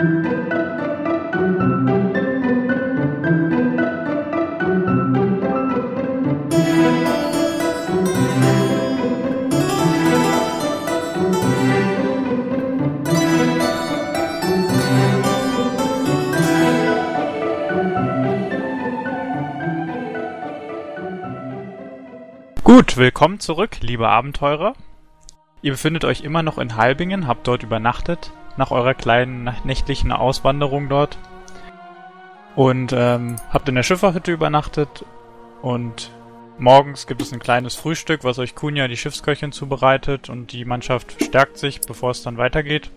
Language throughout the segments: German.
Gut, willkommen zurück, liebe Abenteurer. Ihr befindet euch immer noch in Halbingen, habt dort übernachtet, nach eurer kleinen nächtlichen Auswanderung dort. Und ähm, habt in der Schifferhütte übernachtet. Und morgens gibt es ein kleines Frühstück, was euch Kunja, die Schiffsköchin, zubereitet. Und die Mannschaft stärkt sich, bevor es dann weitergeht.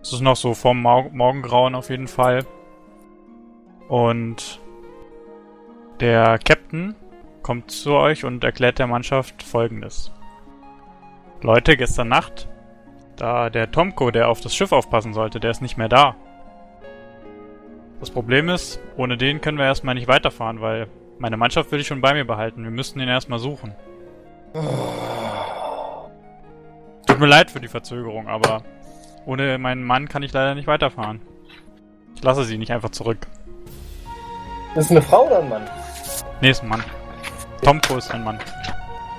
Es ist noch so vorm Mor Morgengrauen auf jeden Fall. Und der Captain kommt zu euch und erklärt der Mannschaft folgendes. Leute, gestern Nacht, da der Tomko, der auf das Schiff aufpassen sollte, der ist nicht mehr da. Das Problem ist, ohne den können wir erstmal nicht weiterfahren, weil meine Mannschaft will ich schon bei mir behalten. Wir müssten ihn erstmal suchen. Tut mir leid für die Verzögerung, aber ohne meinen Mann kann ich leider nicht weiterfahren. Ich lasse sie nicht einfach zurück. Das ist eine Frau oder ein Mann? Nee, ist ein Mann. Tomko ist ein Mann.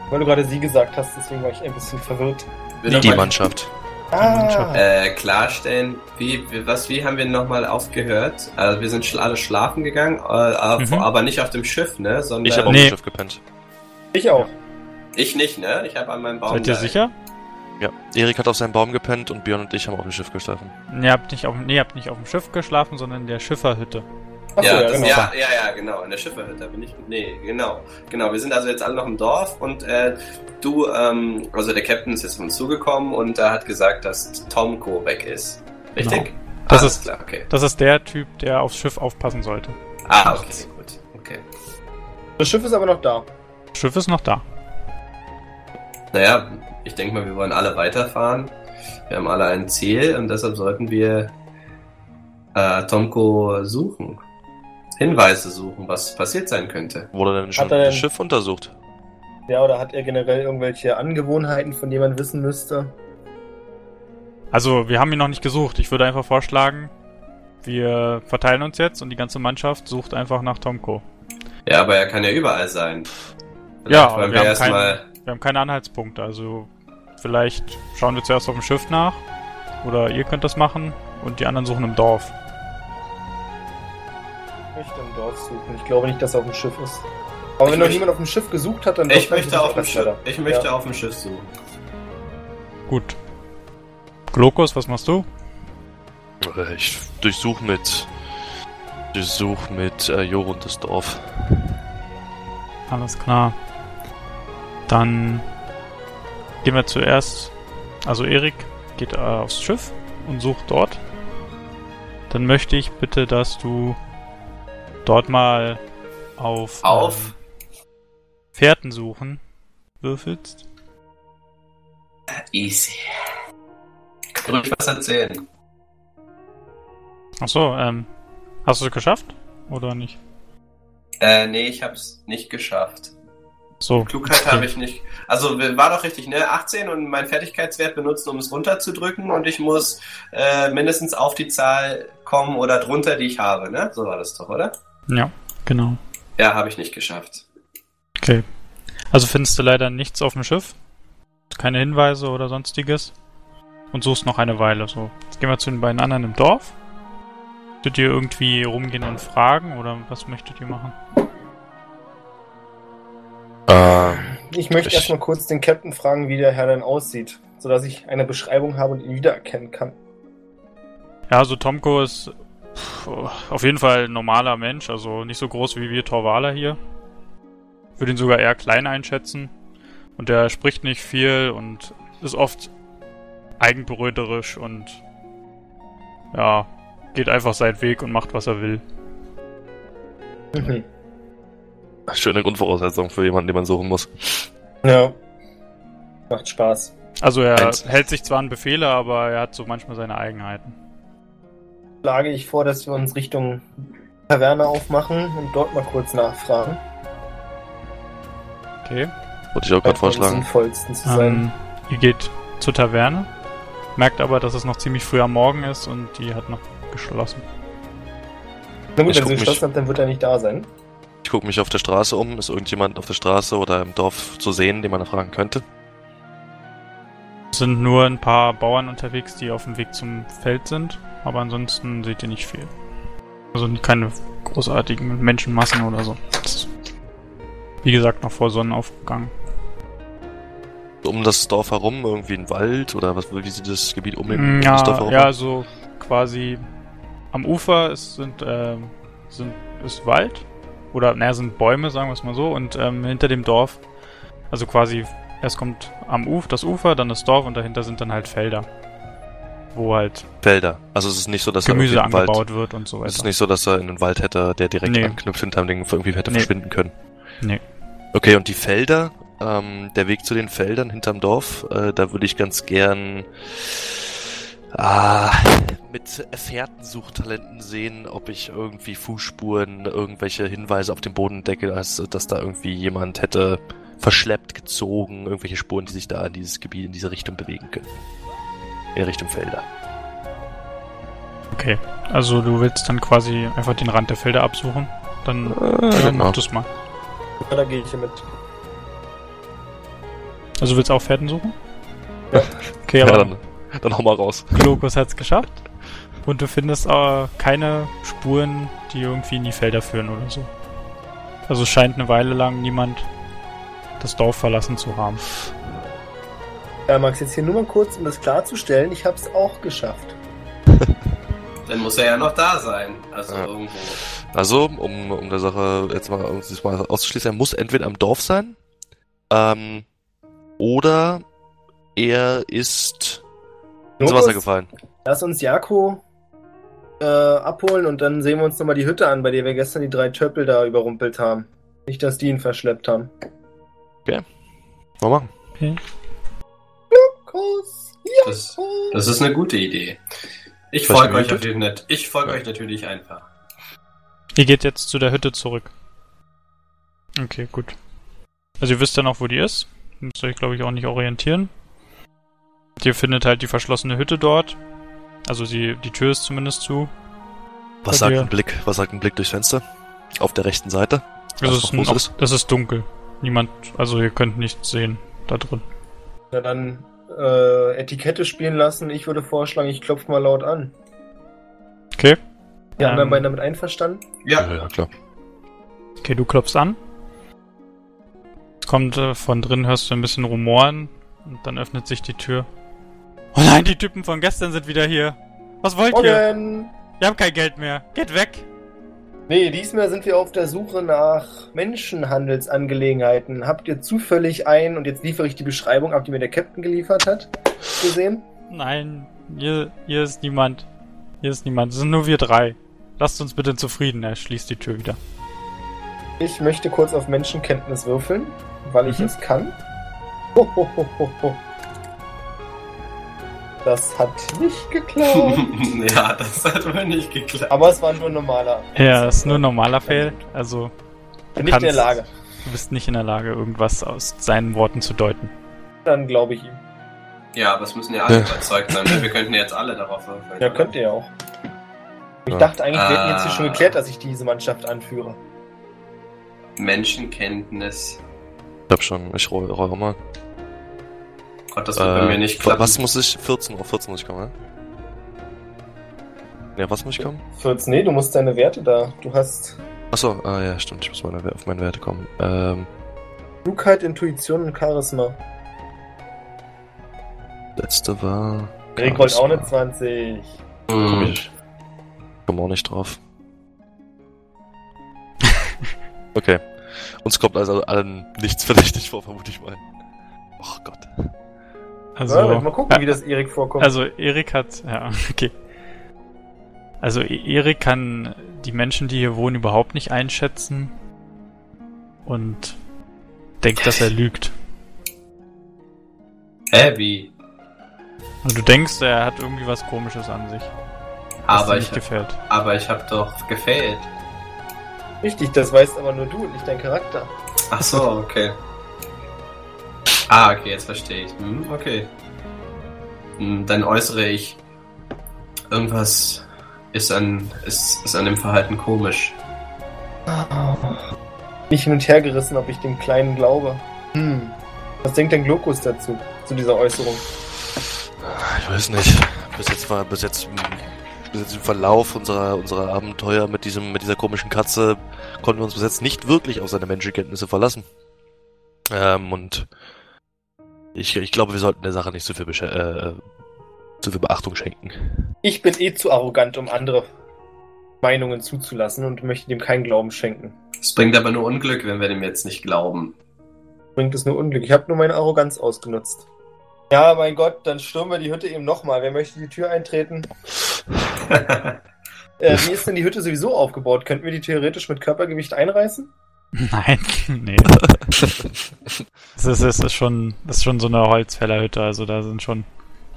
Weil du gerade sie gesagt hast, deswegen war ich ein bisschen verwirrt. Die mal, Mannschaft. Ah, Äh, klarstellen, wie, was, wie haben wir nochmal aufgehört? Also wir sind schl- alle schlafen gegangen, äh, Mhm. aber nicht auf dem Schiff, ne? Sondern Ich habe auf Nee. dem Schiff gepennt. ich auch. ich nicht, ne? Ich habe an meinem Baum. Seid ihr sicher? Ja. Erik hat auf seinem Baum gepennt und Björn und ich haben auf dem Schiff geschlafen. Ihr habt nicht auf, nee, ihr habt nicht auf dem Schiff geschlafen, sondern in der Schifferhütte. Achso, Ja, ja, das, genau. ja, ja, ja, genau. In der Schifferhütte bin ich. Nee, genau. Genau. Wir sind also jetzt alle noch im Dorf und äh, du, ähm, also der Captain ist jetzt auf uns zugekommen und er hat gesagt, dass Tomko weg ist. Richtig? Genau. Das Alles ist- klar, okay. Das ist der Typ, der aufs Schiff aufpassen sollte. Ah, okay, gut. Okay. Das Schiff ist aber noch da. Das Schiff ist noch da. Naja, ich denke mal, wir wollen alle weiterfahren. Wir haben alle ein Ziel und deshalb sollten wir äh, Tomko suchen. Hinweise suchen, was passiert sein könnte. Wurde denn schon er denn- das Schiff untersucht? Ja, oder hat er generell irgendwelche Angewohnheiten, von denen man wissen müsste? Also, wir haben ihn noch nicht gesucht. Ich würde einfach vorschlagen, wir verteilen uns jetzt und die ganze Mannschaft sucht einfach nach Tomko. Ja, aber er kann ja überall sein. Ja, Vielleicht aber wollen wir wir haben erstmal. Wir haben keine Anhaltspunkte, also vielleicht schauen wir zuerst auf dem Schiff nach. Oder ihr könnt das machen und die anderen suchen im Dorf. Ich möchte im Dorf suchen. Ich glaube nicht, dass er auf dem Schiff ist. Aber Ich wenn noch möchte- niemand auf dem Schiff gesucht hat, dann Ich möchte, auf dem Schiff, ich möchte Ja. auf dem Schiff suchen. Gut. Glokus, was machst du? Äh, Ich durchsuche mit. Durchsuch mit äh, Jorun das Dorf. Alles klar. Dann gehen wir zuerst. Also Erik geht äh, aufs Schiff und sucht dort. Dann möchte ich bitte, dass du dort mal auf, Auf? Ähm, Fährten suchen würfelst. Easy. Kann ruhig was erzählen. Achso, ähm, hast du es geschafft? Oder nicht? Äh, nee, ich hab's nicht geschafft. So. Klugheit okay. habe ich nicht. Also war doch richtig, ne? 18 und mein Fertigkeitswert benutzen, um es runterzudrücken und ich muss äh, mindestens auf die Zahl kommen oder drunter, die ich habe, ne? So war das doch, oder? Ja, genau. Ja, habe ich nicht geschafft. Okay. Also findest du leider nichts auf dem Schiff. Keine Hinweise oder sonstiges. Und suchst noch eine Weile. So. Jetzt gehen wir zu den beiden anderen im Dorf. Möchtet ihr irgendwie rumgehen und fragen oder was möchtet ihr machen? Äh, Ich möchte Ich- erstmal kurz den Captain fragen, wie der Herr denn aussieht, sodass ich eine Beschreibung habe und ihn wiedererkennen kann. Ja, also Tomko ist auf jeden Fall ein normaler Mensch, also nicht so groß wie wir Torwaler hier. Würde ihn sogar eher klein einschätzen. Und der spricht nicht viel und ist oft eigenbröterisch und ja, geht einfach seinen Weg und macht, was er will. Mhm. schöne Grundvoraussetzung für jemanden, den man suchen muss. Ja. Macht Spaß. Also er Eins. hält sich zwar an Befehle, aber er hat so manchmal seine Eigenheiten. Schlage ich vor, dass wir uns Richtung Taverne aufmachen und dort mal kurz nachfragen. Okay. Wollte ich auch gerade vorschlagen. sinnvollsten zu sein. Ähm, ihr geht zur Taverne, merkt aber, dass es noch ziemlich früh am Morgen ist und die hat noch geschlossen. Na gut, Ich wenn sie mich- geschlossen hat, dann wird er nicht da sein. Ich gucke mich auf der Straße um. Ist irgendjemand auf der Straße oder im Dorf zu sehen, den man fragen könnte? Es sind nur ein paar Bauern unterwegs, die auf dem Weg zum Feld sind, aber ansonsten seht ihr nicht viel. Also keine großartigen Menschenmassen oder so. Das ist, wie gesagt, noch vor Sonnenaufgang. Um das Dorf herum, irgendwie ein Wald oder was, wie sieht das Gebiet um, den, um das Dorf Ja, herum? ja, so quasi am Ufer ist, sind, ähm, sind, ist Wald. Oder, naja, sind Bäume, sagen wir es mal so. Und ähm, hinter dem Dorf, also quasi, erst kommt am Uf das Ufer, dann das Dorf und dahinter sind dann halt Felder. Wo halt Felder. Also es ist nicht so, dass Gemüse irgendwie im Wald, angebaut wird und so es ist weiter. nicht so, dass er in den Wald hätte, der direkt Nee. anknüpft hinterm Ding irgendwie hätte Nee. verschwinden können. Nee. Okay, und die Felder, ähm, der Weg zu den Feldern hinterm Dorf, äh, da würde ich ganz gern ah, mit Fährtensuchtalenten sehen, ob ich irgendwie Fußspuren, irgendwelche Hinweise auf dem Boden decke, dass, dass da irgendwie jemand hätte verschleppt, gezogen, irgendwelche Spuren, die sich da in dieses Gebiet, in diese Richtung bewegen können. In Richtung Felder. Okay, also du willst dann quasi einfach den Rand der Felder absuchen. Dann Äh, genau. mach das mal. Ja, da gehe ich hier mit. Also du willst auch Pferden suchen? Ja. Okay, Ja, aber dann, dann hau mal raus. Glokus hat's geschafft. Und du findest äh, keine Spuren, die irgendwie in die Felder führen oder so. Also es scheint eine Weile lang niemand das Dorf verlassen zu haben. Ja, Max, jetzt hier nur mal kurz, um das klarzustellen. Ich habe es auch geschafft. Dann muss er ja noch da sein. Also Ja. irgendwo. Also, um, um der Sache jetzt mal, um das mal auszuschließen, er muss entweder am Dorf sein, ähm, oder er ist ins Globus, Wasser gefallen. Lass uns Jako äh, abholen und dann sehen wir uns nochmal die Hütte an, bei der wir gestern die drei Töppel da überrumpelt haben. Nicht, dass die ihn verschleppt haben. Mal machen. Kuss, Das, Jako. das ist eine gute Idee. Ich folge euch natürlich. Ich folge euch natürlich einfach. Ihr geht jetzt zu der Hütte zurück. Okay, gut. Also ihr wisst ja noch, wo die ist. Müsst euch, glaube ich, auch nicht orientieren. Ihr findet halt die verschlossene Hütte dort. Also sie, die Tür ist zumindest zu. Was sagt ein Blick, was sagt ein Blick durchs Fenster? Auf der rechten Seite? Das Was ist, noch, ist? das ist dunkel. Niemand, also ihr könnt nichts sehen da drin. Na dann äh, Etikette spielen lassen. Ich würde vorschlagen, ich klopfe mal laut an. Okay. Die anderen Ähm, beiden damit einverstanden? Ja. ja klar. Okay, du klopfst an. Es kommt äh, von drin, hörst du ein bisschen Rumoren und dann öffnet sich die Tür. Oh nein, die Typen von gestern sind wieder hier. Was wollt ihr? Morgen! Wir haben kein Geld mehr. Geht weg. Nee, diesmal sind wir auf der Suche nach Menschenhandelsangelegenheiten. Habt ihr zufällig ein, und jetzt liefere ich die Beschreibung ab, die mir der Captain geliefert hat, gesehen? Nein, hier, hier ist niemand. Hier ist niemand. Es sind nur wir drei. Lasst uns bitte zufrieden. Er schließt die Tür wieder. Ich möchte kurz auf Menschenkenntnis würfeln, weil ich Mhm. es kann. Ho, ho, ho, ho, ho. Das hat nicht geklappt. ja, das hat wohl nicht geklappt. Aber es war nur ein normaler. Ja, ist nur ein normaler Fail. Also, Bin nicht in der kannst- Lage. du bist nicht in der Lage, irgendwas aus seinen Worten zu deuten. Dann glaube ich ihm. Ja, aber es müssen ja alle überzeugt sein. Wir könnten jetzt alle darauf würfeln. Ja, könnt ihr ja auch. Ich Ja. dachte eigentlich, wir hätten jetzt hier Ah. schon geklärt, dass ich diese Mannschaft anführe. Menschenkenntnis. Ich hab schon, ich roll, roll mal. Gott, das wird bei mir nicht klappen. Äh, was muss ich? 14 Uhr, 14 muss ich kommen, ne? Ja, was muss ich kommen? 14, nee, du musst deine Werte da. Du hast Achso, ah ja, stimmt, ich muss meine, auf meine Werte kommen. Ähm, Klugheit, Intuition und Charisma. letzte war. Erik wollte auch eine Charisma. 20. Komm Hm. ich. Komm auch nicht drauf. okay. Uns kommt also allen nichts verdächtig vor, vermute ich mal. Oh Gott. Also, ja, mal gucken, ja, wie das Erik vorkommt. Also Erik hat, ja, okay. Also E- Erik kann die Menschen, die hier wohnen, überhaupt nicht einschätzen und denkt, dass er lügt. Hä, wie? Und du denkst, er hat irgendwie was Komisches an sich, was Aber ich, nicht gefällt. aber ich hab doch gefailt. Richtig, das weißt aber nur du und nicht dein Charakter. Ach so, okay. Ah, okay, jetzt verstehe ich. Hm, okay. Hm, dann äußere ich irgendwas ist an, ist, ist an dem Verhalten komisch. Nicht hin und her gerissen, ob ich dem Kleinen glaube. Hm. Was denkt denn Glokus dazu, zu dieser Äußerung? Ich weiß nicht. Bis jetzt war, bis jetzt, bis jetzt im Verlauf unserer, unserer Abenteuer mit diesem, mit dieser komischen Katze konnten wir uns bis jetzt nicht wirklich auf seine Menschenkenntnisse verlassen. Ähm, und ich, ich glaube, wir sollten der Sache nicht so viel, äh, so viel Beachtung schenken. Ich bin eh zu arrogant, um andere Meinungen zuzulassen und möchte dem keinen Glauben schenken. Es bringt aber nur Unglück, wenn wir dem jetzt nicht glauben. Bringt es nur Unglück. Ich habe nur meine Arroganz ausgenutzt. Ja, mein Gott, dann stürmen wir die Hütte eben nochmal. Wer möchte die Tür eintreten? Äh, wie ist denn die Hütte sowieso aufgebaut? Könnten wir die theoretisch mit Körpergewicht einreißen? Nein, nee. Das ist, das ist schon, das ist schon so eine Holzfällerhütte, also da sind schon,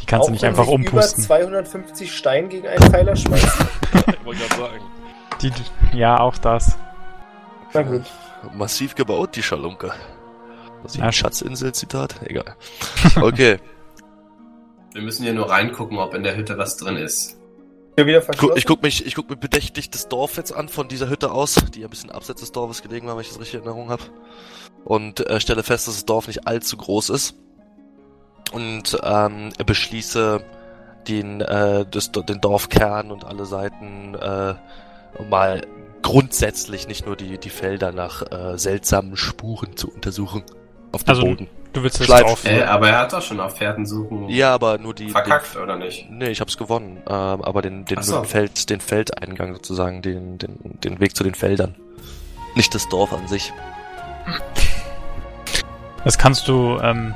die kannst du nicht einfach sich umpusten. Über 250 Steine gegen einen Pfeiler schmeißen? Wollte ich sagen. Die, ja, auch das. Na gut. Massiv gebaut, die Schalunke. Was ist Ja. ein Schatzinsel, Zitat? Egal. Okay. wir müssen hier nur reingucken, ob in der Hütte was drin ist. Wieder verschlossen? ich guck mich, ich guck mir bedächtig das Dorf jetzt an von dieser Hütte aus, die ein bisschen abseits des Dorfes gelegen war, wenn ich das richtig in Erinnerung habe. Und äh, stelle fest, dass das Dorf nicht allzu groß ist. Und ähm, beschließe den, äh, das, den Dorfkern und alle Seiten äh, mal grundsätzlich nicht nur die, die Felder nach äh, seltsamen Spuren zu untersuchen. Auf dem Also, Boden. Du willst Schleif- drauf. Äh, aber er hat doch schon auf Pferden suchen Ja, aber nur die. verkackt, oder nicht? Den, nee, ich hab's gewonnen. Ähm, aber den, den, so. den, Feld, den Feldeingang sozusagen, den, den, den Weg zu den Feldern. Nicht das Dorf an sich. Das kannst du ähm,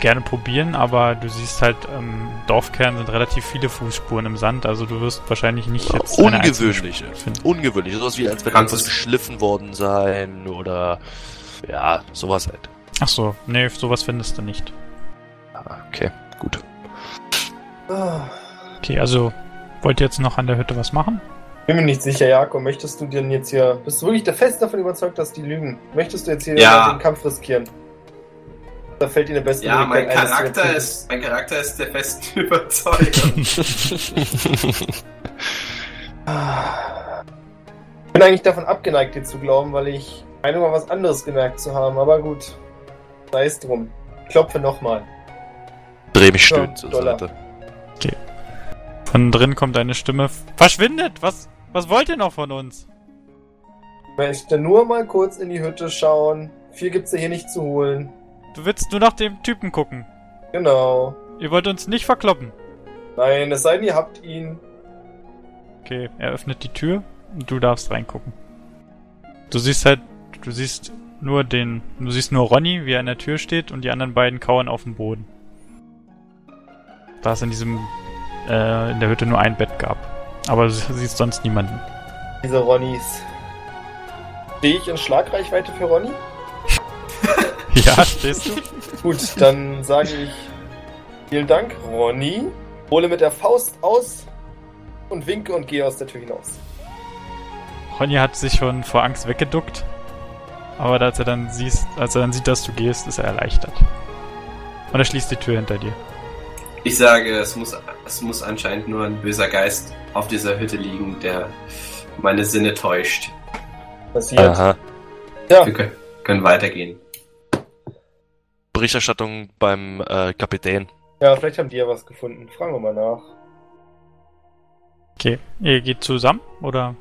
gerne probieren, aber du siehst halt, im Dorfkern sind relativ viele Fußspuren im Sand, also du wirst wahrscheinlich nicht jetzt Ungewöhnliche. finden. Ungewöhnlich. Sowas wie, als wenn es- geschliffen worden sein oder ja, sowas halt. Ach so, nee, sowas findest du nicht. Ah, okay, gut. Okay, also wollt ihr jetzt noch an der Hütte was machen? Bin mir nicht sicher, Jakob. Möchtest du denn jetzt hier. Bist du wirklich der fest davon überzeugt, dass die lügen? Möchtest du jetzt hier Ja. den Kampf riskieren? Da fällt dir der beste Ja, mein Charakter ist, mein Charakter ist der festen Überzeugung. Ah. Ich bin eigentlich davon abgeneigt, dir zu glauben, weil ich meine mal was anderes gemerkt zu haben. Aber gut. Sei es drum. Klopfe nochmal. Dreh mich Ja, stöhnt zur Dollar. Seite. Von drin kommt eine Stimme. Verschwindet! Was, was wollt ihr noch von uns? Ich möchte nur mal kurz in die Hütte schauen. Viel gibt's ja hier nicht zu holen. Du willst nur nach dem Typen gucken. Genau. Ihr wollt uns nicht verkloppen. Nein, es sei denn, ihr habt ihn. Okay, er öffnet die Tür und du darfst reingucken. Du siehst halt, du siehst nur den, du siehst nur Ronny, wie er an der Tür steht und die anderen beiden kauern auf dem Boden. Da es in diesem, äh, in der Hütte nur ein Bett gab. Aber du siehst sonst niemanden. Diese Ronnys. Stehe ich in Schlagreichweite für Ronny? Ja, stehst du? Gut, dann sage ich vielen Dank, Ronny. Hole mit der Faust aus und winke und gehe aus der Tür hinaus. Ronny hat sich schon vor Angst weggeduckt. Aber als er dann siehst, als er dann sieht, dass du gehst, ist er erleichtert. Und er schließt die Tür hinter dir. Ich sage, es muss, es muss anscheinend nur ein böser Geist auf dieser Hütte liegen, der meine Sinne täuscht. Passiert. Aha. Ja, Wir können, können weitergehen. Berichterstattung beim äh, Kapitän. ja, vielleicht haben die ja was gefunden. Fragen wir mal nach. Okay, ihr geht zusammen oder?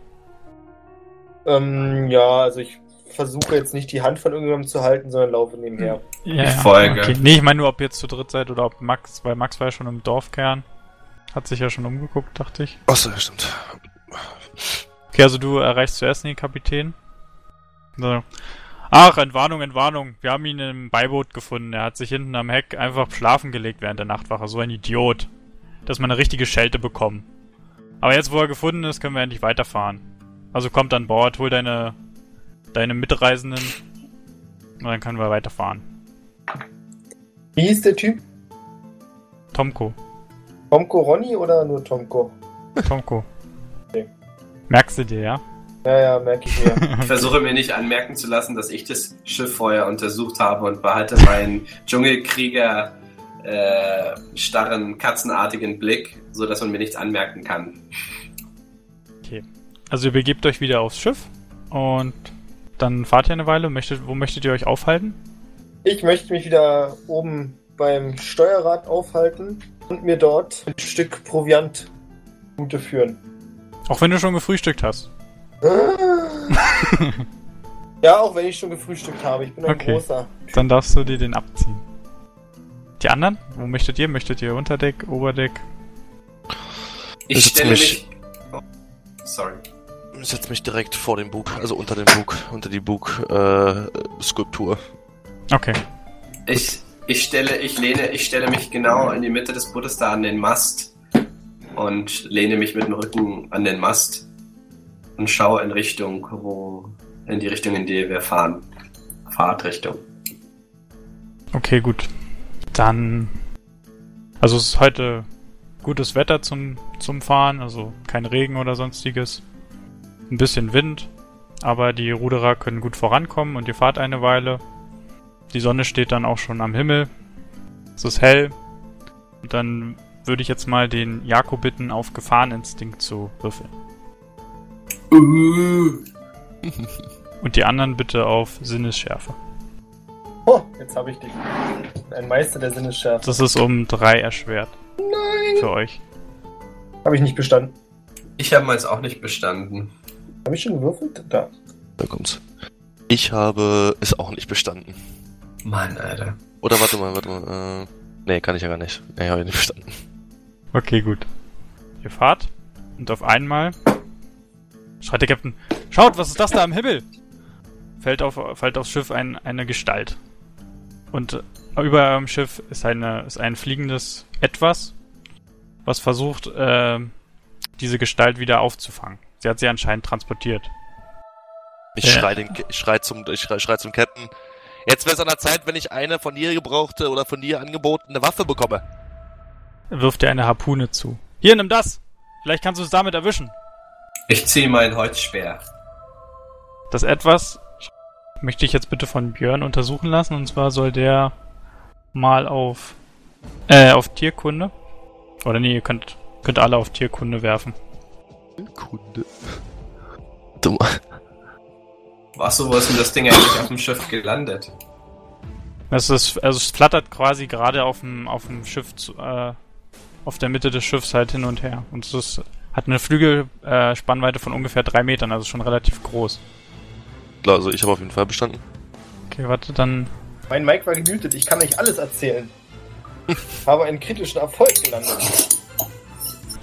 Ähm, ja, also ich versuche jetzt nicht die Hand von irgendjemandem zu halten, sondern laufe nebenher. Ja, Ich folge. Okay. Nee, ich meine nur, ob ihr jetzt zu dritt seid oder ob Max, weil Max war ja schon im Dorfkern. Hat sich ja schon umgeguckt, dachte ich. Achso, ja, stimmt. Okay, also du erreichst zuerst den Kapitän. So. Ach, Entwarnung, Entwarnung. Wir haben ihn im Beiboot gefunden. Er hat sich hinten am Heck einfach schlafen gelegt während der Nachtwache. So ein Idiot. Dass man eine richtige Schelte bekommen. Aber jetzt, wo er gefunden ist, können wir endlich weiterfahren. Also kommt an Bord, hol deine, deine Mitreisenden. Und dann können wir weiterfahren. Wie hieß der Typ? Tomko. Tomko Ronny oder nur Tomko? Tomko. Okay. Merkst du dir, ja? Ja, ja, merke ich mir. Ich versuche mir nicht anmerken zu lassen, dass ich das Schiff vorher untersucht habe und behalte meinen Dschungelkrieger äh, starren, katzenartigen Blick, so dass man mir nichts anmerken kann. Okay. Also ihr begebt euch wieder aufs Schiff und dann fahrt ihr eine Weile. Möchtet, wo möchtet ihr euch aufhalten? Ich möchte mich wieder oben beim Steuerrad aufhalten und mir dort ein Stück Proviant Gute führen. Auch wenn du schon gefrühstückt hast. ja, auch wenn ich schon gefrühstückt habe. Ich bin ein Okay. großer. Dann darfst du dir den abziehen. Die anderen? Wo möchtet ihr? Möchtet ihr Unterdeck, Oberdeck? Ich stelle setz mich. Oh, sorry. Ich setze mich direkt vor den Bug, also unter den Bug, unter die Bug-Skulptur. Okay. Ich, ich stelle, ich lehne, ich stelle mich genau in die Mitte des Bootes da an den Mast und lehne mich mit dem Rücken an den Mast und schaue in Richtung, wo, in die Richtung, in die wir fahren. Fahrtrichtung. Okay, gut. Dann. Also es ist heute gutes Wetter zum, zum Fahren, also kein Regen oder sonstiges. Ein bisschen Wind, aber die Ruderer können gut vorankommen und ihr fahrt eine Weile. Die Sonne steht dann auch schon am Himmel. Es ist hell. Und dann würde ich jetzt mal den Jako bitten, auf Gefahreninstinkt zu würfeln. Und die anderen bitte auf Sinnesschärfe. Oh, jetzt habe ich dich. Ein Meister der Sinnesschärfe. Das ist um drei erschwert. Nein! Für euch. Habe ich nicht bestanden. Ich habe meins auch nicht bestanden. Habe ich schon gewürfelt? Da. Da kommt's. Ich habe es auch nicht bestanden. Mann, Alter. Oder warte mal, warte mal. Äh, nee, kann ich ja gar nicht. Nee, habe ich nicht bestanden. Okay, gut. Ihr fahrt und auf einmal schreit der Captain, schaut, was ist das da am Himmel? Fällt, auf, fällt aufs Schiff ein, eine Gestalt. Und über eurem Schiff ist, eine, ist ein fliegendes Etwas, was versucht, äh, diese Gestalt wieder aufzufangen. Sie hat sie anscheinend transportiert. Ich Ja. schrei, den, ich schrei zum, ich schrei, schrei zum Captain. Jetzt wäre es an der Zeit, wenn ich eine von dir gebrauchte oder von dir angebotene Waffe bekomme. Er wirft dir eine Harpune zu. Hier, nimm das! Vielleicht kannst du es damit erwischen. Ich ziehe meinen Holzspeer. Das Etwas möchte ich jetzt bitte von Björn untersuchen lassen. Und zwar soll der mal auf äh, auf Tierkunde. Oder nee, ihr könnt, könnt alle auf Tierkunde werfen. Kunde. Dumm. Achso, wo ist denn das Ding eigentlich auf dem Schiff gelandet? Es ist, also es flattert quasi gerade auf dem, auf dem Schiff, zu, äh, auf der Mitte des Schiffs halt hin und her. Und es ist, hat eine Flügelspannweite äh, von ungefähr drei Metern, also schon relativ groß. Klar, also ich habe auf jeden Fall bestanden. Okay, warte, dann. Mein Mic war gemutet. Ich kann nicht alles erzählen. habe einen kritischen Erfolg gelandet.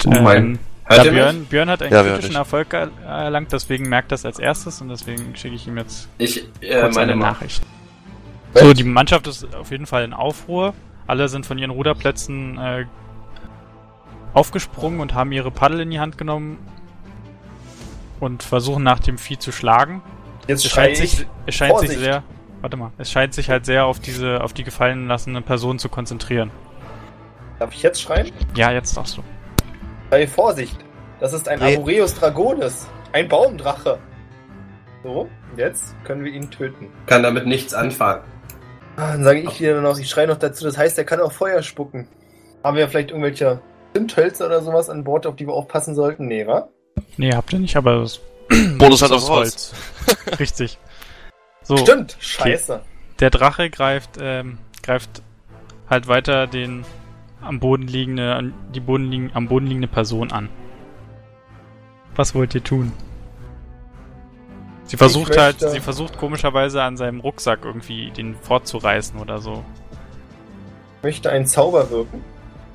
Oh mein- ähm, Hört ja? Björn, Björn hat einen Ja, kritischen. Erfolg er- erlangt, deswegen merkt das als erstes und deswegen schicke ich ihm jetzt Ich, äh, kurz meine Nachricht. So, die Mannschaft ist auf jeden Fall in Aufruhr. Alle sind von ihren Ruderplätzen äh, aufgesprungen und haben ihre Paddel in die Hand genommen und versuchen nach dem Vieh zu schlagen. Jetzt Es scheint ich. sich, es scheint sich sehr, warte mal, es scheint sich halt sehr auf diese, auf die gefallen lassene Person zu konzentrieren. Darf ich jetzt schreien? Ja, jetzt darfst du. Sei Vorsicht. Das ist ein Nee. Arboreus Dragonis. Ein Baumdrache. So, jetzt können wir ihn töten. kann damit nichts anfangen. Ah, Dann sage ich wieder noch, ich schreie noch dazu, das heißt, er kann auch Feuer spucken. Haben wir vielleicht irgendwelche Zündhölzer oder sowas an Bord, auf die wir aufpassen sollten? Nee, wa? Nee, habt ihr nicht, aber das Bonus hat ist aus Holz. Richtig. So, Stimmt, scheiße. der Drache greift, ähm, greift halt weiter den am Boden liegende, die Boden liegen, am Boden liegende Person an. Was wollt ihr tun? Sie versucht halt, sie versucht komischerweise an seinem Rucksack irgendwie den fortzureißen oder so. Ich möchte einen Zauber wirken.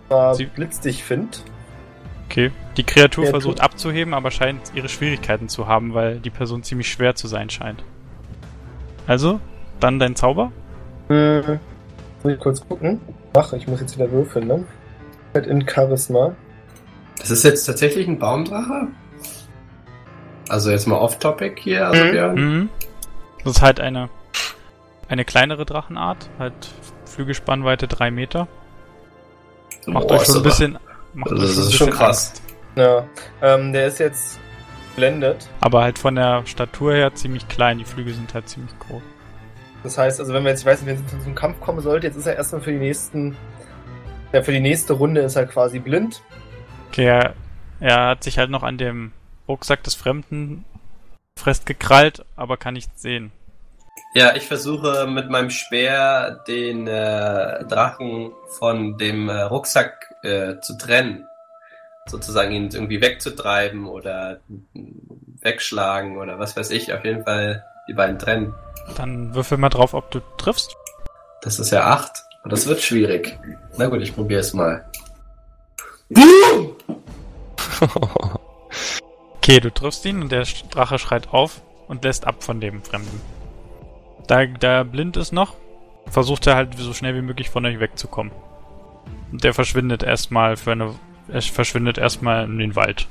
Äh, Sie- Blitz dich find. Okay. Die Kreatur Kreatur. versucht abzuheben, aber scheint ihre Schwierigkeiten zu haben, weil die Person ziemlich schwer zu sein scheint. Also, dann dein Zauber? Hm. Muss ich kurz gucken. Ach, ich muss jetzt wieder würfeln, ne? Halt in Charisma. Das ist jetzt tatsächlich ein Baumdrache? Also jetzt mal off-topic hier, also Mhm. Björn. Mhm. Das ist halt eine, eine kleinere Drachenart, halt Flügelspannweite drei Meter. Macht Boah, euch schon ein bisschen, macht das euch ist schon krass. Angst. Ja. Ähm, der ist jetzt blendet. Aber halt von der Statur her ziemlich klein, die Flügel sind halt ziemlich groß. Das heißt, also wenn wir jetzt, ich weiß nicht, wenn es zu einem Kampf kommen sollte, jetzt ist er erstmal für die nächsten, ja, für die nächste Runde ist er quasi blind. Okay, er, er hat sich halt noch an dem, Rucksack des Fremden festgekrallt, aber kann nichts sehen. Ja, ich versuche mit meinem Speer den äh, Drachen von dem äh, Rucksack äh, zu trennen. Sozusagen ihn irgendwie wegzutreiben oder wegschlagen oder was weiß ich. Auf jeden Fall die beiden trennen. Dann würfel mal drauf, ob du triffst. Das ist ja acht. Und das wird schwierig. Na gut, ich probiere es mal. Okay, du triffst ihn und der Drache schreit auf und lässt ab von dem Fremden. Da der blind ist noch, versucht er halt so schnell wie möglich von euch wegzukommen. Und der verschwindet erstmal für eine. Er verschwindet erstmal in den Wald.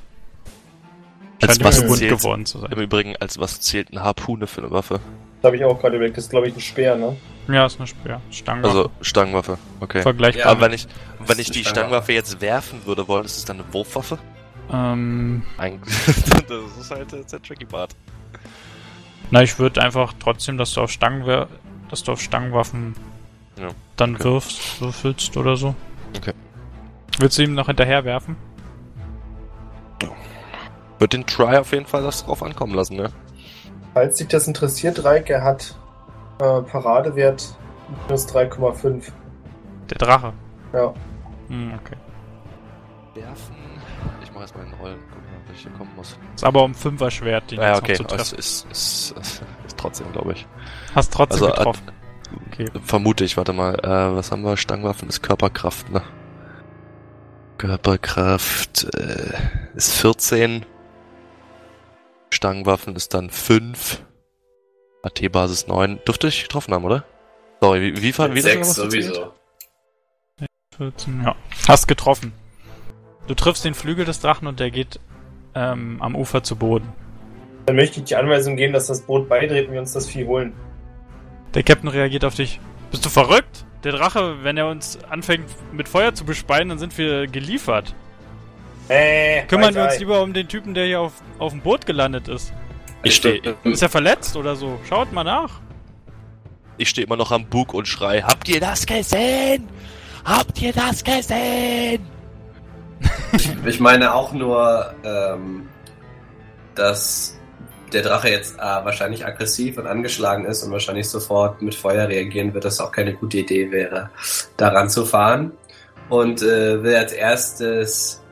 Als Scheint was ihm bunt zählt, geworden zu sein. Im Übrigen, als was zählt eine Harpune für eine Waffe? Das habe ich auch gerade überlegt. Das ist, glaube ich, ein Speer, ne? Ja, ist eine Speer. Stange. Also Stangenwaffe, okay. vergleichbar. Ja, Aber wenn ich, wenn ich die Stangenwaffe. Stangenwaffe jetzt werfen würde wollen, ist es dann eine Wurfwaffe? ähm, Eigentlich. das ist halt jetzt der tricky Part. na, ich würde einfach trotzdem, dass du auf Stangen, dass du auf Stangenwaffen Ja, dann okay. wirfst, würfelst oder so. Okay. Willst du ihm noch hinterher werfen? Wird den Try auf jeden Fall das drauf ankommen lassen, ne? Falls dich das interessiert, Reik, er hat äh, Paradewert minus 3,5. Der Drache. Ja. Hm, okay. Werfen. Ich mach erstmal einen Rollen, gucken, ob ich hier kommen muss. Ist aber um Fünfer schwert, den Ja, jetzt okay. noch zu aber Es treffen. ist, ist, ist, ist trotzdem, glaube ich. Hast trotzdem Also, getroffen. Okay. Vermute ich, warte mal. Äh, was haben wir? Stangenwaffen ist Körperkraft, ne? Körperkraft äh, ist 14. Stangenwaffen ist dann 5. AT-Basis 9. Dürfte ich getroffen haben, oder? Sorry, wie, wie, wie, wie Sechs das gezählt? sowieso. 14, ja. Hast getroffen. Du triffst den Flügel des Drachen und der geht ähm, am Ufer zu Boden. Dann möchte ich die Anweisung geben, dass das Boot beidreht und wir uns das Vieh holen. Der Captain reagiert auf dich. Bist du verrückt? Der Drache, wenn er uns anfängt mit Feuer zu bespeien, dann sind wir geliefert. Äh, Kümmern wir uns Ei. lieber um den Typen, der hier auf, auf dem Boot gelandet ist. Ich stehe Ist er verletzt oder so? Schaut mal nach. ich steh immer noch am Bug und schrei, habt ihr das gesehen? Habt ihr das gesehen? Ich meine auch nur, ähm, dass der Drache jetzt äh, wahrscheinlich aggressiv und angeschlagen ist und wahrscheinlich sofort mit Feuer reagieren wird, dass auch keine gute Idee wäre, daran zu fahren. Und äh, will als erstes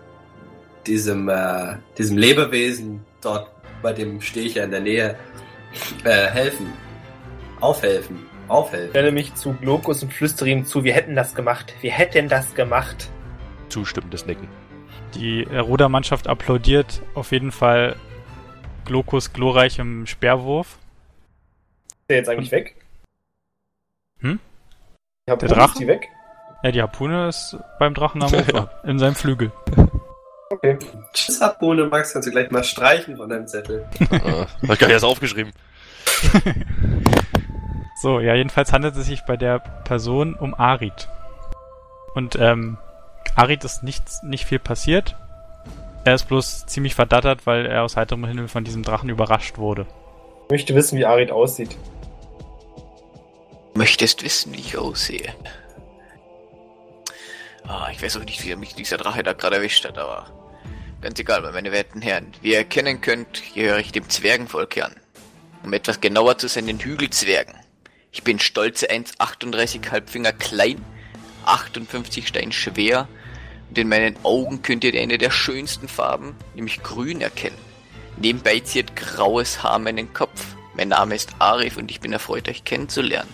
diesem, äh, diesem Lebewesen dort, bei dem stehe ich ja in der Nähe, äh, helfen. Aufhelfen. Ich Aufhelfen. stelle mich zu Glokus und flüstere ihm zu, wir hätten das gemacht. Wir hätten das gemacht. Zustimmendes Nicken. Die Rudermannschaft applaudiert auf jeden Fall Glokus glorreichem Speerwurf. Ist der jetzt eigentlich weg? Hm? Die Harpune, Der Drache? Ist die weg? Ja, die Harpune ist beim Drachen am Ufer, in seinem Flügel. Okay. Tschüss, Harpune, Max, kannst du gleich mal streichen von deinem Zettel. äh, hab ich gar nicht erst aufgeschrieben. So, ja, jedenfalls handelt es sich bei der Person um Arid. Und ähm, Arid ist nichts, nicht viel passiert. Er ist bloß ziemlich verdattert, weil er aus heiterem Himmel von diesem Drachen überrascht wurde. Ich möchte wissen, wie Arid aussieht. Möchtest wissen, wie ich aussehe? Ah, ich weiß auch nicht, wie mich dieser Drache da gerade erwischt hat, aber ganz egal, meine werten Herren. Wie ihr erkennen könnt, gehöre ich dem Zwergenvolk an. Um etwas genauer zu sein, den Hügelzwergen. Ich bin stolze 1,38 Halbfinger klein, 58 Stein schwer und in meinen Augen könnt ihr eine der schönsten Farben, nämlich grün, erkennen. Nebenbei ziert graues Haar meinen Kopf. Mein Name ist Arif und ich bin erfreut, euch kennenzulernen.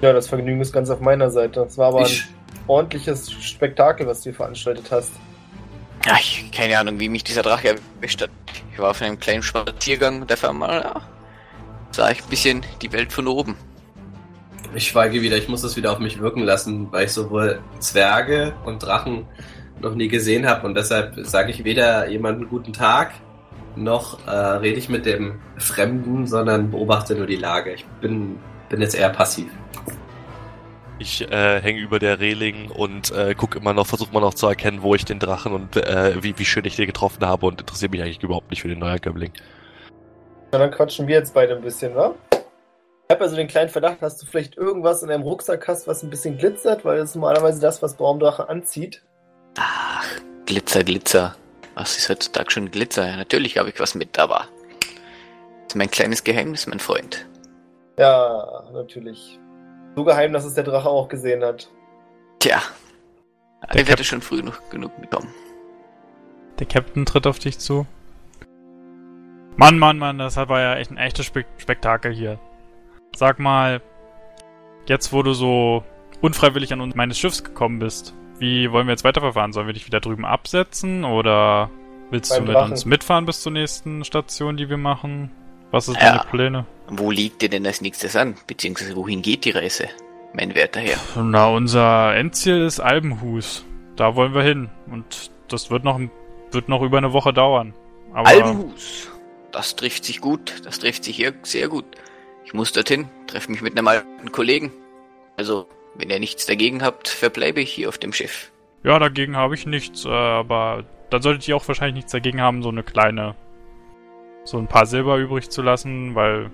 Ja, das Vergnügen ist ganz auf meiner Seite. Das war aber Ich, ein ordentliches Spektakel, was du hier veranstaltet hast. Ja, ich, keine Ahnung, wie mich dieser Drache erwischt hat. Ich war auf einem kleinen Spaziergang und auf einmal, ja, sah ich ein bisschen die Welt von oben. ich schweige wieder, ich muss das wieder auf mich wirken lassen, weil ich sowohl Zwerge und Drachen noch nie gesehen habe und deshalb sage ich weder jemanden guten Tag, noch äh, rede ich mit dem Fremden, sondern beobachte nur die Lage. Ich bin, bin jetzt eher passiv. Ich äh, hänge über der Reling und äh, guck immer noch, versuche mal noch zu erkennen, wo ich den Drachen und äh, wie, wie schön ich den getroffen habe und interessiere mich eigentlich überhaupt nicht für den Neuankömmling. Na, dann quatschen wir jetzt beide ein bisschen, wa? Ich habe also den kleinen Verdacht, dass du vielleicht irgendwas in deinem Rucksack hast, was ein bisschen glitzert, weil das ist normalerweise das, was Baumdrache anzieht. Ach, Glitzer, Glitzer. Was ist heutzutage schon Glitzer? Ja, natürlich habe ich was mit, aber das ist mein kleines Geheimnis, mein Freund. Ja, natürlich. So geheim, dass es der Drache auch gesehen hat. Tja, Der ich werde schon früh noch genug bekommen. Der Captain tritt auf dich zu. Mann, Mann, Mann, das war ja echt ein echtes Spek Spektakel hier. Sag mal, jetzt wo du so unfreiwillig an uns meines Schiffs gekommen bist, wie wollen wir jetzt weiterverfahren? Sollen wir dich wieder drüben absetzen oder willst Beim du mit Drachen. uns mitfahren bis zur nächsten Station, die wir machen? Was ist Ja. deine Pläne? Wo liegt dir denn als nächstes an? Beziehungsweise wohin geht die Reise? Mein werter Herr. Na, unser Endziel ist Albenhus. Da wollen wir hin. Und das wird noch, wird noch über eine Woche dauern. Aber Albenhus. Das trifft sich gut. Das trifft sich hier sehr gut. Ich muss dorthin, treffe mich mit einem alten Kollegen. Also, wenn ihr nichts dagegen habt, verbleibe ich hier auf dem Schiff. Ja, dagegen habe ich nichts, äh, aber dann solltet ihr auch wahrscheinlich nichts dagegen haben, so eine kleine, so ein paar Silber übrig zu lassen, weil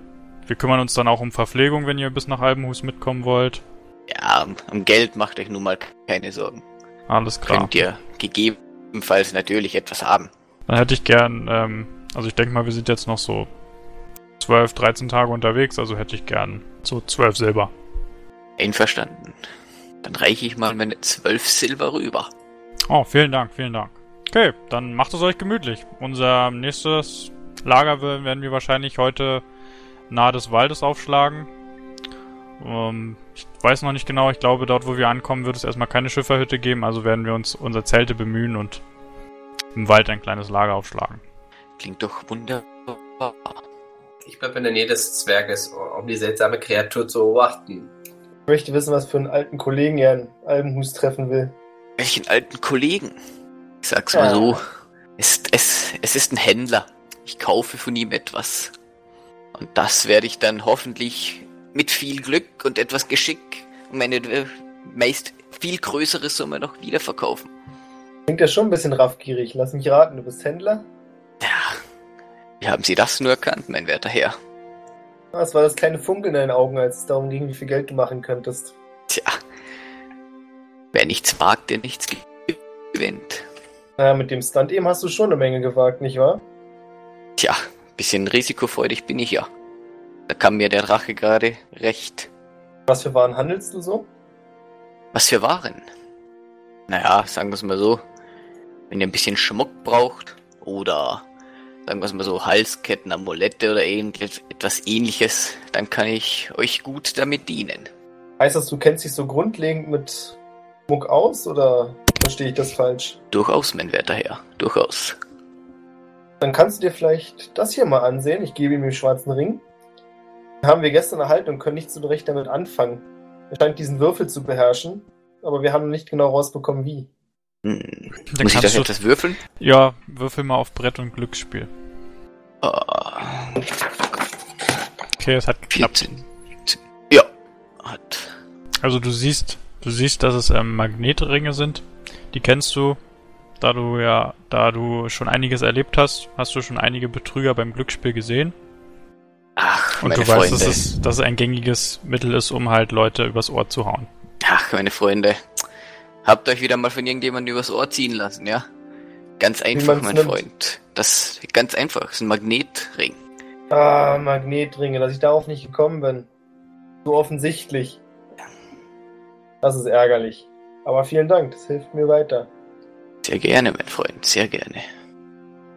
wir kümmern uns dann auch um Verpflegung, wenn ihr bis nach Albenhus mitkommen wollt. Ja, am Geld macht euch nun mal keine Sorgen. Alles klar. Könnt ihr gegebenenfalls natürlich etwas haben. Dann hätte ich gern, ähm, also ich denke mal, wir sind jetzt noch so 12, 13 Tage unterwegs, also hätte ich gern so 12 Silber. Einverstanden. Dann reiche ich mal meine zwölf Silber rüber. Oh, vielen Dank, vielen Dank. Okay, dann macht es euch gemütlich. Unser nächstes Lager wer- werden wir wahrscheinlich heute nahe des Waldes aufschlagen. Ähm, ich weiß noch nicht genau, ich glaube, dort, wo wir ankommen, wird es erstmal keine Schifferhütte geben, also werden wir uns unser Zelte bemühen und im Wald ein kleines Lager aufschlagen. Klingt doch wunderbar. Ich bleibe in der Nähe des Zwerges, um die seltsame Kreatur zu beobachten. Ich möchte wissen, was für einen alten Kollegen er in Albenhus treffen will. Welchen alten Kollegen? Ich sag's mal Ja. so. Es, es, es ist ein Händler. Ich kaufe von ihm etwas. Und das werde ich dann hoffentlich mit viel Glück und etwas Geschick um eine äh, meist viel größere Summe noch wiederverkaufen. Klingt ja schon ein bisschen raffgierig. Lass mich raten, du bist Händler? Ja. Wie haben Sie das nur erkannt, mein werter Herr? Was war das kleine Funkeln in deinen Augen, als es darum ging, wie viel Geld du machen könntest? Tja. Wer nichts wagt, der nichts gewinnt. Naja, mit dem Stunt eben hast du schon eine Menge gewagt, nicht wahr? Tja, bisschen risikofreudig bin ich ja. Da kam mir der Drache gerade recht. Was für Waren handelst du so? Was für Waren? Naja, sagen wir es mal so. Wenn ihr ein bisschen Schmuck braucht oder sagen wir es mal so Halsketten, Amulette oder etwas ähnliches, dann kann ich euch gut damit dienen. Heißt das, du kennst dich so grundlegend mit Muck aus oder verstehe ich das falsch? Durchaus, mein werter Herr, durchaus. Dann kannst du dir vielleicht das hier mal ansehen. Ich gebe ihm den schwarzen Ring. Den haben wir gestern erhalten und können nicht so recht damit anfangen. Er scheint diesen Würfel zu beherrschen, aber wir haben noch nicht genau rausbekommen, wie. Hm. Dann Muss ich das kannst du, etwas würfeln? ja, würfel mal auf Brett und Glücksspiel. Ah, Okay, es hat geklappt. 14. Ja, hat. Also du siehst, du siehst, dass es ähm, Magnetringe sind. Die kennst du, da du ja, da du schon einiges erlebt hast, hast du schon einige Betrüger beim Glücksspiel gesehen. Ach, Und meine du weißt, Freunde. dass es, dass es ein gängiges Mittel ist, um halt Leute übers Ohr zu hauen. Ach, meine Freunde. Habt euch wieder mal von irgendjemandem übers Ohr ziehen lassen, ja? Ganz einfach, mein nimmt. Freund. Das ganz einfach. Das ist ein Magnetring. Ah, Magnetringe, dass ich darauf nicht gekommen bin. So offensichtlich. Das ist ärgerlich. Aber vielen Dank, das hilft mir weiter. Sehr gerne, mein Freund, sehr gerne.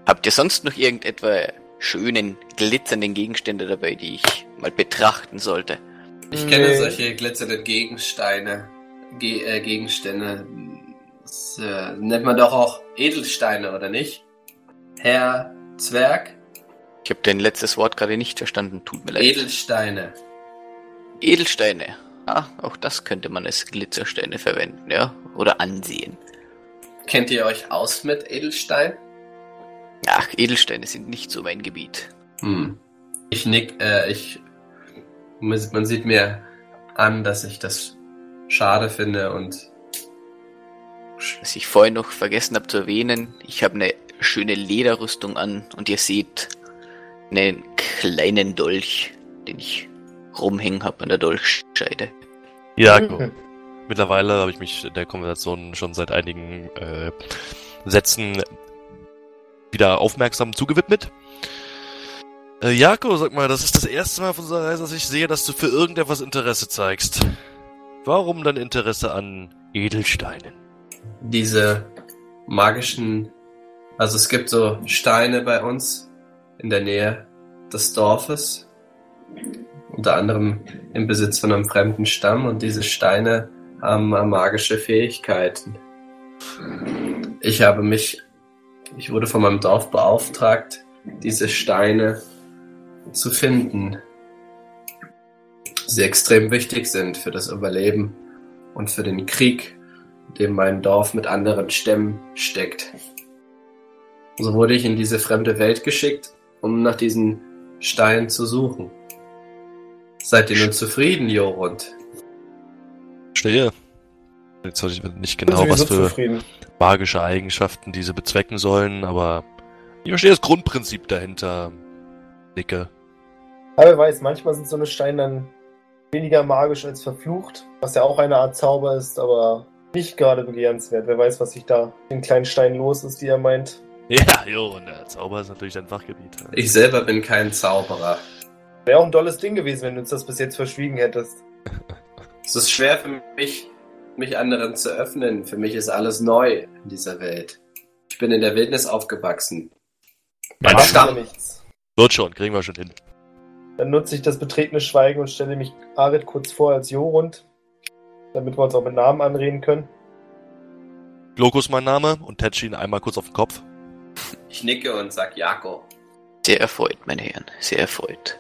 Habt ihr sonst noch irgendetwa schönen, glitzernden Gegenstände dabei, die ich mal betrachten sollte? Ich kenne Nee. solche glitzernden Gegensteine, Ge äh, Gegenstände. Das äh, nennt man doch auch Edelsteine, oder nicht? Herr Zwerg? Ich habe dein letztes Wort gerade nicht verstanden, tut mir leid. Edelsteine. Edelsteine. Ah, auch das könnte man als Glitzersteine verwenden, ja? Oder ansehen. Kennt ihr euch aus mit Edelstein? Ach, Edelsteine sind nicht so mein Gebiet. Hm. Ich nick, äh, ich. Man sieht mir an, dass ich das schade finde und. Was ich vorhin noch vergessen habe zu erwähnen, ich habe eine schöne Lederrüstung an und ihr seht einen kleinen Dolch, den ich rumhängen habe an der Dolchscheide. Ja, Mhm. gut. Mittlerweile habe ich mich der Konversation schon seit einigen äh, Sätzen wieder aufmerksam zugewidmet. Äh, Jako, sag mal, das ist das erste Mal auf unserer Reise, dass ich sehe, dass du für irgendetwas Interesse zeigst. Warum dann Interesse an Edelsteinen? Diese magischen, also es gibt so Steine bei uns in der Nähe des Dorfes, unter anderem im Besitz von einem fremden Stamm und diese Steine haben magische Fähigkeiten. Ich habe mich, ich wurde von meinem Dorf beauftragt, diese Steine zu finden. Sie extrem wichtig sind für das Überleben und für den Krieg, in dem mein Dorf mit anderen Stämmen steckt. So wurde ich in diese fremde Welt geschickt, um nach diesen Steinen zu suchen. Seid ihr nun zufrieden, Jorund? Stehe. Jetzt weiß ich nicht genau, was für zufrieden. magische Eigenschaften diese bezwecken sollen, aber ich verstehe das Grundprinzip dahinter. Nicke. Aber wer weiß, manchmal sind so eine Steine dann weniger magisch als verflucht, was ja auch eine Art Zauber ist, aber nicht gerade begehrenswert. Wer weiß, was sich da den kleinen Steinen los ist, die er meint. Ja, jo, und der Zauber ist natürlich dein Fachgebiet. Ich selber bin kein Zauberer. Wäre auch ein tolles Ding gewesen, wenn du uns das bis jetzt verschwiegen hättest. es ist schwer für mich, mich anderen zu öffnen. Für mich ist alles neu in dieser Welt. Ich bin in der Wildnis aufgewachsen. Mein Stamm. Nichts. Wird schon, kriegen wir schon hin. Dann nutze ich das betretene Schweigen und stelle mich Arid kurz vor als Jorund, damit wir uns auch mit Namen anreden können. Glokus mein Name und tätsche ihn einmal kurz auf den Kopf. Ich nicke und sag Jako. Sehr erfreut, meine Herren, sehr erfreut.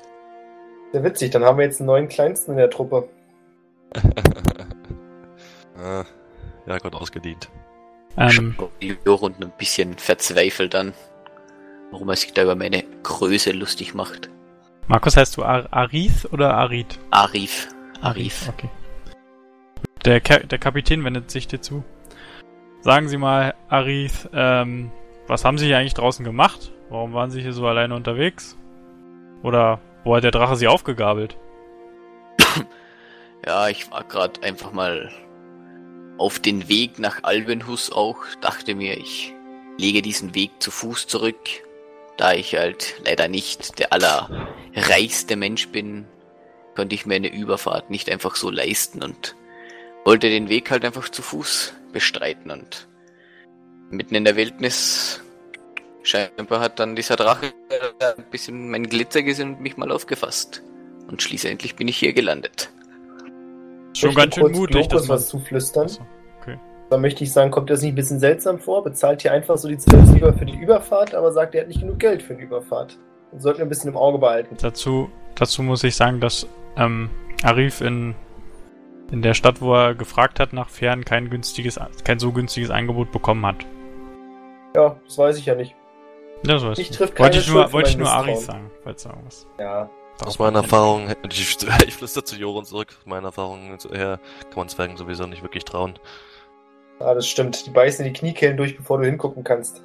Sehr witzig, dann haben wir jetzt einen neuen Kleinsten in der Truppe. Ja, Gott ausgedient. Ähm, Jorund ein bisschen verzweifelt dann, warum er sich da über meine Größe lustig macht. Markus, heißt du Ar Arith oder Arid? Arif. Arif. Okay. Der, Ka der Kapitän wendet sich dir zu. Sagen Sie mal, Arith, ähm, was haben Sie hier eigentlich draußen gemacht? Warum waren Sie hier so alleine unterwegs? Oder wo hat der Drache Sie aufgegabelt? Ja, ich war gerade einfach mal auf den Weg nach Albenhus auch. Dachte mir, ich lege diesen Weg zu Fuß zurück da ich halt leider nicht der allerreichste Mensch bin, konnte ich mir eine Überfahrt nicht einfach so leisten und wollte den Weg halt einfach zu Fuß bestreiten und mitten in der Wildnis scheinbar hat dann dieser Drache ein bisschen mein Glitzer gesehen und mich mal aufgefasst. Und schließlich bin ich hier gelandet. Schon ganz schön mutig, das was zuflüstern. So. Da möchte ich sagen, kommt das nicht ein bisschen seltsam vor? Bezahlt hier einfach so die 12 Silber für die Überfahrt, aber sagt, er hat nicht genug Geld für die Überfahrt. Das sollten wir ein bisschen im Auge behalten. Dazu, dazu muss ich sagen, dass ähm, Arif in, in der Stadt, wo er gefragt hat nach Fähren, kein günstiges, kein so günstiges Angebot bekommen hat. Ja, das weiß ich ja nicht. Ja, so ich trifft wollte ich nur, wollte ich nur Arif sagen, falls du irgendwas. Ja. Aus meiner Erfahrung, ich, ich flüster zu Joren zurück, aus meiner Erfahrung her kann man Zwergen sowieso nicht wirklich trauen. Ah, das stimmt. Die beißen die Kniekehlen durch, bevor du hingucken kannst.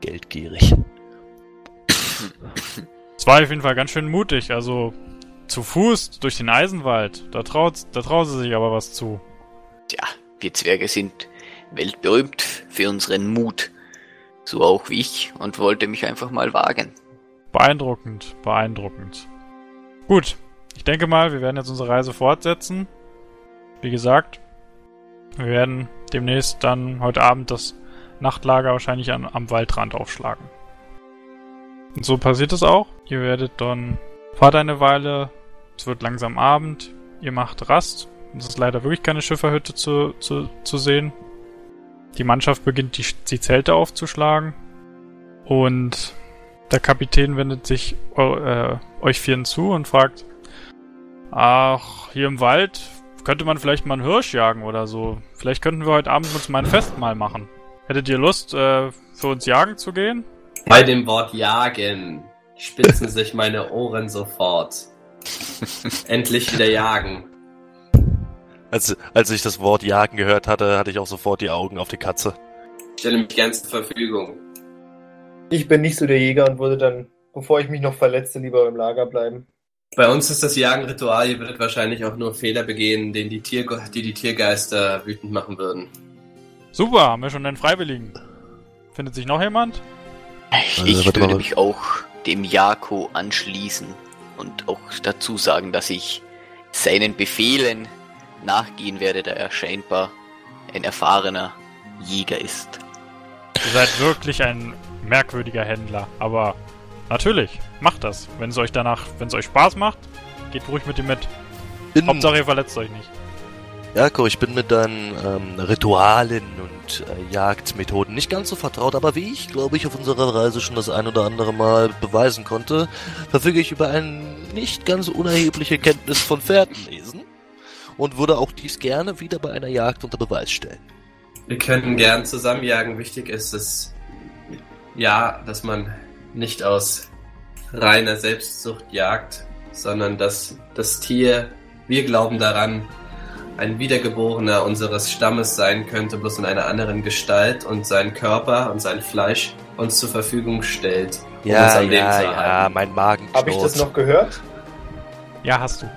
Geldgierig. Es war auf jeden Fall ganz schön mutig. Also zu Fuß durch den Eisenwald. Da traut, da traut sie sich aber was zu. Tja, wir Zwerge sind weltberühmt für unseren Mut. So auch wie ich und wollte mich einfach mal wagen. Beeindruckend, beeindruckend. Gut, ich denke mal, wir werden jetzt unsere Reise fortsetzen. Wie gesagt, wir werden demnächst dann heute Abend das Nachtlager wahrscheinlich an, am Waldrand aufschlagen. Und so passiert es auch. Ihr werdet dann, fahrt eine Weile, es wird langsam Abend, ihr macht Rast. Es ist leider wirklich keine Schifferhütte zu, zu, zu sehen. Die Mannschaft beginnt die, die Zelte aufzuschlagen. Und der Kapitän wendet sich äh, euch vieren zu und fragt, ach, hier im Wald könnte man vielleicht mal einen Hirsch jagen oder so. Vielleicht könnten wir heute Abend uns mal ein Festmahl machen. Hättet ihr Lust, äh, für uns jagen zu gehen? Bei dem Wort jagen spitzen sich meine Ohren sofort. Endlich wieder jagen. Als, als ich das Wort jagen gehört hatte, hatte ich auch sofort die Augen auf die Katze. Ich stelle mich gern zur Verfügung. Ich bin nicht so der Jäger und würde dann, bevor ich mich noch verletze, lieber im Lager bleiben. Bei uns ist das Jagenritual, ihr würdet wahrscheinlich auch nur Fehler begehen, den die, Tier die die Tiergeister wütend machen würden. Super, haben wir schon einen Freiwilligen. Findet sich noch jemand? Ich, Also, ich würde mich auch dem Jako anschließen und auch dazu sagen, dass ich seinen Befehlen nachgehen werde, da er scheinbar ein erfahrener Jäger ist. Ihr seid wirklich ein merkwürdiger Händler, aber natürlich, macht das. Wenn es euch danach, wenn es euch Spaß macht, geht ruhig mit ihm mit. Bin, Hauptsache ihr verletzt euch nicht. Jako, ich bin mit deinen ähm, Ritualen und äh, Jagdmethoden nicht ganz so vertraut, aber wie ich, glaube ich, auf unserer Reise schon das ein oder andere Mal beweisen konnte, verfüge ich über eine nicht ganz unerhebliche Kenntnis von Fährtenlesen und würde auch dies gerne wieder bei einer Jagd unter Beweis stellen. Wir können gern zusammenjagen. Wichtig ist es, ja, dass man nicht aus reiner Selbstsucht jagt, sondern dass das Tier, wir glauben daran, ein Wiedergeborener unseres Stammes sein könnte, bloß in einer anderen Gestalt und seinen Körper und sein Fleisch uns zur Verfügung stellt, um uns am Leben zu erhalten. mein Magen Habe ich das noch gehört? Ja, hast du.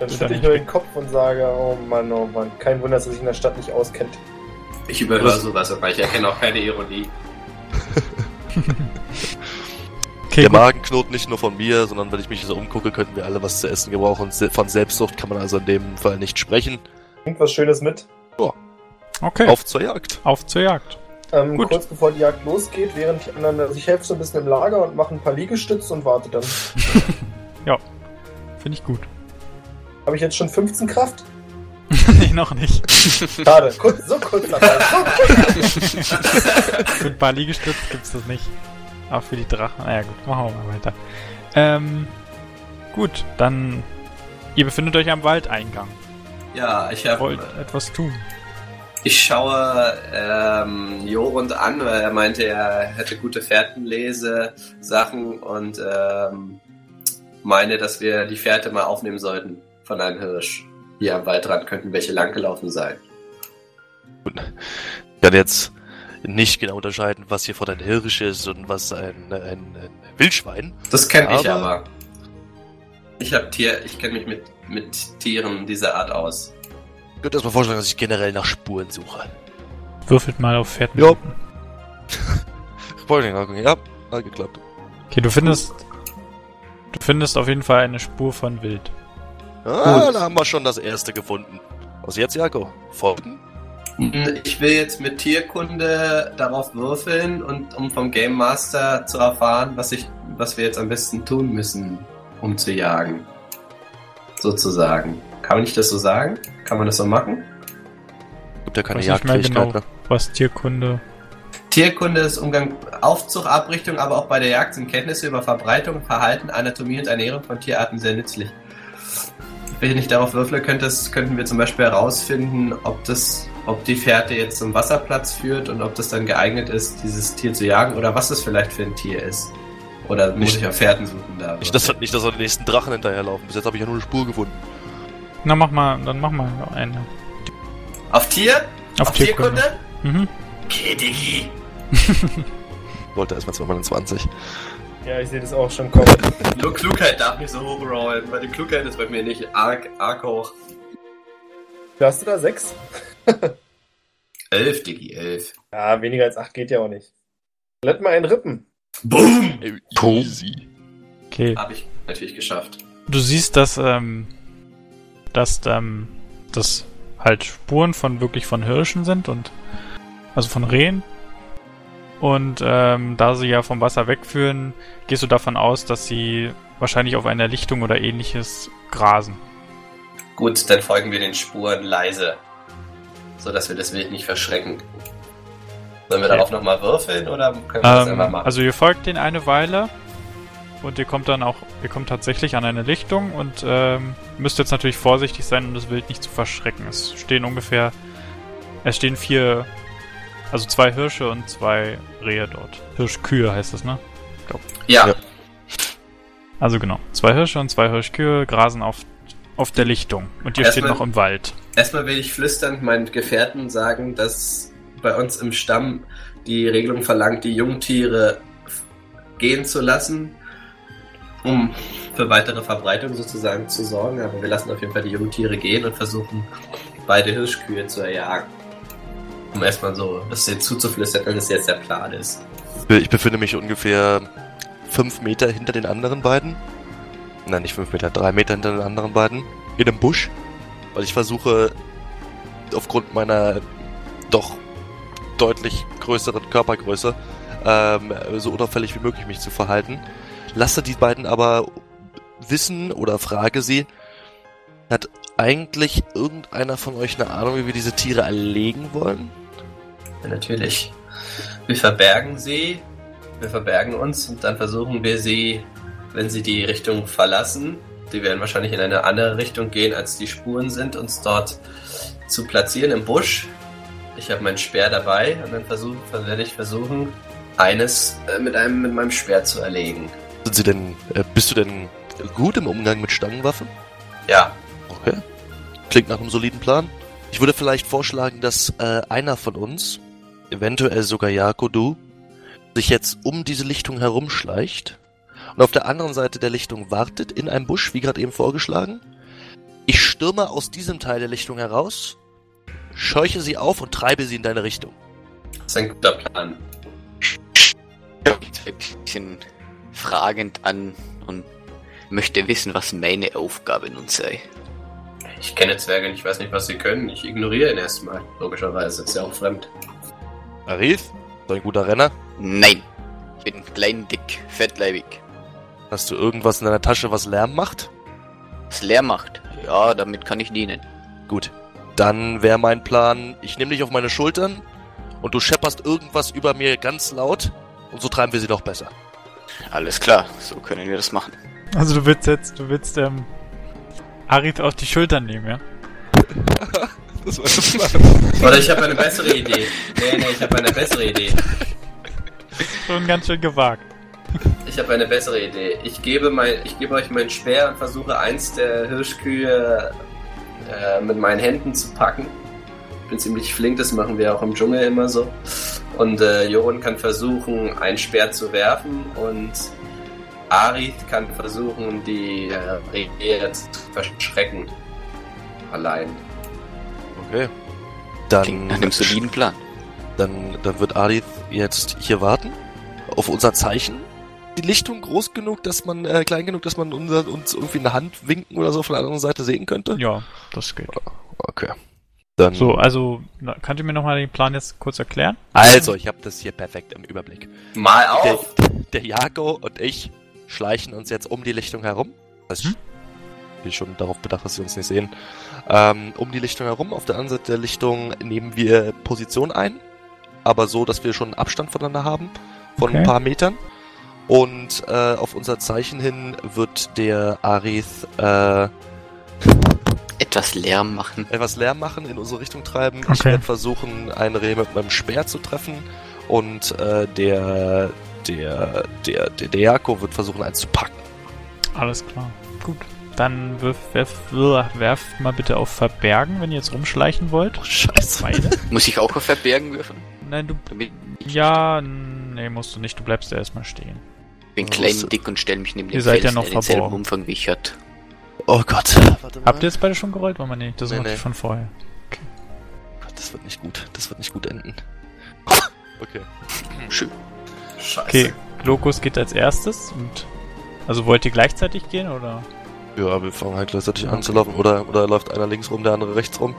Dann schüttle ich nur den Kopf und sage, oh Mann, oh Mann, kein Wunder, dass er sich in der Stadt nicht auskennt. Ich überhöre sowas, aber ich erkenne auch keine Ironie. Okay, Der gut. Magen knurrt nicht nur von mir, sondern wenn ich mich so umgucke, könnten wir alle was zu essen gebrauchen. Und Von Selbstsucht kann man also in dem Fall nicht sprechen. Bringt was Schönes mit. Okay, Auf zur Jagd. auf zur Jagd. Ähm, Gut. kurz bevor die Jagd losgeht, während die anderen, also ich helfe so ein bisschen im Lager und mache ein paar Liegestütze und warte dann. Finde ich gut. Habe ich jetzt schon 15 Kraft? nee, noch nicht. Schade, kurz, so kurz dabei. So kurz. Für ein paar Liegestütze gibt's das nicht. Auch für die Drachen. Naja, gut, machen wir mal weiter. Ähm, gut, dann. Ihr befindet euch am Waldeingang. Ja, ich habe Wollt etwas tun. Ich schaue ähm, Jorund an, weil er meinte, er hätte gute Fährtenlese-Sachen und ähm, meine, dass wir die Fährte mal aufnehmen sollten von einem Hirsch. Hier am Waldrand könnten welche langgelaufen sein. Ich kann jetzt nicht genau unterscheiden, was hier von ein Hirsch ist und was ein, ein, ein Wildschwein. Das kenne ich Aber-. Ich habe Tier, ich kenne mich mit, mit Tieren dieser Art aus. Ich könnte erstmal vorschlagen, dass ich generell nach Spuren suche. Würfelt mal auf Fährten. Ja. Vorschlagen, ja, hat geklappt. Okay, du findest. Du findest auf jeden Fall eine Spur von Wild. Ah, Gut. da haben wir schon das erste gefunden. Was jetzt, Jako? Folgen? Ich will jetzt mit Tierkunde darauf würfeln und um vom Game Master zu erfahren, was ich, was wir jetzt am besten tun müssen, um zu jagen. Sozusagen. Kann man nicht das so sagen? Kann man das so machen? Gibt ja keine Weiß nicht mehr Jagdfähigkeit, genau. ne? Was Tierkunde. Tierkunde ist Umgang, Aufzug, Abrichtung, aber auch bei der Jagd sind Kenntnisse über Verbreitung, Verhalten, Anatomie und Ernährung von Tierarten sehr nützlich. Wenn ich nicht darauf würfle, könnte könnten wir zum Beispiel herausfinden, ob das, ob die Fährte jetzt zum Wasserplatz führt und ob das dann geeignet ist, dieses Tier zu jagen oder was es vielleicht für ein Tier ist. Oder muss Nicht- ich auf Fährten suchen da? Nicht, dass, nicht, dass wir den nächsten Drachen hinterherlaufen. Bis jetzt habe ich ja nur eine Spur gefunden. Na, mach mal, dann mach mal eine. Auf Tier? Auf, Tierkunde. Mhm. Okay, Diggi. Ich wollte erstmal 220. Ja, ich sehe das auch schon kommen. Nur Klugheit darf nicht so hoch rollen, weil die Klugheit ist bei mir nicht arg, arg hoch. Wie hast du da? Sechs? Elf, Diggi, elf. Ja, weniger als acht geht ja auch nicht. Let mal einen rippen. Boom! Easy. Okay. Habe ich natürlich geschafft. Du siehst, dass, ähm, dass, ähm, das halt Spuren von wirklich von Hirschen sind und also von Rehen. Und ähm, da sie ja vom Wasser wegführen, gehst du davon aus, dass sie wahrscheinlich auf einer Lichtung oder ähnliches grasen. Gut, dann folgen wir den Spuren leise. So dass wir das Wild nicht verschrecken. Sollen wir Okay. darauf nochmal würfeln oder können wir das einfach Ähm, machen? also ihr folgt den eine Weile und ihr kommt dann auch, ihr kommt tatsächlich an eine Lichtung und ähm, müsst jetzt natürlich vorsichtig sein, um das Wild nicht zu verschrecken. Es stehen ungefähr, es stehen vier, also zwei Hirsche und zwei Rehe dort. Hirschkühe heißt das, ne? ja, ja. Also genau, zwei Hirsche und zwei Hirschkühe grasen auf, auf der Lichtung und ihr steht Erstmal- noch im Wald. erstmal will ich flüsternd meinen Gefährten sagen, dass bei uns im Stamm die Regelung verlangt, die Jungtiere gehen zu lassen, um für weitere Verbreitung sozusagen zu sorgen. Aber wir lassen auf jeden Fall die Jungtiere gehen und versuchen, beide Hirschkühe zu erjagen. Um erstmal so das denen zuzuflüstern, dass das jetzt der Plan ist. Ich befinde mich ungefähr fünf Meter hinter den anderen beiden. Nein, nicht fünf Meter, drei Meter hinter den anderen beiden. In einem Busch. Weil ich versuche, aufgrund meiner doch deutlich größeren Körpergröße, ähm, so unauffällig wie möglich mich zu verhalten. Lasse die beiden aber wissen oder frage sie, hat eigentlich irgendeiner von euch eine Ahnung, wie wir diese Tiere erlegen wollen? Natürlich. Wir verbergen sie, wir verbergen uns und dann versuchen wir sie, wenn sie die Richtung verlassen, die werden wahrscheinlich in eine andere Richtung gehen, als die Spuren sind, uns dort zu platzieren im Busch. Ich habe meinen Speer dabei und dann versuch, werde ich versuchen, eines äh, mit einem mit meinem Speer zu erlegen. Sind sie denn, äh, bist du denn gut im Umgang mit Stangenwaffen? Ja, Okay. Klingt nach einem soliden Plan. Ich würde vielleicht vorschlagen, dass äh, einer von uns, eventuell sogar Jako, du, sich jetzt um diese Lichtung herumschleicht und auf der anderen Seite der Lichtung wartet, in einem Busch, wie gerade eben vorgeschlagen. Ich stürme aus diesem Teil der Lichtung heraus, scheuche sie auf und treibe sie in deine Richtung. das ist ein guter Plan. Ich ein bisschen fragend an und möchte wissen, was meine Aufgabe nun sei. Ich kenne Zwerge, ich weiß nicht, was sie können. Ich ignoriere ihn erstmal, logischerweise. Ist ja auch fremd. Arif, so ein guter Renner. Nein, ich bin klein, dick, fettleibig. Hast du irgendwas in deiner Tasche, was Lärm macht? Was leer macht, ja, damit kann ich dienen. Gut. Dann wäre mein Plan, ich nehme dich auf meine Schultern und du schepperst irgendwas über mir ganz laut und so treiben wir sie doch besser. Alles klar, so können wir das machen. Also du willst jetzt, du willst ähm, Arith auf die Schultern nehmen, ja? Das war der Plan. Oder ich habe eine bessere Idee. Nee, nee, ich habe eine bessere Idee. Schon ganz schön gewagt. Ich habe eine bessere Idee. Ich gebe, mein, ich gebe euch meinen Speer und versuche eins der Hirschkühe äh, mit meinen Händen zu packen. Ich bin ziemlich flink, das machen wir auch im Dschungel immer so. Und äh, Joron kann versuchen, einen Speer zu werfen und Arith kann versuchen, die äh, Rehe zu verschrecken. Allein. Okay. Klingt nach Dann, einem soliden Plan. dann, dann wird Adith jetzt hier warten. Auf unser Zeichen. Die Lichtung groß genug, dass man, äh, klein genug, dass man unser, uns irgendwie eine Hand winken oder so von der anderen Seite sehen könnte? Ja, das geht. Okay. Dann, So, also, na, könnt ihr mir nochmal den Plan jetzt kurz erklären? also, ich habe das hier perfekt im Überblick. Mal Der, auf! der Jago und ich schleichen uns jetzt um die Lichtung herum. Also Hm? ich bin schon darauf bedacht, dass sie uns nicht sehen. Ähm, um die Lichtung herum. Auf der anderen Seite der Lichtung nehmen wir Position ein. Aber so, dass wir schon Abstand voneinander haben. Von Okay. ein paar Metern. Und äh, auf unser Zeichen hin wird der Arith äh, Etwas Lärm machen. etwas Lärm machen, in unsere Richtung treiben. Ich Okay. werde versuchen, einen Reh mit meinem Speer zu treffen. Und äh, der, der, der, der, der Jako wird versuchen, eins zu packen. Alles klar. Gut. Dann wirf, werf, werft mal bitte auf Verbergen, wenn ihr jetzt rumschleichen wollt. Oh, scheiße. Muss ich auch auf Verbergen würfeln? Nein, du. Damit Ja, nee, musst du nicht. Du bleibst ja erstmal stehen. ich bin klein, so. dick und stelle mich neben Ihr den seid ja Felsen, noch der denselben. Umfang wie ich hat. Oh Gott. Warte mal. Habt ihr jetzt beide schon gerollt? Wollen wir nicht? Das ist Nee, nee. von vorher. Gott, Das wird nicht gut. Das wird nicht gut enden. Okay. Schön. Scheiße. Okay, Lokus geht als erstes und. Also wollt ihr gleichzeitig gehen oder? Ja, wir fangen halt gleichzeitig an zu laufen. Oder, oder läuft einer links rum, der andere rechts rum.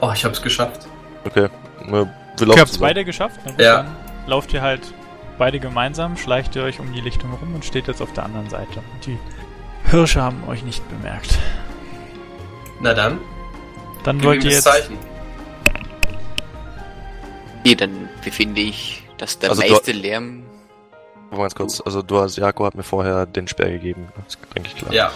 Oh, ich hab's geschafft. Okay. Wir wir Ihr laufen habt's zusammen. beide geschafft? Gut, Ja. Dann lauft ihr halt beide gemeinsam, schleicht ihr euch um die Lichtung rum und steht jetzt auf der anderen Seite. Und die Hirsche haben euch nicht bemerkt. Na dann, Dann gib wollt ihr jetzt. Zeichen. Okay, dann befinde ich, dass der Also du- meiste Lärm Warte mal ganz kurz. Also du hast, Jako hat mir vorher den Speer gegeben. Das denke ich, klar. Ja.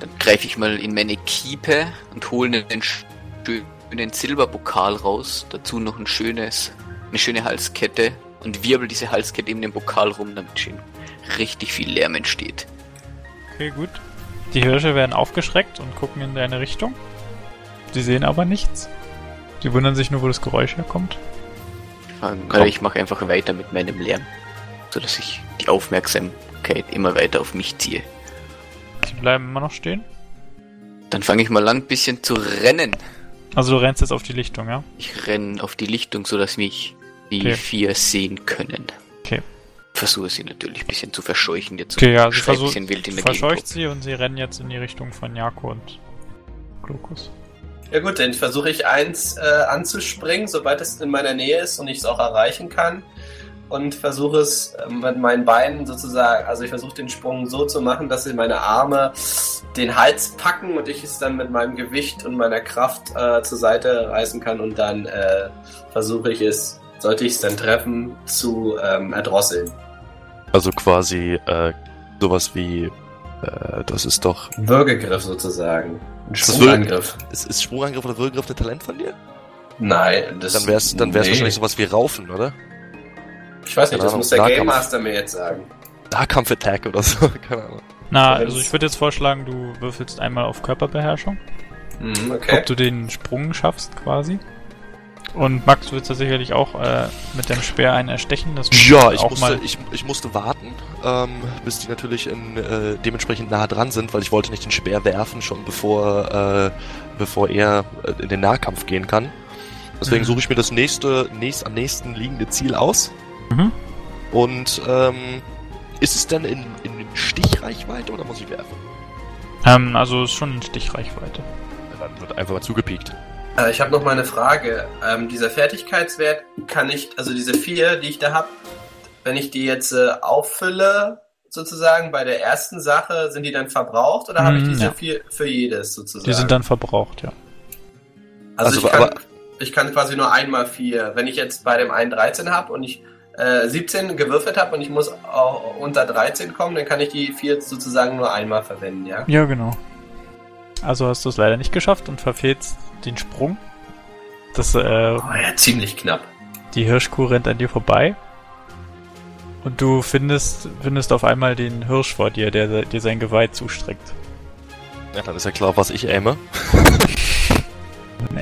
Dann greife ich mal in meine Kiepe und hole einen schönen Silberpokal raus. Dazu noch ein schönes, eine schöne Halskette und wirbel diese Halskette in den Pokal rum, damit schön richtig viel Lärm entsteht. Okay, gut. Die Hirsche werden aufgeschreckt und gucken in deine Richtung. Sie sehen aber nichts. Sie wundern sich nur, wo das Geräusch herkommt. Oder ich mache einfach weiter mit meinem Lärm, sodass ich die Aufmerksamkeit immer weiter auf mich ziehe. Sie bleiben immer noch stehen. Dann fange ich mal an, ein bisschen zu rennen. Also du rennst jetzt auf die Lichtung, ja? Ich renne auf die Lichtung, sodass mich die Okay. vier sehen können. Okay. Versuche sie natürlich ein bisschen zu verscheuchen, jetzt Okay, ja, sie versucht, bisschen wild in der verscheucht sie und sie rennen jetzt in die Richtung von Jako und Glokus. Ja gut, dann versuche ich eins äh, anzuspringen, sobald es in meiner Nähe ist und ich es auch erreichen kann. Und versuche es äh, mit meinen Beinen sozusagen, also ich versuche den Sprung so zu machen, dass sie meine Arme den Hals packen und ich es dann mit meinem Gewicht und meiner Kraft äh, zur Seite reißen kann und dann äh, versuche ich es, sollte ich es dann treffen, zu ähm, erdrosseln. Also quasi äh, sowas wie, äh, das ist doch, Würgegriff sozusagen. Ein Sprungangriff. ist, ist Sprungangriff oder Würgegriff ein Talent von dir? Nein, das Dann dann wär's nee. wahrscheinlich sowas wie Raufen, oder? Ich weiß nicht, das Keine muss der Ahnung, Game Nahkampf. Master mir jetzt sagen. Nahkampf Attack oder so, keine Ahnung. Na, also ich würde jetzt vorschlagen, du würfelst einmal auf Körperbeherrschung, Mhm, okay. ob du den Sprung schaffst quasi. Und Max, du willst da sicherlich auch äh, mit dem Speer einen erstechen. Das Ja, ich auch musste, mal. ich, ich musste warten, ähm, bis die natürlich in, äh, dementsprechend nah dran sind, weil ich wollte nicht den Speer werfen, schon bevor, äh, bevor er äh, in den Nahkampf gehen kann. Deswegen Mhm. suche ich mir das nächste, nächst, am nächsten liegende Ziel aus. Mhm. Und ähm, ist es denn in, in Stichreichweite oder muss ich werfen? Ähm, also ist schon in Stichreichweite. Dann wird einfach mal zugepiekt. Äh, ich habe noch mal eine Frage. Ähm, dieser Fertigkeitswert kann ich, also diese vier, die ich da habe, wenn ich die jetzt äh, auffülle, sozusagen bei der ersten Sache, sind die dann verbraucht oder habe ich Mm, diese ja. vier für jedes sozusagen? Die sind dann verbraucht, ja. also, also ich, kann, aber- ich kann quasi nur einmal vier. Wenn ich jetzt bei dem einen 13 habe und ich äh, 17 gewürfelt habe und ich muss auch unter 13 kommen, dann kann ich die vier sozusagen nur einmal verwenden, ja? Ja, genau. Also hast du es leider nicht geschafft und verfehlst den Sprung. Das, äh, Oh ja, ziemlich knapp. die Hirschkuh rennt an dir vorbei. Und du findest, findest auf einmal den Hirsch vor dir, der dir sein Geweih zustreckt. Ja, dann ist ja klar, was ich aime. Dann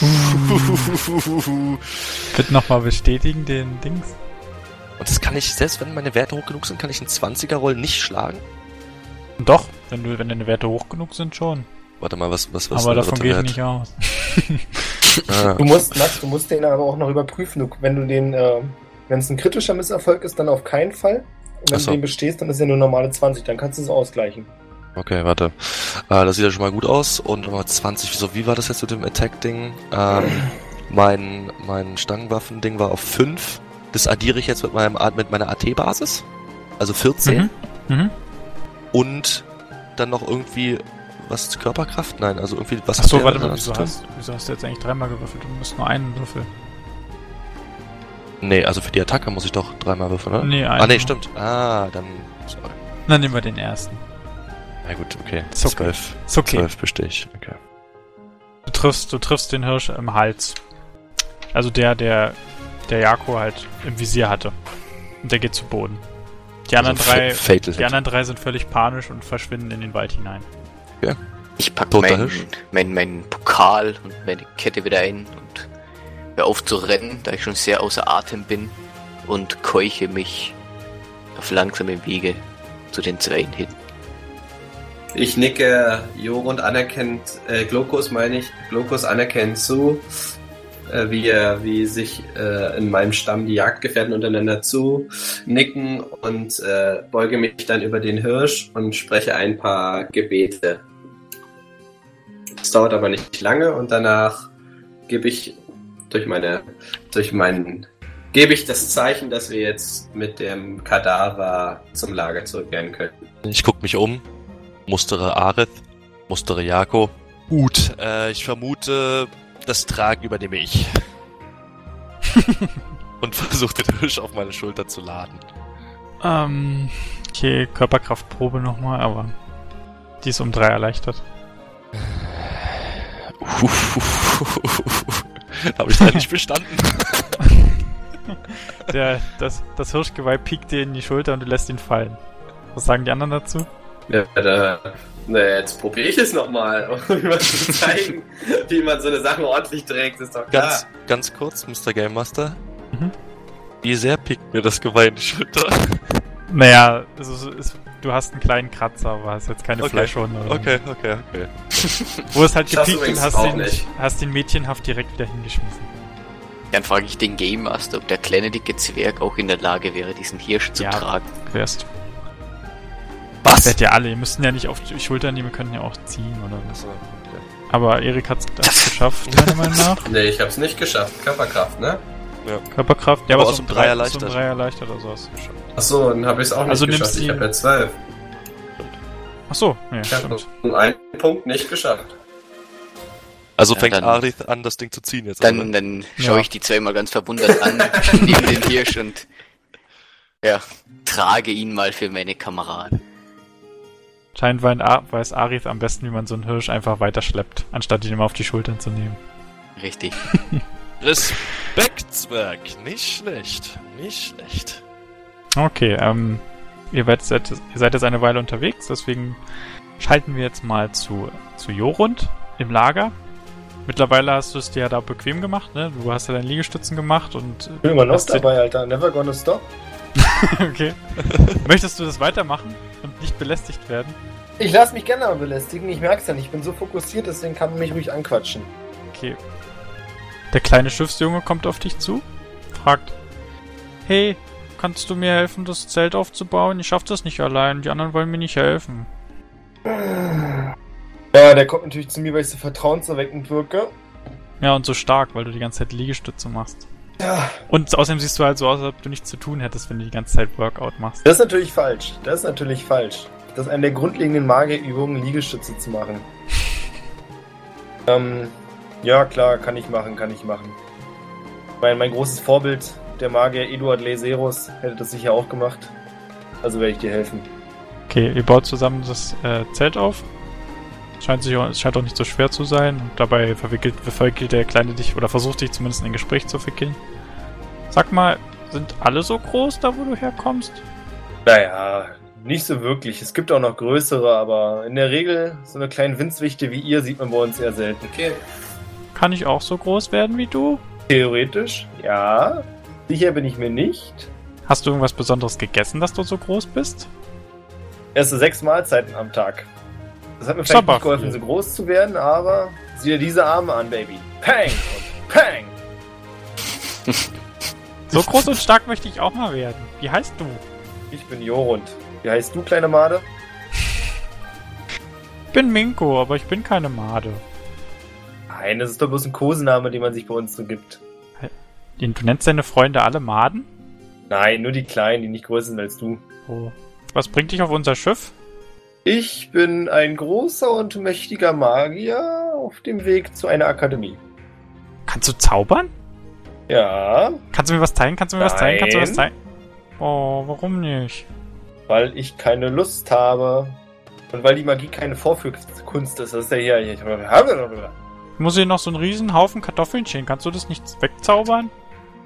einmal. Bitte nochmal bestätigen, den Dings. Und das kann ich, selbst wenn meine Werte hoch genug sind, kann ich einen 20er-Roll nicht schlagen? Doch, wenn du, wenn deine Werte hoch genug sind, schon. Warte mal, was, was, was Aber davon gehe ich nicht aus. Ah, Du musst, Max, du musst den aber auch noch überprüfen. Du, wenn du den, äh, wenn es ein kritischer Misserfolg ist, dann auf keinen Fall. Und wenn so. du den bestehst, dann ist ja nur normale 20, dann kannst du es ausgleichen. Okay, warte. Äh, das sieht ja schon mal gut aus. Und nochmal 20, wieso, wie war das jetzt mit dem Attack-Ding? Ähm, mein, mein Stangenwaffen-Ding war auf 5. Das addiere ich jetzt mit meinem, mit meiner AT-Basis. Also 14. Mhm. Mhm. Und dann noch irgendwie, was ist Körperkraft? Nein, also irgendwie, was Achso, warte mal, zu wieso hast, wieso hast du jetzt eigentlich dreimal gewürfelt? Du musst nur einen würfeln. Nee, also für die Attacke muss ich doch dreimal würfeln, oder? Nee, einen. ah, nee, stimmt. Ah, dann, sorry. Dann nehmen wir den ersten. Na gut, okay. 12, Ist okay. 12 bestehe ich, okay. Du triffst, du triffst den Hirsch im Hals. Also der, der, der Jako halt im Visier hatte. Und der geht zu Boden. Die anderen Also drei, die Hit. anderen drei sind völlig panisch und verschwinden in den Wald hinein. Ich pack Toter meinen mein, mein Pokal und meine Kette wieder ein und hör auf zu rennen, da ich schon sehr außer Atem bin und keuche mich auf langsamem Wege zu den Zweien hin. Ich nicke Jorund anerkennt, äh, Glokus meine ich, Glokus anerkennt zu, äh, wie, wie sich äh, in meinem Stamm die Jagdgefährten untereinander zu nicken und äh, beuge mich dann über den Hirsch und spreche ein paar Gebete. Es dauert aber nicht lange und danach gebe ich durch meine, durch meinen, gebe ich das Zeichen, dass wir jetzt mit dem Kadaver zum Lager zurückkehren können. Ich guck mich um, mustere Arith, mustere Jako. Gut, äh, ich vermute, das Tragen übernehme ich. Und versuche den Hirsch auf meine Schulter zu laden. Ähm, okay, Körperkraftprobe nochmal, aber die ist um drei erleichtert. Habe ich da nicht bestanden. Der, das, das Hirschgeweih piekt dir in die Schulter und du lässt ihn fallen. Was sagen die anderen dazu? Ja, da, na, jetzt probiere ich es nochmal, um mir zu zeigen, wie man so eine Sache ordentlich trägt, ist doch klar. Ganz, ganz kurz, Mr. Game Master. Mhm. Wie sehr pickt mir das Geweih in die Schulter? Naja, es ist, es, du hast einen kleinen Kratzer, aber hast jetzt keine Okay. Fleischwunde. oder so. Okay, okay, okay. Wo es halt du gepiekt und hast auch ihn, nicht. hast ihn mädchenhaft direkt wieder hingeschmissen. Dann frage ich den Game Master, ob der kleine dicke Zwerg auch in der Lage wäre, diesen Hirsch zu Ja. tragen. Wärst. Was? Seid ihr alle, ihr müssten ja nicht auf die Schultern nehmen, wir könnten ja auch ziehen oder was. Achso, okay. Aber Erik hat's das geschafft, meiner Meinung nach. Nee, ich hab's nicht geschafft. Körperkraft, ne? Körperkraft, ja, Aber aber aus so ein dem Dreier Drei- so ein leichter. Dreier leichter oder sowas. Achso, dann hab ich's auch nicht Also geschafft. nimmst Ich die- hab ja zwölf. Ach so, nee, Ich hab stimmt. nur einen Punkt nicht geschafft. Also Ja, fängt Arith an, das Ding zu ziehen jetzt. Dann, oder? dann Ja. schaue ich die zweimal ganz verwundert an, neben den Hirsch und ja, trage ihn mal für meine Kameraden. A- weiß Arith am besten, wie man so einen Hirsch einfach weiterschleppt, anstatt ihn immer auf die Schultern zu nehmen. Richtig. Respekt, Zwerg. Nicht schlecht. Nicht schlecht. Okay, ähm, ihr, werdet, seid, ihr seid jetzt eine Weile unterwegs, deswegen schalten wir jetzt mal zu, zu Jorund im Lager. Mittlerweile hast du es dir ja da bequem gemacht, ne? Du hast ja deine Liegestützen gemacht und... Ich bin immer noch hast du- dabei, Alter. Never gonna stop. okay. Möchtest du das weitermachen nicht belästigt werden? Ich lasse mich gerne mal belästigen. Ich merk's ja nicht. Ich bin so fokussiert, deswegen kann man mich ruhig anquatschen. Okay. Der kleine Schiffsjunge kommt auf dich zu, fragt, hey, kannst du mir helfen, das Zelt aufzubauen? Ich schaff das nicht allein, die anderen wollen mir nicht helfen. Ja, der kommt natürlich zu mir, weil ich so vertrauenserweckend wirke. Ja, und so stark, weil du die ganze Zeit Liegestütze machst. Ja, Und außerdem siehst du halt so aus, als ob du nichts zu tun hättest, wenn du die ganze Zeit Workout machst. das ist natürlich falsch. Das ist natürlich falsch. Das ist eine der grundlegenden Magierübungen, Liegestütze zu machen. ähm, ja, klar, kann ich machen, kann ich machen. Mein, mein großes Vorbild, der Magier Eduard Leserus, hätte das sicher auch gemacht. Also werde ich dir helfen. Okay, ihr baut zusammen das äh, Zelt auf. Scheint sich auch, es scheint auch nicht so schwer zu sein. Und dabei verwickelt, verwickelt der Kleine dich oder versucht dich zumindest in ein Gespräch zu wickeln. Sag mal, sind alle so groß da, wo du herkommst? Naja, nicht so wirklich. Es gibt auch noch größere, aber in der Regel so eine kleine Winzwichte wie ihr sieht man bei uns eher selten. Okay. Kann ich auch so groß werden wie du? Theoretisch, ja. Sicher bin ich mir nicht. Hast du irgendwas Besonderes gegessen, dass du so groß bist? Erste sechs Mahlzeiten am Tag. Das hat mir vielleicht nicht geholfen, so groß zu werden, aber sieh dir diese Arme an, Baby. Pang Pang. So groß und stark möchte ich auch mal werden. Wie heißt du? Ich bin Jorund. Wie heißt du, kleine Made? Ich bin Minko, aber ich bin keine Made. Nein, das ist doch bloß ein Kosename, den man sich bei uns so gibt. Du nennst deine Freunde alle Maden? Nein, nur die Kleinen, die nicht größer sind als du. Oh. Was bringt dich auf unser Schiff? Ich bin ein großer und mächtiger Magier auf dem Weg zu einer Akademie. Kannst du zaubern? Ja, Kannst du mir was teilen? Kannst du mir was teilen? Kannst du mir was Nein. teilen? Oh, warum nicht? weil ich keine Lust habe. Und weil die Magie keine Vorführkunst ist. Das ist ja hier. hier. Muss hier noch so einen riesen Haufen Kartoffeln stehen. Kannst du das nicht wegzaubern?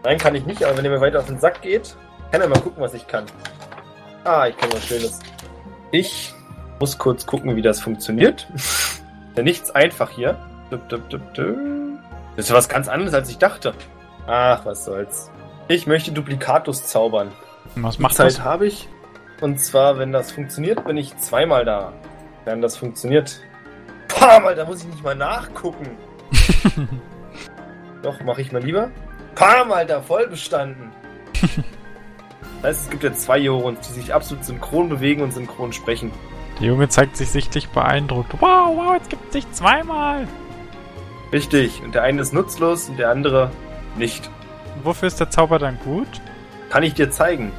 Nein, kann ich nicht, aber wenn ihr mir weiter auf den Sack geht, kann er mal gucken, was ich kann. Ah, ich kann was Schönes. Ich muss kurz gucken, wie das funktioniert. ja, nichts einfach hier. Das ist was ganz anderes, als ich dachte. Ach, was soll's. Ich möchte Duplikatus zaubern. Was Die macht Zeit das? habe ich. Und zwar, wenn das funktioniert, bin ich zweimal da. Wenn das funktioniert. Pah, mal, da muss ich nicht mal nachgucken. Doch, mache ich mal lieber. Pam, Alter, voll bestanden. Das heißt, es gibt ja zwei Jorons, die sich absolut synchron bewegen und synchron sprechen. Der Junge zeigt sich sichtlich beeindruckt. Wow, wow, jetzt gibt es dich zweimal. Richtig. Und der eine ist nutzlos und der andere nicht. Und wofür ist der Zauber dann gut? Kann ich dir zeigen.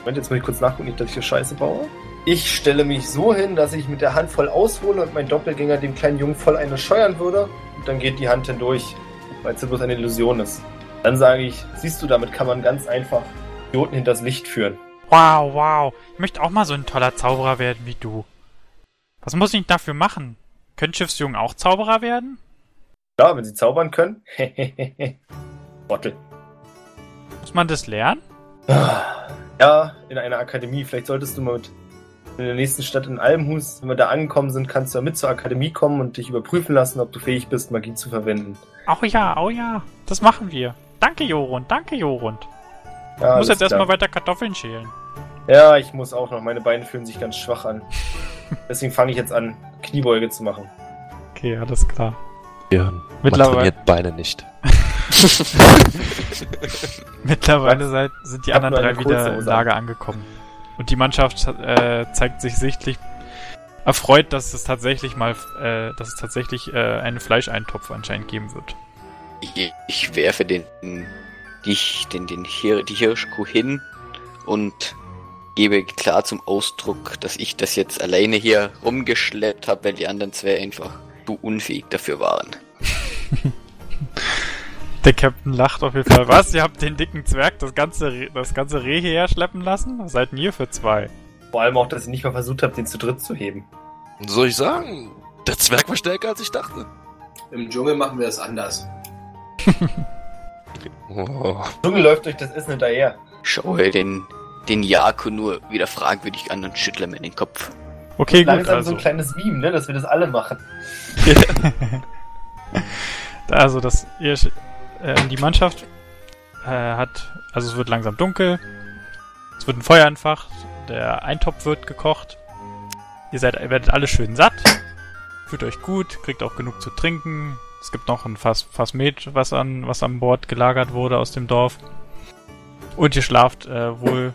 Moment, jetzt muss ich kurz nachgucken, nicht, dass ich hier Scheiße baue. Ich stelle mich so hin, dass ich mit der Hand voll aushole und mein Doppelgänger dem kleinen Jungen voll eine scheuern würde. Und dann geht die Hand hindurch, weil es ja bloß eine Illusion ist. Dann sage ich, siehst du, damit kann man ganz einfach Idioten hinters Licht führen. Wow, wow. Ich möchte auch mal so ein toller Zauberer werden wie du. Was muss ich dafür machen? Können Schiffsjungen auch Zauberer werden? Klar, wenn sie zaubern können. Bottel. Muss man das lernen? Ja, in einer Akademie. Vielleicht solltest du mal mit in der nächsten Stadt in Almhus, wenn wir da angekommen sind, kannst du ja mit zur Akademie kommen und dich überprüfen lassen, ob du fähig bist, Magie zu verwenden. Oh ja, oh ja. Das machen wir. Danke, Jorund. Danke, Jorund. Ja, Ich muss jetzt erstmal weiter Kartoffeln schälen. Ja, ich muss auch noch. Meine Beine fühlen sich ganz schwach an. Deswegen fange ich jetzt an, Kniebeuge zu machen. Okay, alles klar. Man Mittlerweile- trainiert Beine nicht. Mittlerweile seid, sind die Ich anderen drei wieder kurze im Lager angekommen. Und die Mannschaft äh, zeigt sich sichtlich erfreut, dass es tatsächlich mal, äh, dass es tatsächlich äh, einen Fleischeintopf anscheinend geben wird. Ich, ich werfe den, die, den, den Hir die Hirschkuh hin und gebe klar zum Ausdruck, dass ich das jetzt alleine hier rumgeschleppt habe, weil die anderen zwei einfach zu unfähig dafür waren. Der Captain lacht auf jeden Fall. Was? Ihr habt den dicken Zwerg das ganze, Re das ganze Reh hierher schleppen lassen? Was seid denn ihr für zwei? Vor allem auch, dass ich nicht mal versucht habe, den zu dritt zu heben. Soll ich sagen, der Zwerg war stärker als ich dachte. Im Dschungel machen wir das anders. Oh. Junge läuft durch das Essen hinterher. Schaue den, den Jako nur wieder fragwürdig an und schüttle mir den Kopf. Okay, gut, Langsam so also. ein kleines Meme, ne, dass wir das alle machen. Also, das, ihr, äh, die Mannschaft äh, hat, also es wird langsam dunkel, es wird ein Feuer entfacht, der Eintopf wird gekocht, ihr seid, ihr werdet alle schön satt, fühlt euch gut, kriegt auch genug zu trinken, es gibt noch ein Fass, Fass Met, was an, was an Bord gelagert wurde aus dem Dorf. Und ihr schlaft äh, wohl,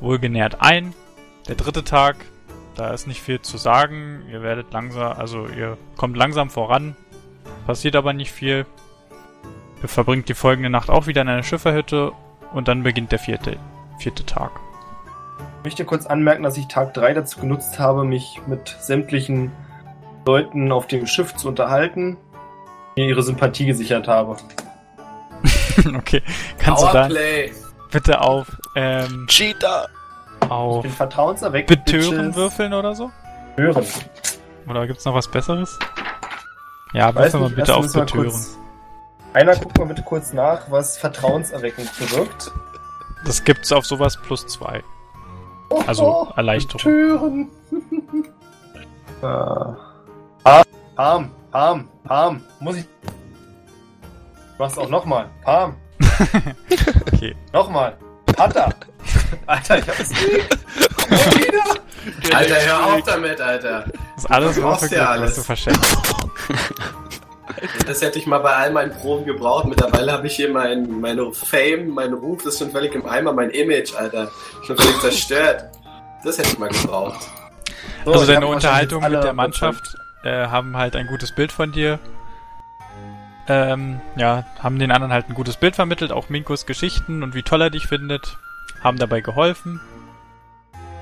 wohlgenährt ein. Der dritte Tag, da ist nicht viel zu sagen. Ihr werdet langsam, also ihr kommt langsam voran. Passiert aber nicht viel. Ihr verbringt die folgende Nacht auch wieder in einer Schifferhütte und dann beginnt der vierte, vierte Tag. Ich möchte kurz anmerken, dass ich Tag 3 dazu genutzt habe, mich mit sämtlichen Leuten auf dem Schiff zu unterhalten, mir ihre Sympathie gesichert habe. okay, kannst du dann Powerplay. bitte auf, ähm, Cheater! Ich auf bin vertrauenserweckend. Betören Bitches. würfeln oder so? Hören. Oder gibt's noch was Besseres? Ja, Weiß würfel mal nicht, bitte auf Betören. kurz- Einer guckt mal bitte kurz nach, was vertrauenserweckend bewirkt. Das gibt's auf sowas plus zwei. Also, Erleichterung. Betören. äh, Palm, Palm, Palm. Muss ich. Du machst auch nochmal. Palm. Okay. Nochmal. Er. Alter, ich hab es wieder. Alter, hör auf damit, Alter. Das ist alles Du brauchst Würfelglück, ja was alles. du verschenkst. Das hätte ich mal bei all meinen Proben gebraucht. Mittlerweile habe ich hier mein, meine Fame, mein Ruf ist schon völlig im Eimer, mein Image, Alter. Schon völlig zerstört. Das hätte ich mal gebraucht. So, also ich hab deine Unterhaltung mit der Mannschaft äh, haben halt ein gutes Bild von dir. Ähm, ja, haben den anderen halt ein gutes Bild vermittelt, auch Minkos Geschichten und wie toll er dich findet, haben dabei geholfen.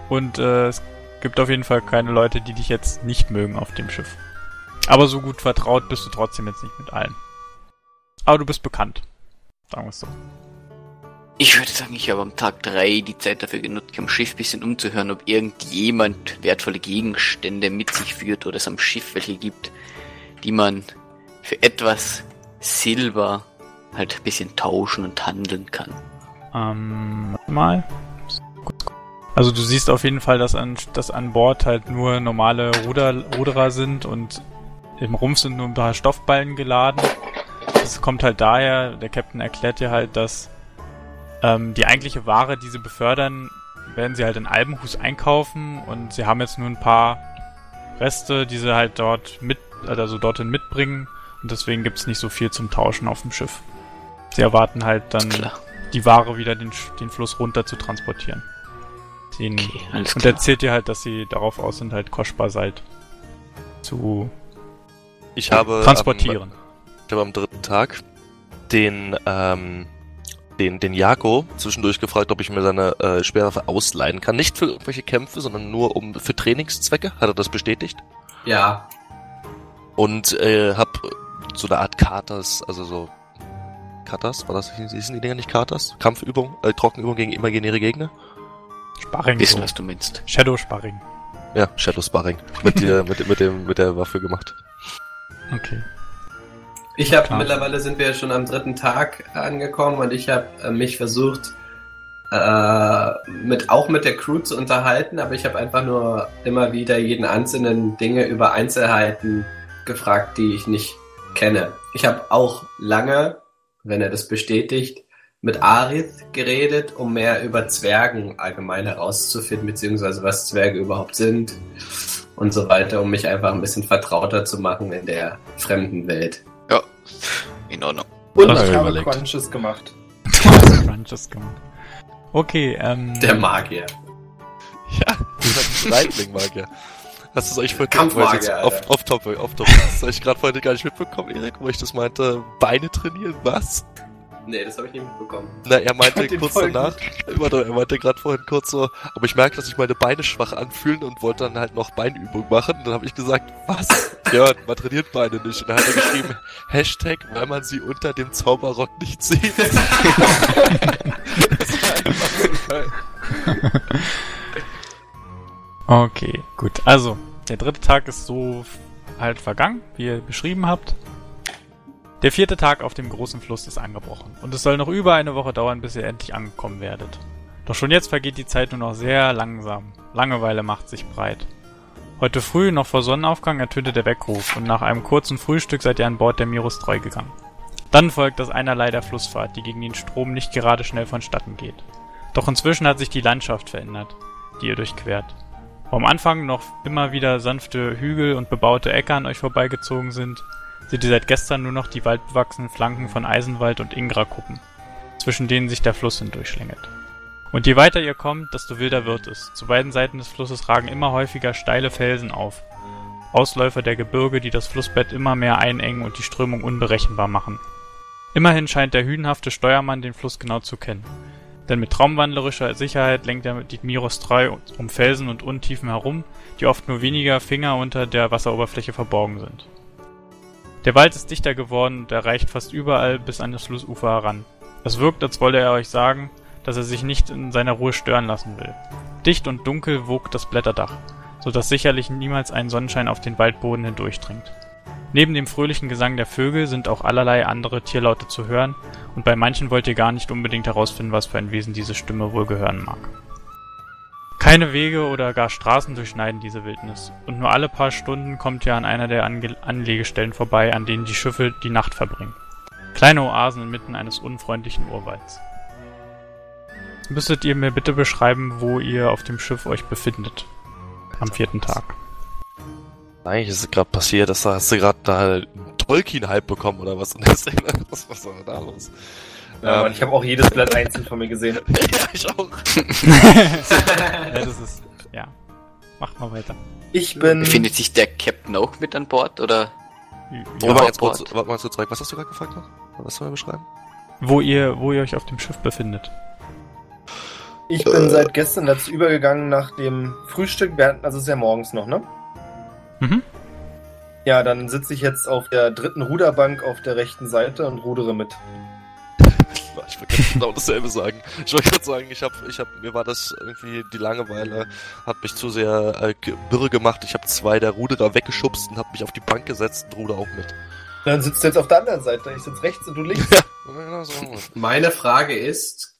Und äh, es gibt auf jeden Fall keine Leute, die dich jetzt nicht mögen auf dem Schiff. Aber so gut vertraut bist du trotzdem jetzt nicht mit allen. Aber du bist bekannt. Sagen wir es so. Ich würde sagen, ich habe am Tag 3 die Zeit dafür genutzt, am Schiff ein bisschen umzuhören, ob irgendjemand wertvolle Gegenstände mit sich führt oder es am Schiff welche gibt, die man für etwas Silber halt ein bisschen tauschen und handeln kann. Ähm, mal. Also du siehst auf jeden Fall, dass an, dass an Bord halt nur normale Ruder, Ruderer sind und im Rumpf sind nur ein paar Stoffballen geladen. Das kommt halt daher, der Captain erklärt dir halt, dass ähm, die eigentliche Ware, die sie befördern, werden sie halt in Albenhus einkaufen und sie haben jetzt nur ein paar Reste, die sie halt dort mit, also dorthin mitbringen und deswegen gibt's nicht so viel zum Tauschen auf dem Schiff. Sie erwarten halt dann die Ware wieder den, den Fluss runter zu transportieren. Den, Okay, alles und klar. erzählt dir halt, dass sie darauf aus sind, halt kostbar seid zu Ich habe transportieren. Am, ich habe am dritten Tag den, ähm, den, den Jako zwischendurch gefragt, ob ich mir seine äh, Speerwaffe ausleihen kann. Nicht für irgendwelche Kämpfe, sondern nur um für Trainingszwecke. Hat er das bestätigt? Ja. Und äh, hab so eine Art Katas, also so Katas, war das, hießen die Dinger nicht Katas? Kampfübung, äh, Trockenübung gegen imaginäre Gegner? Sparring Wissen, so. was du meinst. Shadow Sparring. Ja, Shadow Sparring. Mit, der, mit, mit, dem, mit der Waffe gemacht. Okay. Ich habe mittlerweile sind wir schon am dritten Tag angekommen und ich habe äh, mich versucht äh, mit auch mit der Crew zu unterhalten, aber ich habe einfach nur immer wieder jeden einzelnen Dinge über Einzelheiten gefragt, die ich nicht kenne. Ich habe auch lange, wenn er das bestätigt, mit Arith geredet, um mehr über Zwergen allgemein herauszufinden, beziehungsweise was Zwerge überhaupt sind und so weiter, um mich einfach ein bisschen vertrauter zu machen in der fremden Welt. In Ordnung. Und ich hab habe überlegt. Crunches gemacht. Crunches gemacht. Okay, ähm. Der Magier. Ja, das Reitling Magier. Hast du es eigentlich vorhin Alter. auf, auf Top, auf Top. Das habe ich gerade vorhin gar nicht mitbekommen, Erik, wo ich das meinte, Beine trainieren, was? Nee, das habe ich nicht mitbekommen. Na, er meinte kurz voll danach, er meinte gerade vorhin kurz so, aber ich merke, dass sich meine Beine schwach anfühlen und wollte dann halt noch Beinübung machen. Und dann habe ich gesagt, was? Ja, man trainiert Beine nicht. Und dann hat er geschrieben, Hashtag, weil man sie unter dem Zauberrock nicht sieht. das war einfach so geil. Okay, gut. Also, der dritte Tag ist so halt vergangen, wie ihr beschrieben habt. Der vierte Tag auf dem großen Fluss ist angebrochen und es soll noch über eine Woche dauern, bis ihr endlich angekommen werdet. Doch schon jetzt vergeht die Zeit nur noch sehr langsam. Langeweile macht sich breit. Heute früh, noch vor Sonnenaufgang, ertönte der Weckruf und nach einem kurzen Frühstück seid ihr an Bord der Mirus treu gegangen. Dann folgt das einerlei der Flussfahrt, die gegen den Strom nicht gerade schnell vonstatten geht. Doch inzwischen hat sich die Landschaft verändert, die ihr durchquert. Wo am Anfang noch immer wieder sanfte Hügel und bebaute Äcker an euch vorbeigezogen sind, ihr seit gestern nur noch die waldbewachsenen Flanken von Eisenwald und Ingra-Kuppen, zwischen denen sich der Fluss hindurchschlängelt. Und je weiter ihr kommt, desto wilder wird es. Zu beiden Seiten des Flusses ragen immer häufiger steile Felsen auf. Ausläufer der Gebirge, die das Flussbett immer mehr einengen und die Strömung unberechenbar machen. Immerhin scheint der hühnhafte Steuermann den Fluss genau zu kennen. Denn mit traumwandlerischer Sicherheit lenkt er die Miros treu um Felsen und Untiefen herum, die oft nur weniger Finger unter der Wasseroberfläche verborgen sind. Der Wald ist dichter geworden und erreicht fast überall bis an das Flussufer heran. Es wirkt, als wolle er euch sagen, dass er sich nicht in seiner Ruhe stören lassen will. Dicht und dunkel wogt das Blätterdach, so dass sicherlich niemals ein Sonnenschein auf den Waldboden hindurchdringt. Neben dem fröhlichen Gesang der Vögel sind auch allerlei andere Tierlaute zu hören, und bei manchen wollt ihr gar nicht unbedingt herausfinden, was für ein Wesen diese Stimme wohl gehören mag. Keine Wege oder gar Straßen durchschneiden diese Wildnis, und nur alle paar Stunden kommt ihr an einer der Ange Anlegestellen vorbei, an denen die Schiffe die Nacht verbringen. Kleine Oasen inmitten eines unfreundlichen Urwalds. Müsstet ihr mir bitte beschreiben, wo ihr auf dem Schiff euch befindet. Am vierten Tag. Eigentlich ist es gerade passiert, dass da hast du gerade da einen Tolkien-Hype bekommen oder was? Und deswegen, was, was war da los? Ja, Ähm, Mann, ich habe auch jedes Blatt einzeln von mir gesehen. ja, ich auch. ja, das ist. Ja. Mach mal weiter. Ich bin. Befindet sich der Captain auch mit an Bord oder? Ja, Ja, warte, mal kurz zurück. Was hast du gerade gefragt noch? Was soll man beschreiben? Wo ihr, wo ihr euch auf dem Schiff befindet. Ich bin seit gestern dazu übergegangen nach dem Frühstück. Wir hatten, also es ist ja morgens noch, ne? Mhm. Ja, dann sitze ich jetzt auf der dritten Ruderbank auf der rechten Seite und rudere mit. Ich wollte ganz genau dasselbe sagen. Ich wollte gerade sagen, ich hab, ich hab, mir war das irgendwie die Langeweile, hat mich zu sehr äh, wirre gemacht. Ich habe zwei der Ruderer weggeschubst und habe mich auf die Bank gesetzt und ruder auch mit. Dann sitzt du jetzt auf der anderen Seite. Ich sitze rechts und du links. Ja, so. Meine Frage ist,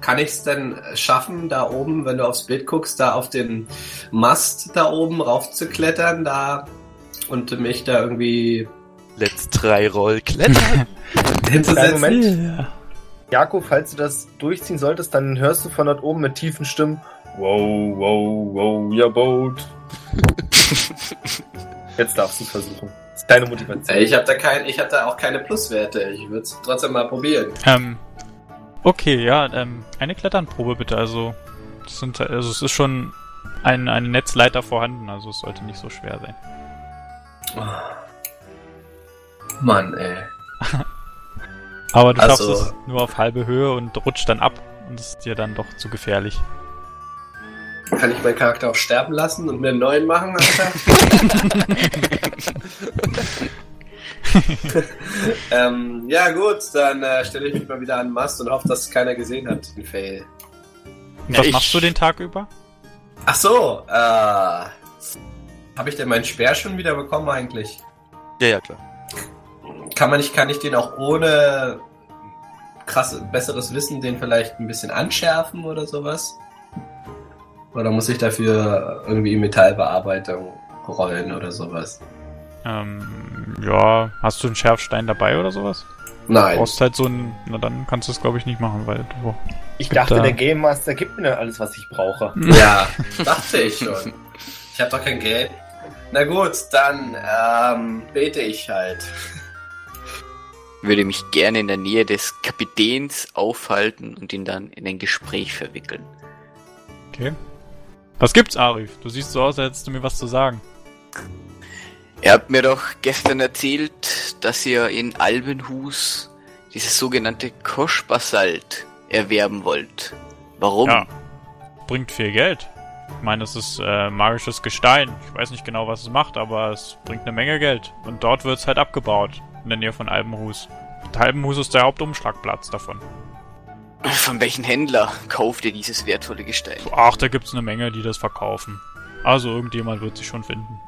kann ich es denn schaffen, da oben, wenn du aufs Bild guckst, da auf dem Mast da oben raufzuklettern, da und mich da irgendwie Let's drei Roll klettern. hinzusetzen? Moment. Ja. Jakob, falls du das durchziehen solltest, dann hörst du von dort oben mit tiefen Stimmen. Wow, wow, wow, your boat. Jetzt darfst du versuchen. Das ist deine Motivation. Ich habe da kein, ich habe da auch keine Pluswerte. Ich würde es trotzdem mal probieren. Ähm, okay, ja, ähm, eine Kletternprobe bitte. Also, das sind, also es ist schon ein, eine Netzleiter vorhanden, also es sollte nicht so schwer sein. Mann, ey. Aber du Also- schaffst es nur auf halbe Höhe und rutscht dann ab und es ist dir dann doch zu gefährlich. Kann ich meinen Charakter auch sterben lassen und mir einen neuen machen, Alter? ähm, ja gut, dann äh, stelle ich mich mal wieder an den Mast und hoffe, dass es keiner gesehen hat, den Fail. Und Ja, was ich- machst du den Tag über? Ach so, äh, habe ich denn meinen Speer schon wieder bekommen eigentlich? ja, ja, klar. Kann man nicht, kann ich den auch ohne krass besseres Wissen den vielleicht ein bisschen anschärfen oder sowas? Oder muss ich dafür irgendwie Metallbearbeitung rollen oder sowas? Ähm, ja, hast du einen Schärfstein dabei oder sowas? Du Nein. brauchst halt so einen, na dann kannst du es glaube ich nicht machen, weil du... Ich dachte, Bitte. der Game Master gibt mir alles, was ich brauche. Ja, dachte ich schon. Ich habe doch kein Geld. Na gut, dann ähm, bete ich halt. Würde mich gerne in der Nähe des Kapitäns aufhalten und ihn dann in ein Gespräch verwickeln. Okay. Was gibt's, Arif? Du siehst so aus, als hättest du mir was zu sagen. Ihr habt mir doch gestern erzählt, dass ihr in Albenhus dieses sogenannte Koschbasalt erwerben wollt. Warum? Ja. Bringt viel Geld. Ich meine, es ist äh, magisches Gestein. Ich weiß nicht genau, was es macht, aber es bringt eine Menge Geld. Und dort wird's halt abgebaut. In der Nähe von Albenhus. Und Albenhus ist der Hauptumschlagplatz davon. Von welchen Händler kauft ihr dieses wertvolle Gestein? Ach, da gibt's eine Menge, die das verkaufen. Also irgendjemand wird sich schon finden.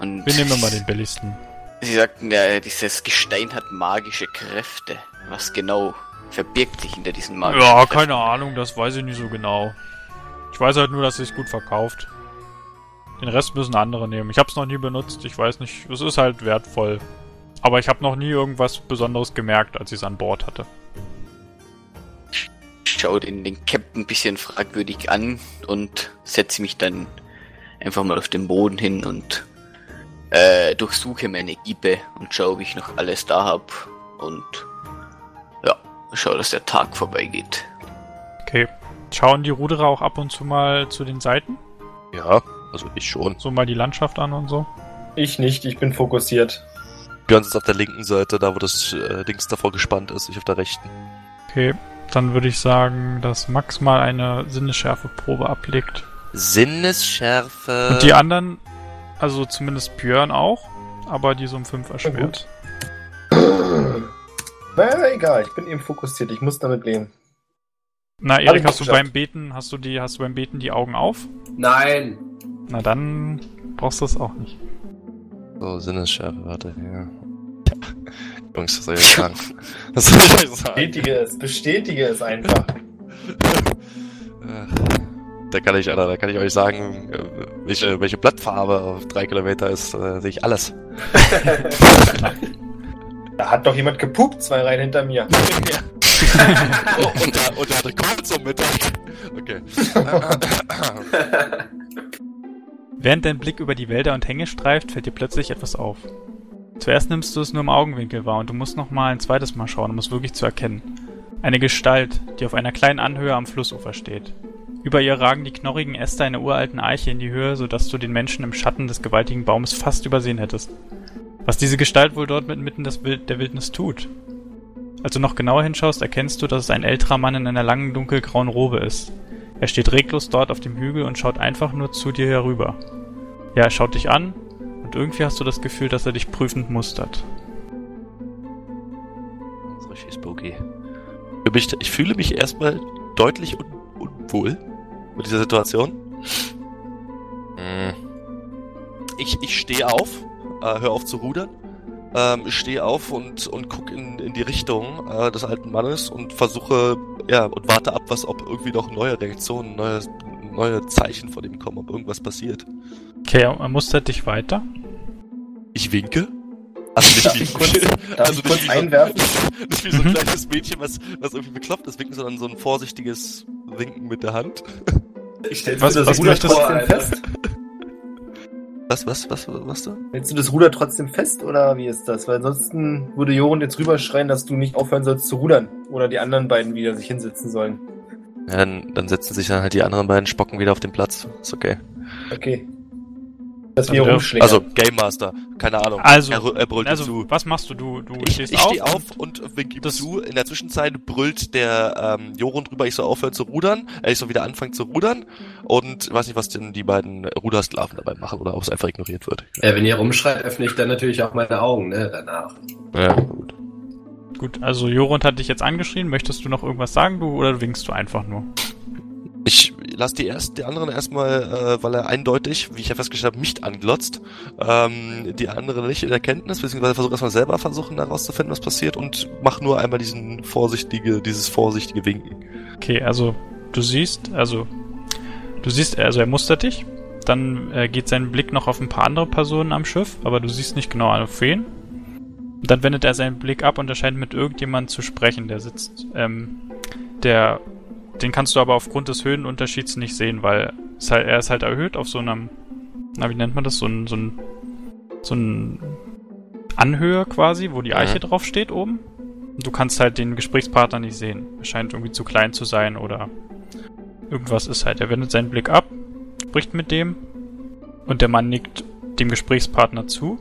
Und Wir nehmen mal den billigsten. Sie sagten ja, dieses Gestein hat magische Kräfte. Was genau verbirgt sich hinter diesen magischen Ja, Kräften? keine Ahnung, das weiß ich nicht so genau. Ich weiß halt nur, dass es sich gut verkauft. Den Rest müssen andere nehmen. Ich hab's noch nie benutzt, ich weiß nicht, es ist halt wertvoll. Aber ich habe noch nie irgendwas Besonderes gemerkt, als ich es an Bord hatte. Schau den, den Captain ein bisschen fragwürdig an und setze mich dann einfach mal auf den Boden hin und äh, durchsuche meine Giebe und schaue, ob ich noch alles da hab und ja, schau, dass der Tag vorbeigeht. Okay. Schauen die Ruderer auch ab und zu mal zu den Seiten? Ja, also ich schon. So mal die Landschaft an und so? Ich nicht, ich bin fokussiert. Björn sitzt auf der linken Seite, da wo das äh, Dings davor gespannt ist, ich auf der rechten. Okay. Dann würde ich sagen, dass Max mal eine Sinnesschärfeprobe ablegt. Sinnesschärfe. Und die anderen, also zumindest Björn auch, aber die so um 5 erschwert. Naja, egal, ich bin eben fokussiert, ich muss damit leben. Na, Erik, hast du beim Beten, hast du die, hast du beim Beten die Augen auf? Nein. Na dann brauchst du es auch nicht. So, Sinnesschärfe, warte, ja. Jungs, was soll ich sagen? Was soll ich euch sagen? Bestätige es, bestätige es einfach. Ach, Da kann ich, Alter, da kann ich euch sagen, äh, welche, welche Blattfarbe auf drei Kilometer ist, äh, sehe ich alles. Da hat doch jemand gepupt, zwei Reihen hinter mir. oh, und, da, und da hatte Kohl zum Mittag. Okay. Während dein Blick über die Wälder und Hänge streift, fällt dir plötzlich etwas auf. Zuerst nimmst du es nur im Augenwinkel wahr und du musst noch mal ein zweites Mal schauen, um es wirklich zu erkennen. Eine Gestalt, die auf einer kleinen Anhöhe am Flussufer steht. Über ihr ragen die knorrigen Äste einer uralten Eiche in die Höhe, sodass du den Menschen im Schatten des gewaltigen Baumes fast übersehen hättest. Was diese Gestalt wohl dort mitten des Wild der Wildnis tut? Als du noch genauer hinschaust, erkennst du, dass es ein älterer Mann in einer langen dunkelgrauen Robe ist. Er steht reglos dort auf dem Hügel und schaut einfach nur zu dir herüber. Ja, er schaut dich an und irgendwie hast du das Gefühl, dass er dich prüfend mustert. Das ist richtig spooky. Ich, fühle mich erstmal deutlich un unwohl mit dieser Situation. Hm. Ich, ich stehe auf, äh, hör auf zu rudern, ähm, stehe auf und, und guck in, in die Richtung äh, des alten Mannes und versuche, ja, und warte ab, was, ob irgendwie noch neue Reaktionen, neue, neue Zeichen von ihm kommen, ob irgendwas passiert. Okay, er mustert dich weiter. Ich winke. Also nicht ich wie, kurz, also ich kurz wie so- einwerfen? nicht wie so ein Mhm. kleines Mädchen, was, was irgendwie bekloppt ist, winken, sondern so ein vorsichtiges Winken mit der Hand. Ich stell's Was- mir das was möchtest du fest? Was, was, was, was da? Hältst du das Ruder trotzdem fest oder wie ist das? Weil ansonsten würde Joren jetzt rüberschreien, dass du nicht aufhören sollst zu rudern. Oder die anderen beiden wieder sich hinsetzen sollen. Ja, dann, dann setzen sich dann halt die anderen beiden Spocken wieder auf den Platz. Ist okay. Okay. Dass Also wir der- rumschlägen. Also, Game Master, keine Ahnung. Also, er, er brüllt also zu. was machst du? Du, du Ich, stehst ich auf. stehe auf und wink ihm Das- zu. In der Zwischenzeit brüllt der ähm, Jorun drüber, ich soll aufhören zu rudern. Er ich soll wieder anfangen zu rudern. Und ich weiß nicht, was denn die beiden Rudersklaven dabei machen oder ob es einfach ignoriert wird. Ja, wenn ihr rumschreit, öffne ich dann natürlich auch meine Augen, ne, danach. Ja, gut. Gut, also Jorund hat dich jetzt angeschrien. Möchtest du noch irgendwas sagen, du oder winkst du einfach nur? Ich lasse die, erst, die anderen erstmal, äh, weil er eindeutig, wie ich ja festgestellt habe, mich anglotzt. Ähm, die anderen nicht in der Kenntnis, beziehungsweise versuche erstmal selber versuchen herauszufinden, was passiert und mach nur einmal diesen vorsichtige, dieses vorsichtige Winken. Okay, also du siehst, also du siehst, also er mustert dich. Dann äh, geht sein Blick noch auf ein paar andere Personen am Schiff, aber du siehst nicht genau auf wen. Dann wendet er seinen Blick ab und er scheint mit irgendjemandem zu sprechen, der sitzt. Ähm, der, den kannst du aber aufgrund des Höhenunterschieds nicht sehen, weil es halt, er ist halt erhöht auf so einem, na wie nennt man das, so ein, so ein, so ein Anhöhe quasi, wo die Mhm. Eiche drauf steht oben. Und du kannst halt den Gesprächspartner nicht sehen. Er scheint irgendwie zu klein zu sein oder irgendwas ist halt. Er wendet seinen Blick ab, spricht mit dem und der Mann nickt dem Gesprächspartner zu,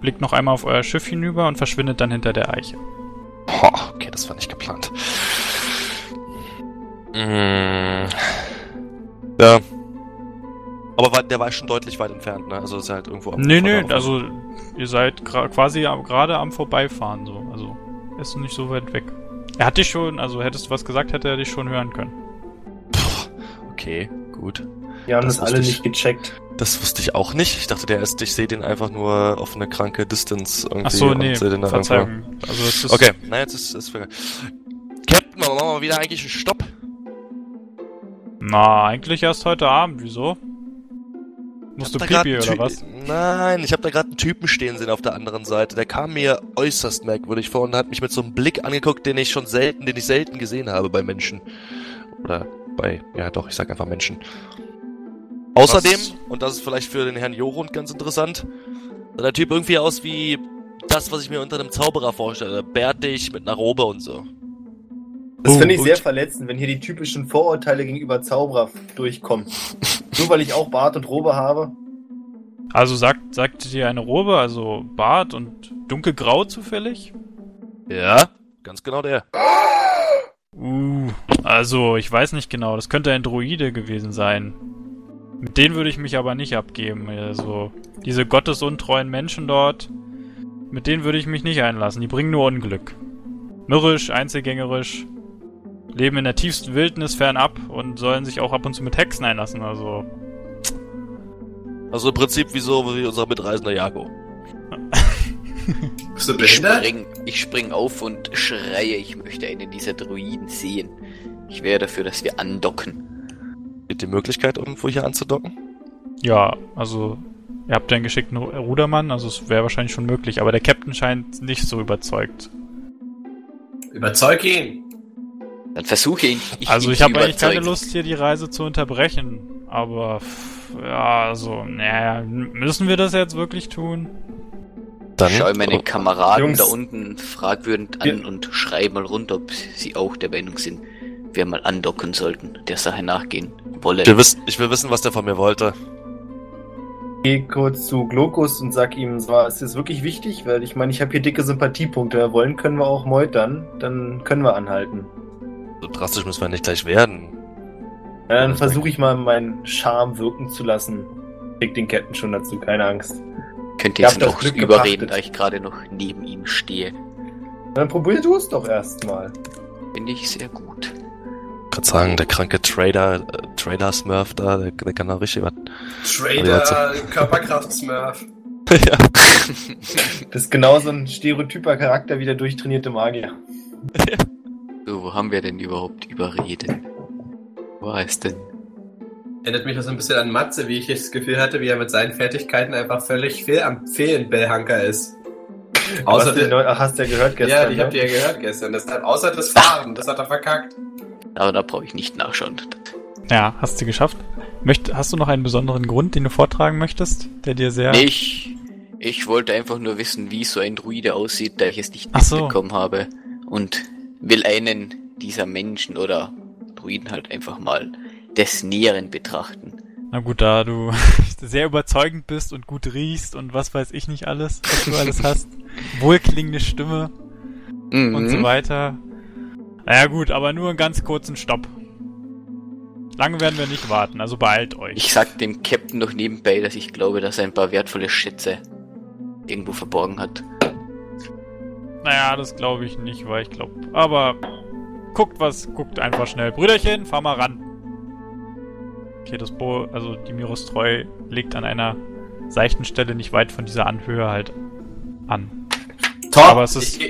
blickt noch einmal auf euer Schiff hinüber und verschwindet dann hinter der Eiche. Ho, okay, das war nicht geplant. Mm, ja. Aber war, der war schon deutlich weit entfernt, ne? Also ist halt irgendwo am Nee, nee, also ihr seid quasi gerade am Vorbeifahren so. Also er ist nicht so weit weg. Er hat dich schon, also hättest du was gesagt, hätte er dich schon hören können. Okay, gut. Wir haben Das das, alle ich. nicht gecheckt. Das wusste ich auch nicht. Ich dachte, der ist, ich sehe den einfach nur auf eine kranke Distance irgendwie. Ach so, nee, Verzeihung. Also es ist Okay, na jetzt ist es Captain, machen wir mal wieder eigentlich einen Stopp. Na, eigentlich erst heute Abend. Wieso? Musst du Pipi oder was? Nein, ich habe da gerade einen Typen stehen sehen auf der anderen Seite. Der kam mir äußerst merkwürdig vor und hat mich mit so einem Blick angeguckt, den ich schon selten, den ich selten gesehen habe bei Menschen. Oder bei, ja doch, ich sag einfach Menschen. Außerdem, Was? und das ist vielleicht für den Herrn Jorund ganz interessant, sah der Typ irgendwie aus wie das, was ich mir unter einem Zauberer vorstelle. Bärtig, mit einer Robe und so. Das Oh, finde ich und- sehr verletzend, wenn hier die typischen Vorurteile gegenüber Zauberer durchkommen. Nur weil ich auch Bart und Robe habe. Also sagt, sagt dir eine Robe, also Bart und dunkelgrau zufällig? Ja, ganz genau der. Uh, also ich weiß nicht genau. Das könnte ein Druide gewesen sein. Mit denen würde ich mich aber nicht abgeben. Also diese gottesuntreuen Menschen dort, mit denen würde ich mich nicht einlassen. Die bringen nur Unglück. Mürrisch, einzelgängerisch, leben in der tiefsten Wildnis fernab und sollen sich auch ab und zu mit Hexen einlassen. Also Also im Prinzip wie so wie unser mitreisender Jago. Bist du Ich behindert? spring, ich spring auf und schreie, ich möchte einen dieser Druiden sehen. Ich wäre dafür, dass wir andocken. Gibt die Möglichkeit, irgendwo hier anzudocken? ja, also ihr habt ja einen geschickten Ru- Rudermann, also es wäre wahrscheinlich schon möglich. Aber der Captain scheint nicht so überzeugt. Überzeug ihn. Dann versuche ihn. Also ihn ich zu habe eigentlich keine. Lust, hier die Reise zu unterbrechen. Aber ja, also, naja, müssen wir das jetzt wirklich tun? Dann Schau meine Kameraden Jungs. da unten fragwürdig an und schrei mal runter, ob sie auch der Meinung sind, wir mal andocken sollten, der Sache nachgehen wollen. ich, will wissen, ich will wissen, was der von mir wollte. Geh kurz zu Glokus und sag ihm, so, ist das wirklich wichtig? Weil ich meine, ich habe hier dicke Sympathiepunkte. Wenn wir wollen, können wir auch meutern. Dann können wir anhalten. So drastisch müssen wir nicht gleich werden. Ja, dann versuche ich mal meinen Charme wirken zu lassen. Krieg den Captain schon dazu, keine Angst. Könnt Ihr jetzt noch Glück überreden, gepachtet. da ich gerade noch neben ihm stehe. Dann probier du es doch erstmal. Finde ich sehr gut. Ich kann sagen, der kranke Trader, äh, Trader Smurf da, der, der kann da richtig was. Trader, Körperkraft-Smurf. ja. Das ist genauso ein stereotyper Charakter wie der durchtrainierte Magier. So, wo haben wir denn überhaupt überredet? Wo war es denn? Erinnert mich auch so ein bisschen an Matze, wie ich das Gefühl hatte, wie er mit seinen Fertigkeiten einfach völlig fehl am Fehlenbellhanker ist. Außer du neu- ach, hast du ja gehört gestern. ja, ich hab ne? dir ja gehört gestern. Deshalb, außer das Fahren, das hat er verkackt. Aber da brauche ich nicht nachschauen. Ja, hast du geschafft. Möcht, hast du noch einen besonderen Grund, den du vortragen möchtest, der dir sehr... Nee, ich, ich wollte einfach nur wissen, wie so ein Druide aussieht, da ich es nicht Ach so. mitbekommen habe. Und will einen dieser Menschen oder Druiden halt einfach mal des Näheren betrachten. Na gut, da du sehr überzeugend bist und gut riechst und was weiß ich nicht alles, was du alles hast. Wohlklingende Stimme Mhm. und so weiter. Naja gut, aber nur einen ganz kurzen Stopp. Lange werden wir nicht warten, also beeilt euch. Ich sag dem Captain noch nebenbei, dass ich glaube, dass er ein paar wertvolle Schätze irgendwo verborgen hat. Naja, das glaube ich nicht, weil ich glaube. Aber guckt was, guckt einfach schnell. Brüderchen, fahr mal ran. Okay, das Bo, also die Mirus Treu legt an einer seichten Stelle nicht weit von dieser Anhöhe halt an. Top. Aber es ist-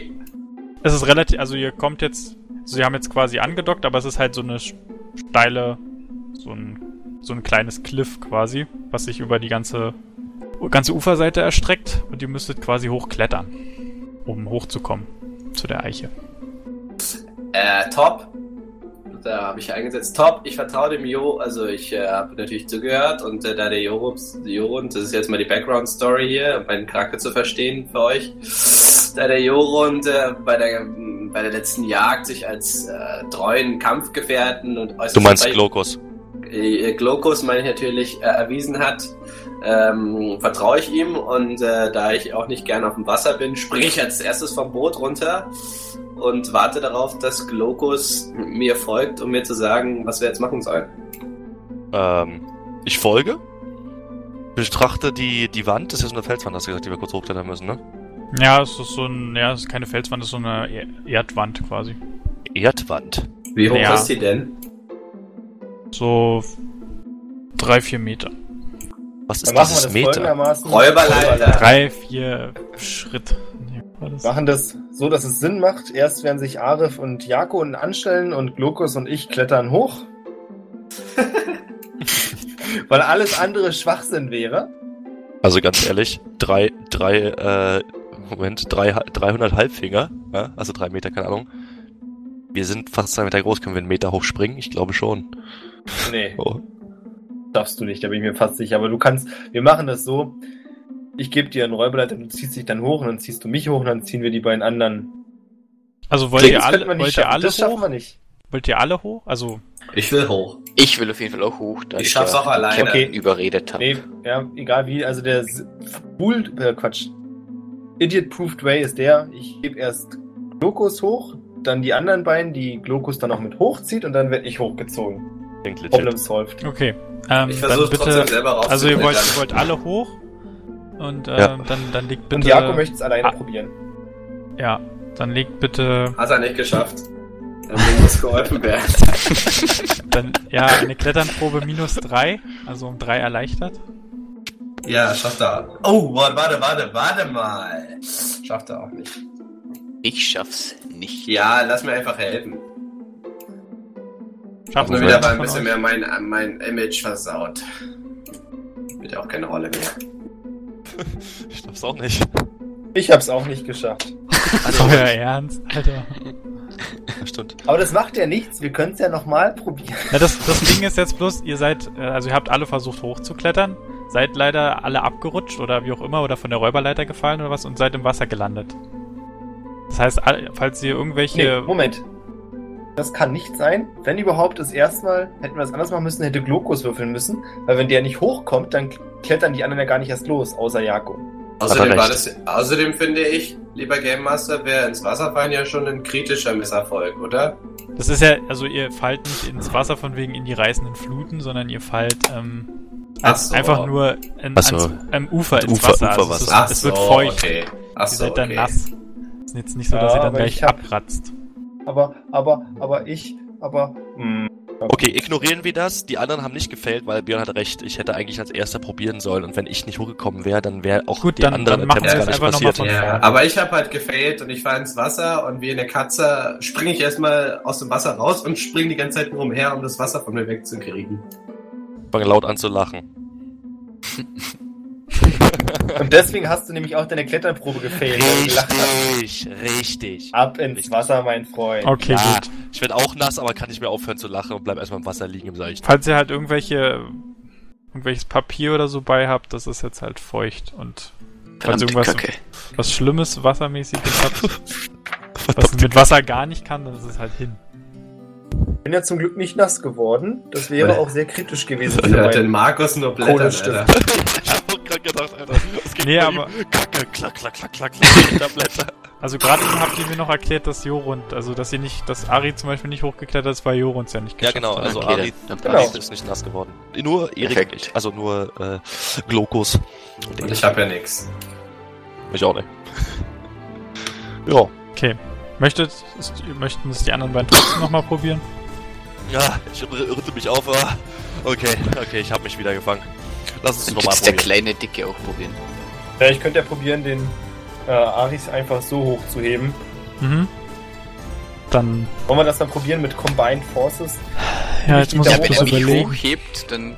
Es ist relativ, also ihr kommt jetzt, sie haben jetzt quasi angedockt, aber es ist halt so eine steile, so ein, so ein kleines Cliff quasi, was sich über die ganze, ganze Uferseite erstreckt und ihr müsstet quasi hochklettern, um hochzukommen zu der Eiche. äh, top. da habe ich eingesetzt. Top, ich vertraue dem Jo, also ich äh, habe natürlich zugehört und äh, da der Jorund, das ist jetzt mal die Background-Story hier, um meinen Charakter zu verstehen für euch, da der Jorund äh, bei, der, bei der letzten Jagd sich als äh, treuen Kampfgefährten und äußerst Du meinst Glokus. äh, Glokus, meine ich natürlich, äh, erwiesen hat, ähm, vertraue ich ihm und äh, da ich auch nicht gern auf dem Wasser bin, springe ich als erstes vom Boot runter und warte darauf, dass Glokus mir folgt, um mir zu sagen, was wir jetzt machen sollen. Ähm, ich folge. Betrachte die, die Wand. Das ist ja so eine Felswand, hast du gesagt, die wir kurz hochklettern müssen, ne? Ja, es ist so ein, ja, es ist keine Felswand, es ist so eine Er- Erdwand quasi. Erdwand. Wie hoch Ja. ist die denn? So drei, vier Meter. Was ist machen wir dieses das Meter? folgendermaßen. Räuberleiter. Drei, vier Schritt. Nee, das? machen das so, dass es Sinn macht. Erst werden sich Arif und Jako unten anstellen und Glokus und ich klettern hoch. Weil alles andere Schwachsinn wäre. Also ganz ehrlich, drei, drei, äh, Moment, drei, 300 Halbfinger, ja? also drei Meter, keine Ahnung. Wir sind fast zwei Meter groß, können wir einen Meter hoch springen? Ich glaube schon. Nee, Oh. Darfst du nicht, da bin ich mir fast sicher. Aber du kannst, wir machen das so. Ich gebe dir einen Räuberleiter, du ziehst dich dann hoch und dann ziehst du mich hoch und dann ziehen wir die beiden anderen. Also wollt ihr das alle, wollt ihr schaffen. alle Das schaffen wir hoch? nicht. Wollt ihr alle hoch? Also, Ich will hoch. Ich will auf jeden Fall auch hoch, da Ich schaff's ja auch alleine. Okay. überredet habe. Nee, ja, egal wie. Also der S- Fool, äh, Quatsch. Idiot-Proofed Way ist der, ich gebe erst Glokus hoch, dann die anderen beiden, die Glokus dann auch mit hochzieht und dann werde ich hochgezogen. Klingt legit. Problem solved. okay. Ähm, Ich versuche bitte, trotzdem selber also ihr wollt, ihr wollt alle hoch und ähm, Ja. dann, dann liegt bitte, Und Jako möchte es alleine Ah. probieren. ja, dann liegt bitte, Hat er nicht geschafft. Dann muss geholfen werden. dann, ja, eine Kletternprobe minus drei, also um drei erleichtert. Ja, schafft er. Oh, warte, warte, warte mal. Schafft er auch nicht. Ich schaff's nicht. Ja, lass mir einfach helfen. Schafft Nur es wieder mal ein bisschen mehr mein, mein Image versaut. Spielt ja auch keine Rolle mehr. Ich glaub's auch nicht. Ich hab's auch nicht geschafft. Also, euer Ernst, Alter. Stimmt. Aber das macht ja nichts, wir können es ja nochmal probieren. Ja, das, das Ding ist jetzt bloß, ihr seid, äh, also ihr habt alle versucht hochzuklettern, seid leider alle abgerutscht oder wie auch immer oder von der Räuberleiter gefallen oder was und seid im Wasser gelandet. Das heißt, all- falls ihr Nee, irgendwelche... Moment. Das kann nicht sein. Wenn überhaupt, das erstmal hätten wir das anders machen müssen, hätte Glokus würfeln müssen. Weil wenn der nicht hochkommt, dann klettern die anderen ja gar nicht erst los, außer Jako. Außerdem, er war das, außerdem finde ich, lieber Game Master, wäre ins Wasser fallen ja schon ein kritischer Misserfolg, oder? Das ist ja, also ihr fallt nicht ins Wasser von wegen in die reißenden Fluten, sondern ihr fallt ähm, Ach so. einfach nur in, Ach so. ans am Ufer ins Ufer- Wasser. Also es, ist, Uferwasser. es wird feucht. okay. Ach Ihr so, seid dann okay. nass. Es ist jetzt nicht so, dass Ja, ihr dann gleich abratzt. Aber, aber, aber ich, aber. Hm. Okay, ignorieren wir das. Die anderen haben nicht gefällt, weil Björn hat recht. Ich hätte eigentlich als erster probieren sollen und wenn ich nicht hochgekommen wäre, dann wäre auch Gut, die dann- anderen dann Attempts gar nicht passiert. Ja, aber ich habe halt gefailt und ich war ins Wasser und wie eine Katze springe ich erstmal aus dem Wasser raus und springe die ganze Zeit nur umher, um das Wasser von mir wegzukriegen. Fange laut an zu lachen. Und deswegen hast du nämlich auch deine Kletterprobe hast. Richtig, richtig. Ab ins Richtig. Wasser, mein Freund. Okay, ja, gut. ich werde auch nass, aber kann nicht mehr aufhören zu lachen und bleib erstmal im Wasser liegen im Seichten. Falls ihr halt irgendwelche irgendwelches Papier oder so bei habt, das ist jetzt halt feucht und falls irgendwas Kacke. was Schlimmes wassermäßiges habt, was mit Wasser gar nicht kann, dann ist es halt hin. Ich bin ja zum Glück nicht nass geworden. Das wäre auch sehr kritisch gewesen für Und hat den meinen. Markus nur Blättern, Hab grad gedacht, Alter. Das geht Nee, aber- ihm. Kacke, klack, klack, klack, klack, klack, Tabletter. Also gerade eben habt ihr mir noch erklärt, dass Jorund, also dass ihr nicht, dass Ari zum Beispiel nicht hochgeklettert ist, weil Jorund ja nicht Ja, geschafft genau, hat. also Okay, Ari, dann- Genau. Ari ist nicht nass geworden. Nur Erik Perfekt. Also nur äh, Glokus. Und ich habe ja nix. Ich auch nicht. Ja. Okay. Möchtet, ist, möchten es die anderen beiden trotzdem nochmal probieren? Ja, ich irrte mich auf. ah. Okay, okay, ich habe mich wieder gefangen. Lass uns nochmal tut's der probieren. kleine Dicke auch probieren. Ja, ich könnte ja probieren, den äh, Aris einfach so hoch zu heben. Mhm. Dann, Wollen wir das dann probieren mit Combined Forces? ja, jetzt muss ich Ja, wenn ihr mich überlegen. hochhebt, dann...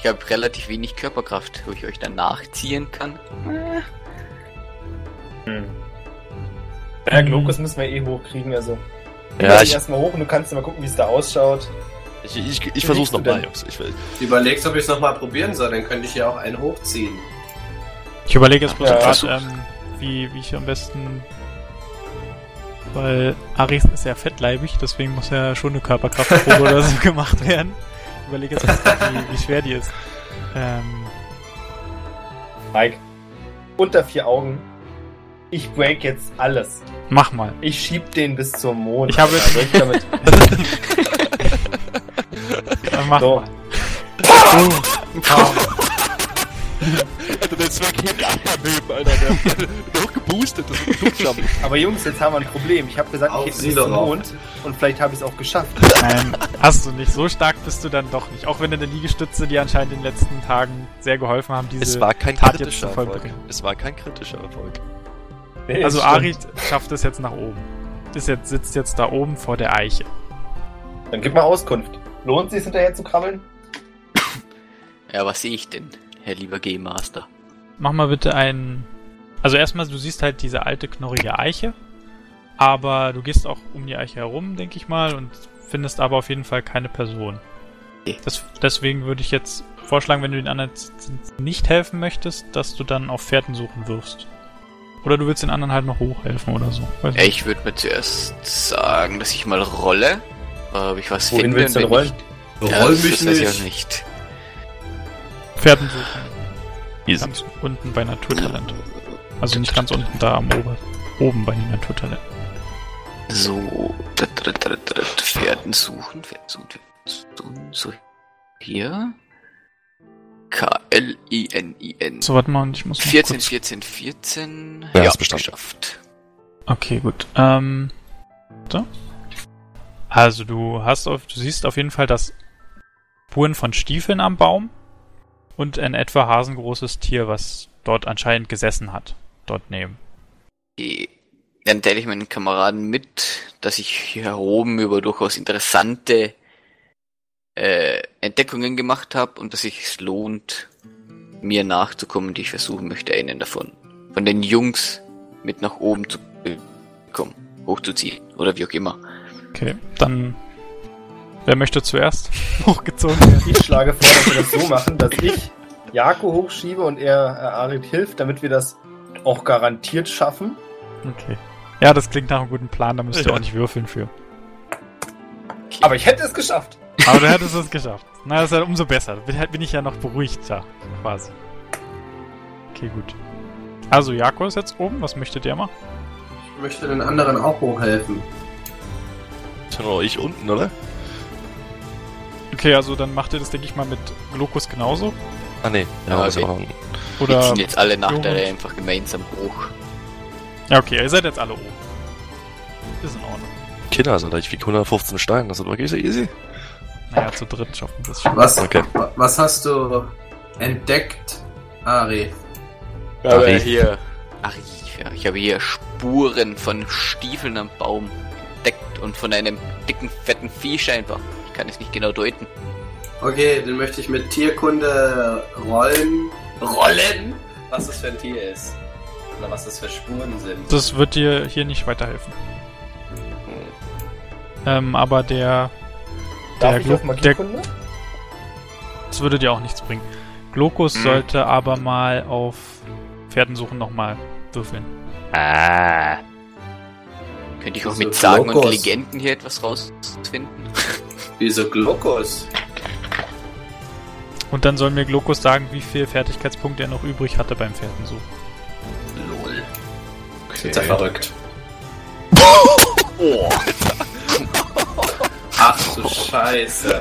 Ich habe relativ wenig Körperkraft, wo ich euch dann nachziehen kann. Hm. Ja, Hm. Glokus müssen wir eh hochkriegen, also. Ja, Ja, ich ich, erstmal hoch und du kannst mal gucken, wie es da ausschaut. Ich, ich, ich versuch's nochmal? Jungs. Ich will. Du überlegst, ob ich es nochmal probieren soll, dann könnte ich ja auch einen hochziehen. Ich überlege jetzt bloß Ja, gerade, ähm, wie, wie ich am besten. Weil Aris ist ja fettleibig, deswegen muss ja schon eine Körperkraftprobe oder so gemacht werden. Ich überlege jetzt, grad, wie, wie schwer die ist. Ähm, Mike, unter vier Augen. Ich break jetzt alles. mach mal. Ich schieb den bis zum Mond. Ich habe- ich damit. Mach So. mal. Alter, der Zwerg hebt die Eier neben, Alter. Der, wird geboostet, das ist ein Duftscham. Aber Jungs, jetzt haben wir ein Problem. Ich habe gesagt, Auf ich zum doch. Mond und vielleicht habe ich es auch geschafft. Nein, hast du nicht. So stark bist du dann doch nicht. Auch wenn deine Liegestütze dir anscheinend in den letzten Tagen sehr geholfen haben, diese Es war kein Tat jetzt kritischer zu vollbringen. Es war kein kritischer Erfolg. Nee, Also. Arid schafft es jetzt nach oben. Ist jetzt, sitzt jetzt da oben vor der Eiche. Dann gib mal Auskunft. Lohnt sich hinterher zu krabbeln? Ja, was sehe ich denn, Herr lieber Game Master? Mach mal bitte einen. Also erstmal, du siehst halt diese alte knorrige Eiche. Aber du gehst auch um die Eiche herum, denke ich mal, und findest aber auf jeden Fall keine Person. Okay. Das, deswegen würde ich jetzt vorschlagen, wenn du den anderen nicht helfen möchtest, dass du dann auf Fährten suchen wirfst. Oder du willst den anderen halt noch hochhelfen oder so. Ich würde mir zuerst sagen, dass ich mal rolle. Ob ich was Wohin willst du denn rollen? Ich, ja, Roll mich das weiß ich nicht. auch nicht. Fährten suchen. Easy. Ganz unten bei Naturtalent. Also nicht ganz unten da am Ober. Oben bei den Naturtalenten. So, Pferden suchen, Pferden suchen, Pferden suchen, so hier. K-L-I-N-I-N. So, warte mal, ich muss mal 14, kurz 14, 14. Ja, ist bestanden. geschafft. Okay, gut. Ähm, so. Also du hast auf, du siehst auf jeden Fall das Spuren von Stiefeln am Baum und ein etwa hasengroßes Tier, was dort anscheinend gesessen hat. Dort neben. Dann teile ich meinen Kameraden mit, dass ich hier oben über durchaus interessante äh, Entdeckungen gemacht habe und dass sich es lohnt, mir nachzukommen, die ich versuchen möchte, einen davon von den Jungs mit nach oben zu bekommen, hochzuziehen oder wie auch immer. Okay, dann wer möchte zuerst hochgezogen werden? Ich schlage vor, dass wir das so machen, dass ich Jako hochschiebe und er äh, Arid hilft, damit wir das auch garantiert schaffen. Okay. Ja, das klingt nach einem guten Plan, da müsst ihr Ja. auch nicht würfeln für. Aber ich hätte es geschafft. Aber du hättest es geschafft. Na, das ist ja umso besser. Bin, bin ich ja noch beruhigter, quasi. Okay, gut. Also, Jako ist jetzt oben. Was möchte der machen? Ich möchte den anderen auch hochhelfen. Nur ich unten, oder? Okay, also dann macht ihr das, denke ich mal, mit Glokus genauso. Ah, nee. Ja, okay. auch unten. Wir Oder. jetzt alle nach der Jonas? Reihe einfach gemeinsam hoch. Ja, okay, ihr seid jetzt alle oben. Ist in Ordnung. Kinder, also ich wiege 115 Steine, das ist wirklich so easy. Naja, zu dritt schaffen wir das schon. Was, Okay. wa- was hast du entdeckt, Ari? Aber Ari. hier. Ja, ich habe hier Spuren von Stiefeln am Baum entdeckt und von einem dicken, fetten Vieh scheinbar. Ich kann es nicht genau deuten. Okay, den möchte ich mit Tierkunde rollen. Rollen? Was das für ein Tier ist. Oder was das für Spuren sind. Das wird dir hier nicht weiterhelfen. Ähm, aber der. Darf Der ich Glo-? Das würde dir auch nichts bringen. Glokus Hm. sollte aber mal auf Pferdensuchen nochmal würfeln. Ah. Könnte ich auch mit Sagen und Glokos. Legenden hier etwas rausfinden? Wieso Glokus? Und dann soll mir Glokus sagen, wie viel Fertigkeitspunkte er noch übrig hatte beim Pferdensuchen. Lol. Ist ja verrückt. Oh. Ach du Scheiße.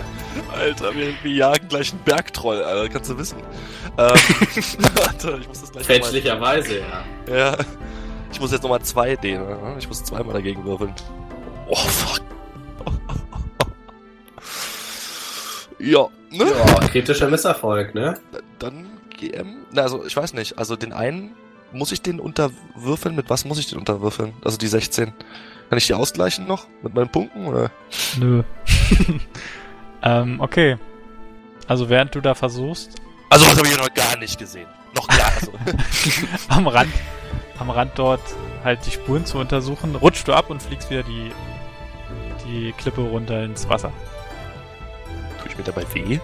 Alter, wir, wir jagen gleich einen Bergtroll, Alter, kannst du wissen. Ähm, warte, ich muss das gleich Fälschlicherweise, ja. Ja. Ich muss jetzt nochmal zwei D, ne? Ich muss zweimal dagegen würfeln. Oh, fuck. ja, ne? Ja, kritischer Misserfolg, ne? Dann GM. Na, also, ich weiß nicht. Also, den einen, muss ich den unterwürfeln? Mit was muss ich den unterwürfeln? Also, die 16. Kann ich die ausgleichen noch? Mit meinen Punkten, oder? Nö. ähm, okay. Also während du da versuchst, Also, was habe ich noch gar nicht gesehen. Noch gar, also. am Rand, am Rand dort halt die Spuren zu untersuchen, rutschst du ab und fliegst wieder die die Klippe runter ins Wasser. Tue ich mir dabei weh?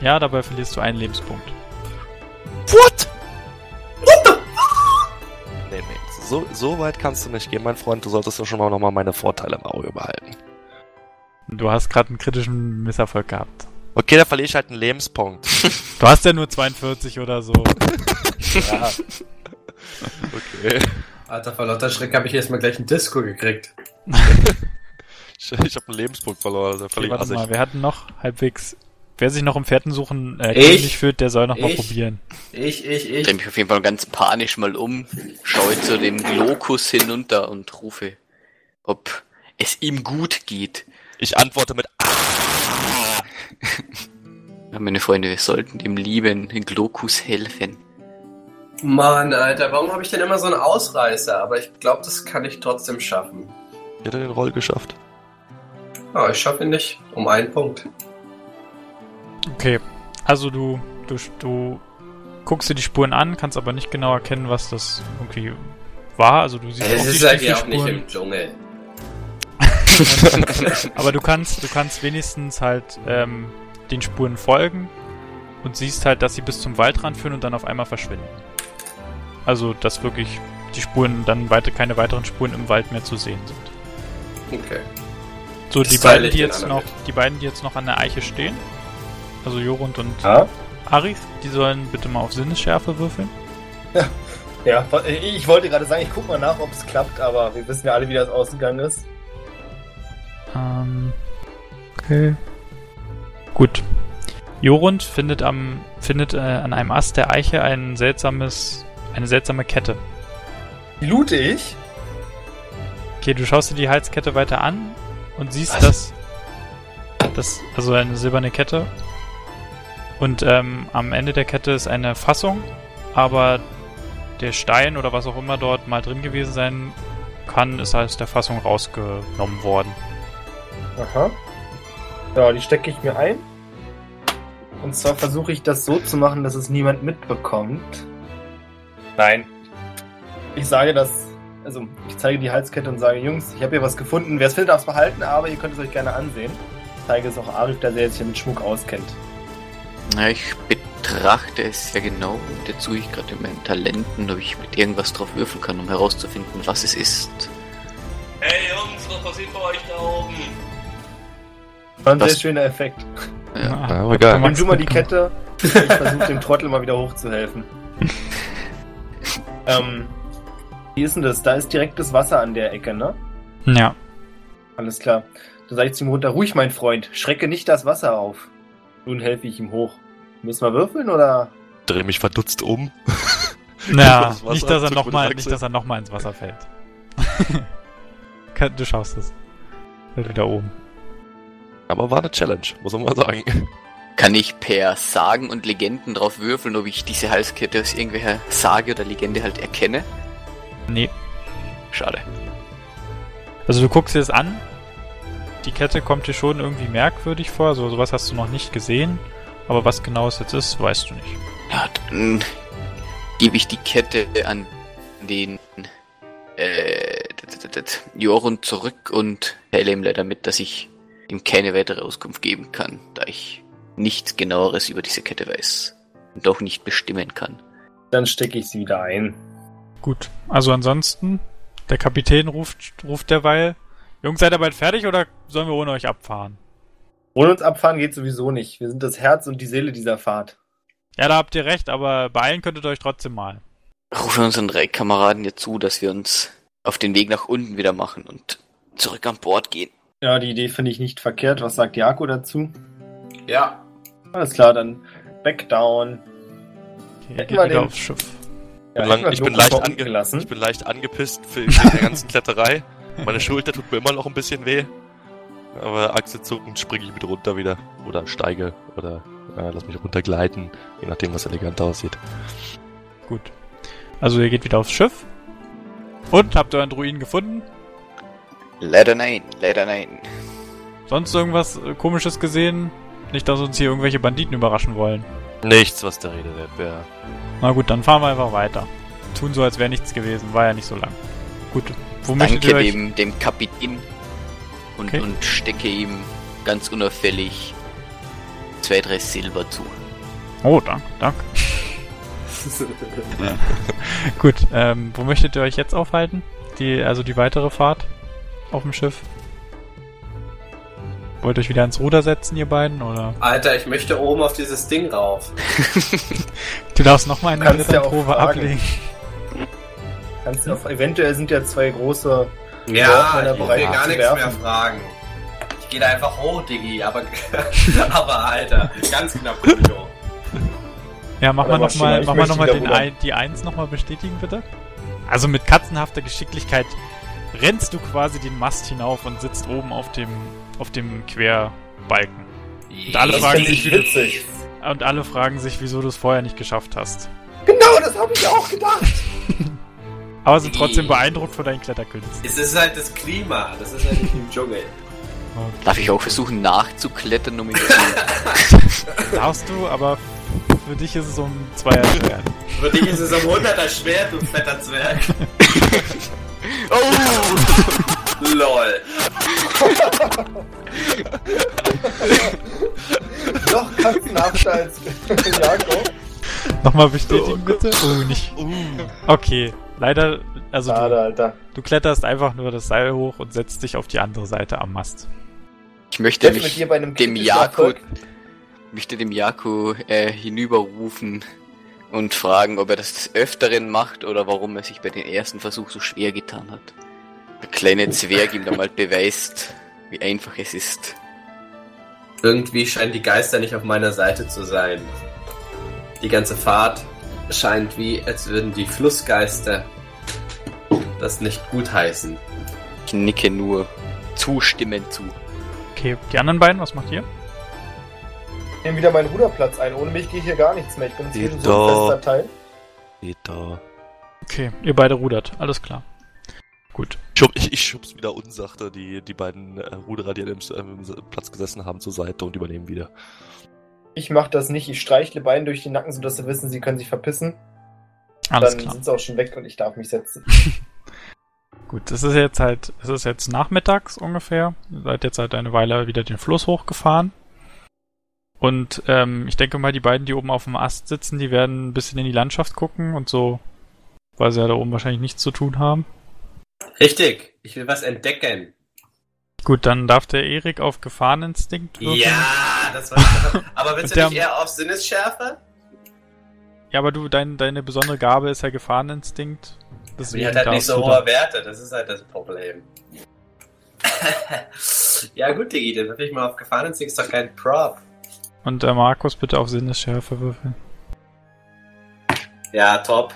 Ja, dabei verlierst du einen Lebenspunkt. What? Nee, nee, so, so weit kannst du nicht gehen, mein Freund. Du solltest ja schon mal nochmal meine Vorteile im Auge behalten. Du hast gerade einen kritischen Misserfolg gehabt. Okay, da verliere ich halt einen Lebenspunkt. Du hast ja nur 42 oder so. ja. Okay. Alter, vor lauter Schreck habe ich erstmal gleich ein Disco gekriegt. Ich, ich habe einen Lebenspunkt verloren. Also Okay, völlig warte assig. mal, wir hatten noch halbwegs. Wer sich noch im Pferdensuchen äh, Ich? ähnlich fühlt, der soll noch mal Ich? probieren. Ich, ich, Ich drehe ich. mich auf jeden Fall ganz panisch mal um, schaue zu dem Glokus hinunter und rufe, ob es ihm gut geht. Ich antworte mit Ja, meine Freunde, wir sollten dem lieben Glokus helfen. Mann, Alter, warum habe ich denn immer so einen Ausreißer? Aber ich glaube, das kann ich trotzdem schaffen. Ich hätte den Roll geschafft. Ah, ich schaffe ihn nicht. Um einen Punkt. Okay, also du, du, du guckst dir die Spuren an, kannst aber nicht genau erkennen, was das irgendwie war. Also du siehst auch Es die ist halt ja auch nicht im Dschungel. aber du kannst, du kannst wenigstens halt ähm, den Spuren folgen und siehst halt, dass sie bis zum Waldrand führen und dann auf einmal verschwinden. Also dass wirklich die Spuren dann weiter keine weiteren Spuren im Wald mehr zu sehen sind. Okay. So, Das die beiden, die jetzt noch, die beiden, die jetzt noch an der Eiche stehen, also Jorund und Ja? Arif, die sollen bitte mal auf Sinnesschärfe würfeln. Ja, ich wollte gerade sagen, ich guck mal nach, ob es klappt, aber wir wissen ja alle, wie das ausgegangen ist. Ähm, okay. Gut. Jorund findet am findet äh, an einem Ast der Eiche ein seltsames eine seltsame Kette. Die loote ich. Okay, du schaust dir die Halskette weiter an und siehst, Was? dass das also eine silberne Kette und ähm, am Ende der Kette ist eine Fassung, aber der Stein oder was auch immer dort mal drin gewesen sein kann, ist aus der Fassung rausgenommen worden. Aha. Ja, die stecke ich mir ein. Und zwar versuche ich das so zu machen, dass es niemand mitbekommt. Nein. Ich sage das, also ich zeige die Halskette und sage, Jungs, ich habe hier was gefunden. Wer es findet, darf es behalten, aber ihr könnt es euch gerne ansehen. Ich zeige es auch Arif, der sich hier mit Schmuck auskennt. Ja, ich betrachte es sehr genau und jetzt suche ich gerade in meinen Talenten, ob ich mit irgendwas drauf würfeln kann, um herauszufinden, was es ist. Hey Jungs, was passiert bei euch da oben? War ein Das- sehr schöner Effekt. Ja. Ja, aber geil. Nimm du mal die Kette. Ich versuche dem Trottel mal wieder hochzuhelfen. ähm, wie ist denn das? Da ist direkt das Wasser an der Ecke, ne? Ja. Alles klar. Dann sage ich zu ihm runter, ruhig, mein Freund, schrecke nicht das Wasser auf. Nun helfe ich ihm hoch. Müssen wir würfeln oder? Dreh mich verdutzt um. Naja, Das nicht, dass er nochmal, nicht, dass er noch mal ins Wasser fällt. Du schaffst es. Wird wieder oben. Aber war eine Challenge, muss man mal sagen. Kann ich per Sagen und Legenden drauf würfeln, ob ich diese Halskette aus irgendwelcher Sage oder Legende halt erkenne? Nee. Schade. Also du guckst dir das an. Die Kette kommt dir schon irgendwie merkwürdig vor. So sowas hast du noch nicht gesehen. Aber was genau es jetzt ist, weißt du nicht. Ja, dann gebe ich die Kette an den äh, Jorun zurück und teile ihm leider mit, dass ich ihm keine weitere Auskunft geben kann, da ich nichts genaueres über diese Kette weiß und auch nicht bestimmen kann. Dann stecke ich sie wieder ein. Gut. Also ansonsten, der Kapitän ruft, ruft derweil. Jungs, seid ihr bald fertig oder sollen wir ohne euch abfahren? Ohne uns abfahren geht sowieso nicht. Wir sind das Herz und die Seele dieser Fahrt. Ja, da habt ihr recht, aber beeilen könntet ihr euch trotzdem mal. Rufe unseren drei Kameraden jetzt zu, dass wir uns auf den Weg nach unten wieder machen und zurück an Bord gehen. Ja, die Idee finde ich nicht verkehrt. Was sagt Jako dazu? Ja. Alles klar, dann back down. Okay, Hätten geht wir wieder den- aufs Schiff. Ja, Lang- ich, bin leicht mal unten ange gelassen. ich bin leicht angepisst für der ganzen Kletterei. Meine Schulter tut mir immer noch ein bisschen weh. Aber achselzuckend springe ich mit runter wieder. Oder steige. Oder äh, lass mich runtergleiten. Je nachdem, was elegant aussieht. Gut. Also ihr geht wieder aufs Schiff. Und habt euren Druiden gefunden? Leider nein, leider nein. Sonst irgendwas äh, komisches gesehen? Nicht, dass uns hier irgendwelche Banditen überraschen wollen. Nichts, was der Rede wert wäre. Na gut, dann fahren wir einfach weiter. Tun so, als wäre nichts gewesen. War ja nicht so lang. Gut. Wo möchtet ihr Danke euch... dem, dem Kapitän und, Okay. und stecke ihm ganz unauffällig zwei, drei Silber zu. Oh, danke, danke. Gut, ähm, wo möchtet ihr euch jetzt aufhalten? Die, also die weitere Fahrt auf dem Schiff? Wollt ihr euch wieder ans Ruder setzen, ihr beiden, oder? Alter, ich möchte oben auf dieses Ding rauf. Du darfst noch mal eine Kannst ja auch ablegen. Kannst du auf, eventuell sind ja zwei große. Ja, ich will gar nichts werfen. mehr fragen. Ich gehe da einfach hoch, Diggi, aber, aber Alter, ganz knapp. Ja, mach mal nochmal mach mal noch mal rudern. ein, die 1 nochmal bestätigen, bitte. Also mit katzenhafter Geschicklichkeit rennst du quasi den Mast hinauf und sitzt oben auf dem, auf dem Querbalken. Und alle Das fragen sich, witzig. Und alle fragen sich, wieso du es vorher nicht geschafft hast. Genau, das habe ich auch gedacht. Aber sind trotzdem beeindruckt von deinen Kletterkünsten. Es ist halt das Klima, das ist halt nicht im Dschungel. Darf ich auch versuchen nachzuklettern, um ihn Darfst du, aber für dich ist es um Zweier schwer. Für dich ist es um 100er schwer, du fetter Zwerg. Oh! LOL. Noch katzenhafter als Jakob. Nochmal bestätigen, bitte? Oh, nicht. Okay, leider, also Schade, du, Alter. du kletterst einfach nur das Seil hoch und setzt dich auf die andere Seite am Mast. Ich möchte Jetzt mit mich dir bei einem dem Jako, möchte dem Jako äh, hinüberrufen und fragen, ob er das des Öfteren macht oder warum er sich bei dem ersten Versuch so schwer getan hat. Der kleine Zwerg ihm da mal beweist, wie einfach es ist. Irgendwie scheinen die Geister nicht auf meiner Seite zu sein. Die ganze Fahrt scheint wie, als würden die Flussgeister das nicht gutheißen. Ich nicke nur zustimmend zu. Okay, die anderen beiden, was macht ihr? Ich nehme wieder meinen Ruderplatz ein. Ohne mich geht hier gar nichts mehr. Ich bin inzwischen so ein fester Teil. Geht da. Okay, ihr beide rudert, alles klar. Gut. Schub, ich, ich schub's wieder unsachte die, die beiden äh, Ruderer, die an dem ähm, Platz gesessen haben, zur Seite und übernehmen wieder. Ich mache das nicht. Ich streichle beiden durch den Nacken, sodass sie wissen, sie können sich verpissen. Alles Dann klar. sind sie auch schon weg und ich darf mich setzen. Gut, es ist jetzt halt, es ist jetzt nachmittags ungefähr. Ihr seid jetzt halt eine Weile wieder den Fluss hochgefahren. Und ähm, ich denke mal, die beiden, die oben auf dem Ast sitzen, die werden ein bisschen in die Landschaft gucken und so, weil sie ja da oben wahrscheinlich nichts zu tun haben. Richtig, ich will was entdecken. Gut, dann darf der Erik auf Gefahreninstinkt würfeln. Ja, das war. Aber willst du nicht eher auf Sinnesschärfe? Ja, aber du, dein, deine besondere Gabe ist ja Gefahreninstinkt. Die hat halt nicht so hohe Werte, das ist halt das Problem. ja gut, Diggi, dann würfel ich mal auf Gefahreninstinkt, ist doch kein Prop. Und der Markus bitte auf Sinnesschärfe würfeln. Ja, top.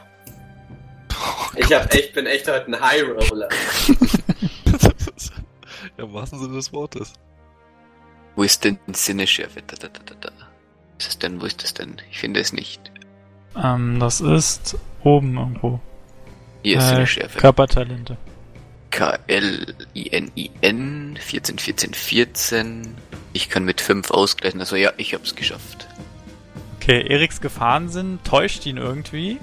Ich hab echt, bin echt heute ein High Roller. ja, im wahrsten Sinne des Wortes. Wo ist denn Sinneschärfe? Da, da, da, da, da. Was ist das denn? Wo ist das denn? Ich finde es nicht. Ähm, das ist oben irgendwo. Hier ist Äh, Sinneschärfe. Körpertalente. K-L-I-N-I-N 14, 14, 14. Ich kann mit 5 ausgleichen, also ja, ich hab's geschafft. Okay, Eriks Gefahrensinn täuscht ihn irgendwie.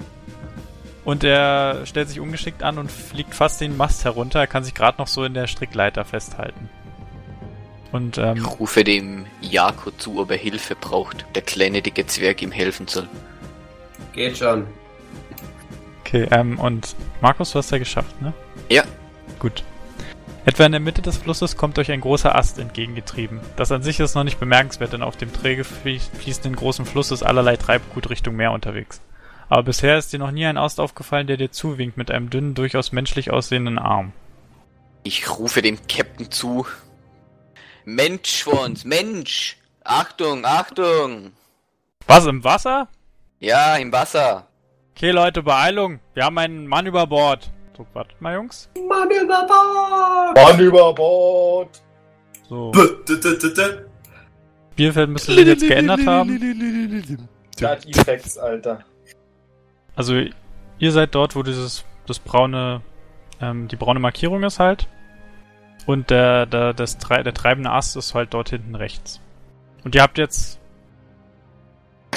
Und er stellt sich ungeschickt an und fliegt fast den Mast herunter. Er kann sich gerade noch so in der Strickleiter festhalten. Und Ich ähm, rufe dem Jako zu, ob er Hilfe braucht. Der kleine dicke Zwerg ihm helfen soll. Geht schon. okay, ähm, und Markus, du hast ja geschafft, ne? Ja. Gut. Etwa in der Mitte des Flusses kommt euch ein großer Ast entgegengetrieben. Das an sich ist noch nicht bemerkenswert, denn auf dem träge flie- fließenden großen Fluss ist allerlei Treibgut Richtung Meer unterwegs. Aber bisher ist dir noch nie ein Ast aufgefallen, der dir zuwinkt mit einem dünnen, durchaus menschlich aussehenden Arm. Ich rufe dem Captain zu. Mensch vor uns, Mensch! Achtung, Achtung! Was, im Wasser? Ja, im Wasser. Okay, Leute, Beeilung. Wir haben einen Mann über Bord. So, wartet mal, Jungs. Mann über Bord! Mann über Bord! So, B- d- d- d- d- Spielfeld müsste sich jetzt geändert haben. Cut Effects, Alter. Also, ihr seid dort, wo dieses, das braune, ähm, die braune Markierung ist halt. Und der, der, das, der treibende Ast ist halt dort hinten rechts. Und ihr habt jetzt,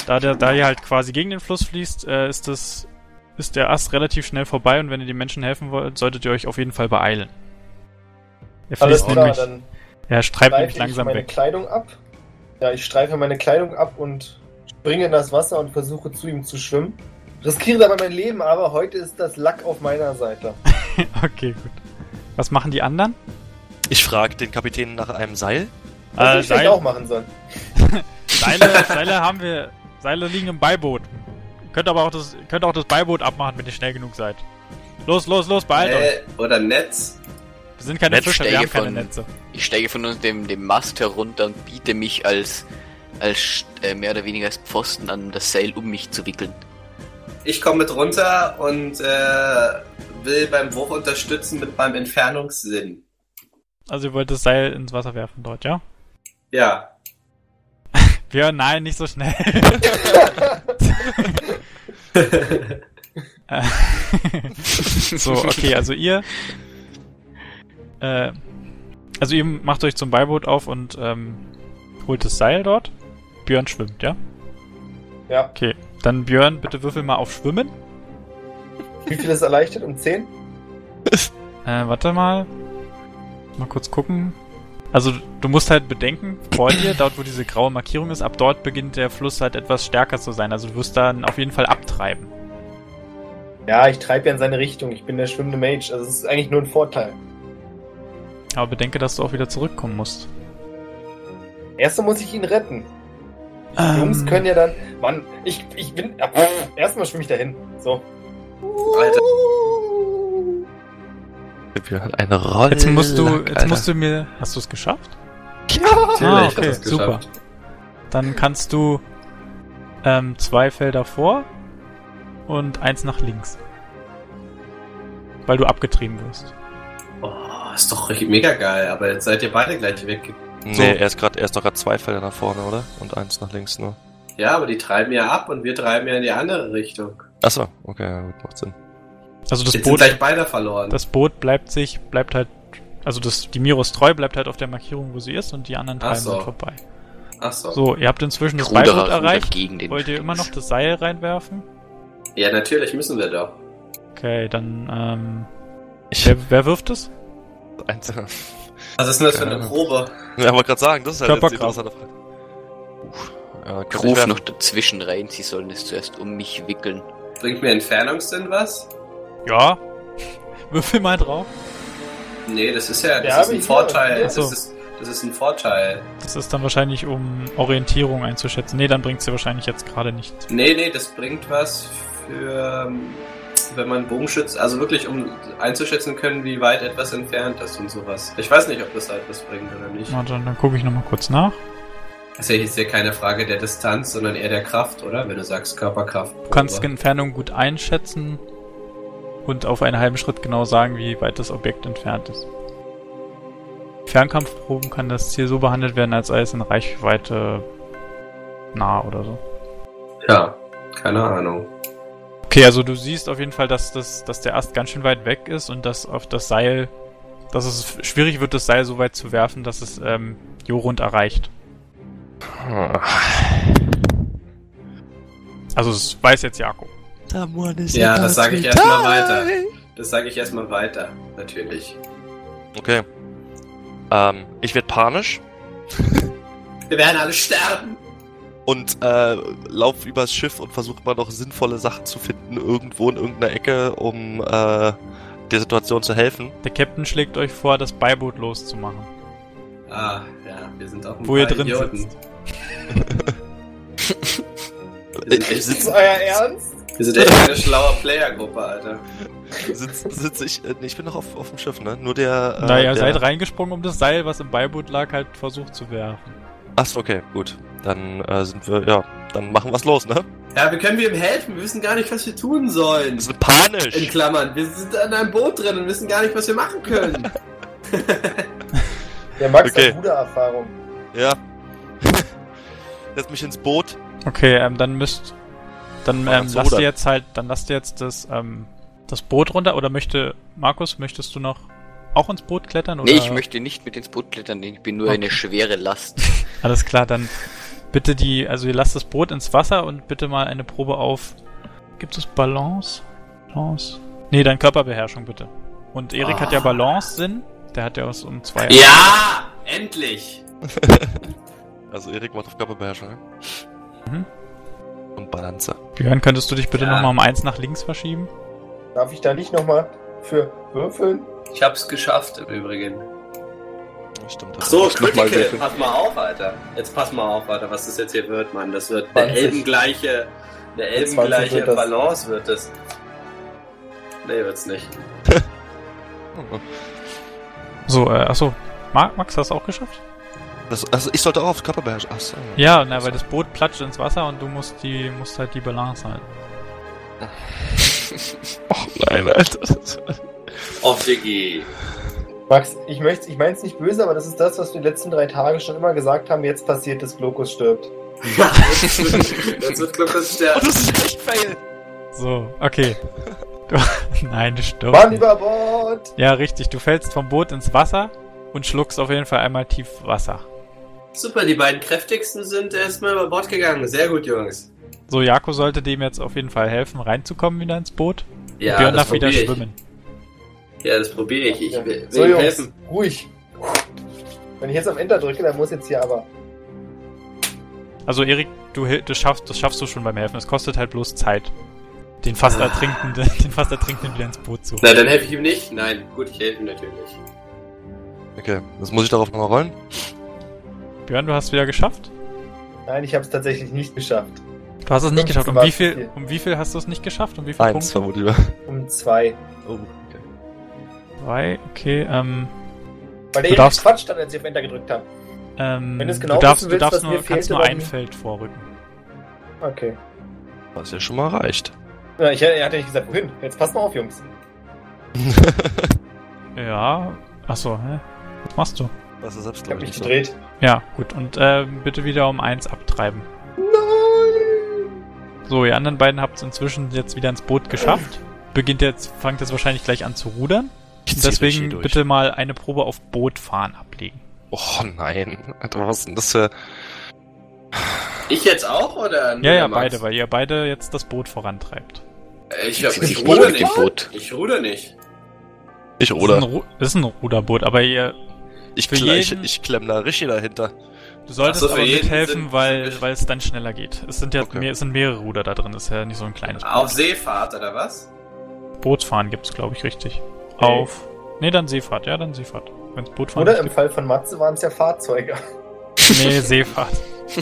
da der, da ihr halt quasi gegen den Fluss fließt, äh, ist das, ist der Ast relativ schnell vorbei und wenn ihr den Menschen helfen wollt, solltet ihr euch auf jeden Fall beeilen. Er Alles fließt klar, nämlich, dann Er streift nämlich streife ich langsam meine weg. Kleidung ab. Ja, ich streife meine Kleidung ab und springe in das Wasser und versuche zu ihm zu schwimmen. Riskiere dabei mein Leben, aber heute ist das Lack auf meiner Seite. okay, gut. Was machen die anderen? Ich frage den Kapitän nach einem Seil. Was Äh, ich Seil- auch machen soll. Seile, Seile haben wir. Seile liegen im Beiboot. Ihr könnt aber auch das, ihr könnt auch das Beiboot abmachen, wenn ihr schnell genug seid. Los, los, los, beeilt euch. Äh, oder Netz. Wir sind keine Netz Fischer, wir haben keine von- Netze. Ich steige von uns dem, dem Mast herunter und biete mich als, als äh, mehr oder weniger als Pfosten an, das Seil um mich zu wickeln. Ich komme mit runter und äh, will beim Wurf unterstützen mit meinem Entfernungssinn. Also ihr wollt das Seil ins Wasser werfen dort, ja? Ja. Björn, nein, nicht so schnell. So, okay, also ihr. Äh, also ihr macht euch zum Beiboot auf und ähm, holt das Seil dort. Björn schwimmt, ja? Ja. Okay, dann Björn, bitte würfel mal auf Schwimmen. Wie viel ist erleichtert? Um 10? Äh, warte mal. Mal kurz gucken. Also du musst halt bedenken, vor dir, dort wo diese graue Markierung ist, ab dort beginnt der Fluss halt etwas stärker zu sein. Also du wirst dann auf jeden Fall abtreiben. Ja, ich treibe ja in seine Richtung. Ich bin der schwimmende Mage. Also es ist eigentlich nur ein Vorteil. Aber bedenke, dass du auch wieder zurückkommen musst. Erstmal muss ich ihn retten. Die Ähm. Jungs können ja dann. Mann, ich, ich bin. Ja, pff, erstmal schwimme ich dahin. So. Alter. Wir haben eine Rolle. Jetzt musst du, jetzt Alter. musst du mir. Hast du es geschafft? Natürlich Ah, okay, geschafft. Dann kannst du ähm, zwei Felder vor und eins nach links. Weil du abgetrieben wirst. Oh, ist doch richtig mega geil, aber jetzt seid ihr beide gleich weg. Nee, So. er ist gerade, er ist doch gerade zwei Felder nach vorne, oder? Und eins nach links nur. Ja, aber die treiben ja ab und wir treiben ja in die andere Richtung. Achso, okay, ja, gut, macht Sinn. Also das jetzt sind Boot, gleich beide verloren. das Boot bleibt sich, bleibt halt, also das, die Miros treu bleibt halt auf der Markierung, wo sie ist und die anderen treiben so. sind vorbei. Ach so. So, ihr habt inzwischen das Ruderer Beiboot erreicht. gegen den Wollt ihr immer noch das Seil reinwerfen? Ja, natürlich müssen wir doch. Okay, dann, ähm, wer, wer wirft es? Eins, ja, Was ist denn das für eine Probe? wollte gerade sagen, das ist halt jetzt die Körperkraft. interessante Frage. Uff, ja, Ich ruf werden. noch dazwischen rein, sie sollen es zuerst um mich wickeln. Bringt mir Entfernungssinn was? Ja. Würfel mal drauf. Nee, das ist ja, das Ja, ist ein Vorteil. Das, ist, das ist ein Vorteil. Das ist dann wahrscheinlich, um Orientierung einzuschätzen. Nee, dann bringt sie wahrscheinlich jetzt gerade nichts. Nee, nee, das bringt was für, ähm, wenn man Bogenschütz, also wirklich um einzuschätzen können, wie weit etwas entfernt ist und sowas. Ich weiß nicht, ob das halt was bringt oder nicht. Na, dann, dann gucke ich nochmal kurz nach. Das ist ja keine Frage der Distanz, sondern eher der Kraft, oder? Wenn du sagst Körperkraft. Du kannst die Entfernung gut einschätzen und auf einen halben Schritt genau sagen, wie weit das Objekt entfernt ist. Fernkampfproben kann das Ziel so behandelt werden, als sei es in Reichweite nah oder so. Ja, keine Ahnung. Okay, also du siehst auf jeden Fall, dass, das, dass der Ast ganz schön weit weg ist und dass auf das Seil, dass es schwierig wird, das Seil so weit zu werfen, dass es ähm, Jorund erreicht. Also das weiß jetzt Jakob. Ja, das sage ich erstmal weiter. Das sage ich erstmal weiter, natürlich. Okay. Ähm, ich werde panisch Wir werden alle sterben. Und äh, lauf übers Schiff und versuche mal noch sinnvolle Sachen zu finden, irgendwo in irgendeiner Ecke, um äh, der Situation zu helfen. Der Captain schlägt euch vor, das Beiboot loszumachen, Ah, ja, wir sind auch ein wo ihr drin Idioten. sitzt. Ich echt, Ist sitz, das euer Ernst? wir sind echt eine schlaue Player-Gruppe, Alter. sitz, sitz ich, äh, nee, ich bin noch auf, auf dem Schiff, ne? Nur der. Äh, naja, der, seid reingesprungen, um das Seil, was im Beiboot lag, halt versucht zu werfen. Achso, okay, gut. Dann äh, sind wir, ja, dann machen wir's los, ne? Ja, wir können ihm helfen. Wir wissen gar nicht, was wir tun sollen. Wir sind panisch. In Klammern. Wir sind an einem Boot drin und wissen gar nicht, was wir machen können. Der Max Okay. hat Rudererfahrung. Ja. Setz mich ins Boot. Okay, ähm, dann müsst, dann ähm, zu lasst ihr jetzt halt, dann lasst ihr jetzt das, ähm, das Boot runter oder möchte, Markus, möchtest du noch auch ins Boot klettern? Oder? Nee, ich möchte nicht mit ins Boot klettern, ich bin nur Okay. eine schwere Last. Alles klar, dann bitte die, also ihr lasst das Boot ins Wasser und bitte mal eine Probe auf, gibt es Balance? Balance? Nee, dann Körperbeherrschung bitte. Und Erik hat ja Ah. Balance-Sinn, der hat ja aus um zwei. ja! endlich! Also Erik macht auf Körperbeherrschung. ne? Mhm. Und Balanze. Björn, könntest du dich bitte Ja. nochmal um eins nach links verschieben? Darf ich da nicht nochmal für würfeln? Ich hab's geschafft im Übrigen. Stimmt. Ach so, Critical, pass mal auf, Alter. Jetzt pass mal auf, Alter, was das jetzt hier wird, Mann. Das wird eine 20. elbengleiche, eine 20 elbengleiche wird das. Balance wird das. Nee, wird's nicht. So, äh, achso. Ma- Max, hast du auch geschafft? Das, also ich sollte auch auf Körperbeherrschung. Ach so. Ja, na, weil das Boot platscht ins Wasser und du musst die, musst halt die Balance halten. Oh nein, Alter. Oh, Diggi. Max, ich möchte, ich meine es nicht böse, aber das ist das, was wir die letzten drei Tage schon immer gesagt haben. Jetzt passiert, dass Glokus stirbt. Ja, jetzt wird, Glück, dass Oh, sterben. das ist echt fail. So, okay. Du, nein, du stirbst. Mann über Bord! Ja, richtig. Du fällst vom Boot ins Wasser und schluckst auf jeden Fall einmal tief Wasser. Super, die beiden kräftigsten sind erstmal über Bord gegangen. Sehr gut, Jungs. So, Jako sollte dem jetzt auf jeden Fall helfen, reinzukommen wieder ins Boot. Ja, Björn das darf wieder ich. Ja, das probiere ich. Ich ja. will, so, Jungs, helfen. Ruhig. Wenn ich jetzt am Enter drücke, dann muss jetzt hier aber. Also Erik, du, das, schaffst, das schaffst du schon beim Helfen. Es kostet halt bloß Zeit. Den fast ah. ertrinkenden, den fast ertrinkenden wieder ins Boot zu. Na, dann helfe ich ihm nicht. Nein, gut, ich helfe ihm natürlich. Okay, das muss ich darauf nochmal rollen. Björn, du hast es wieder geschafft? Nein, ich habe es tatsächlich nicht geschafft. Du hast es nicht geschafft. Um wie viel, um wie viel hast du es nicht geschafft? Um wie viel Eins, Punkte? vermutlich. Um zwei. Um. 3, okay, ähm. Weil der du darfst, Quatsch dann, als ich auf Enter gedrückt habe. Ähm, Wenn es genau du darfst, willst, du darfst nur, kannst nur ein Feld vorrücken. Okay. Was ja schon mal reicht. Ja, ich, ich ja nicht gesagt, wohin. Jetzt passt mal auf, Jungs. ja. Achso, hä? Was machst du? Das ist selbst, ich hab mich so. gedreht. Ja, gut. Und äh, bitte wieder um eins abtreiben. Nein! So, ihr anderen beiden habt es inzwischen jetzt wieder ins Boot geschafft. Beginnt jetzt, fangt jetzt wahrscheinlich gleich an zu rudern. Ich Deswegen durch. bitte mal eine Probe auf Bootfahren ablegen. Oh nein. Alter, was ist denn das für... Ich jetzt auch, oder? Ja, ja, beide, weil ihr beide jetzt das Boot vorantreibt. Äh, Ich, hab, Ich ich ruder nicht. Boot. Ich ruder nicht. Ich Das ist, ein, Ru das ist ein Ruderboot, aber ihr, Ich, kle ich, jeden- ich klemm da richtig dahinter. du solltest so, aber mithelfen, sind- weil, weil es dann schneller geht. Es sind ja Okay. mehr, es sind mehrere Ruder da drin, das ist ja nicht so ein kleines Boot. Auf Seefahrt, oder was? Bootsfahren gibt's, glaube ich, richtig. Auf. Nee, dann Seefahrt, ja, dann Seefahrt. Wenn's Bootfahren Oder nicht im Fall von Matze waren es ja Fahrzeuge. gibt. Nee, Seefahrt.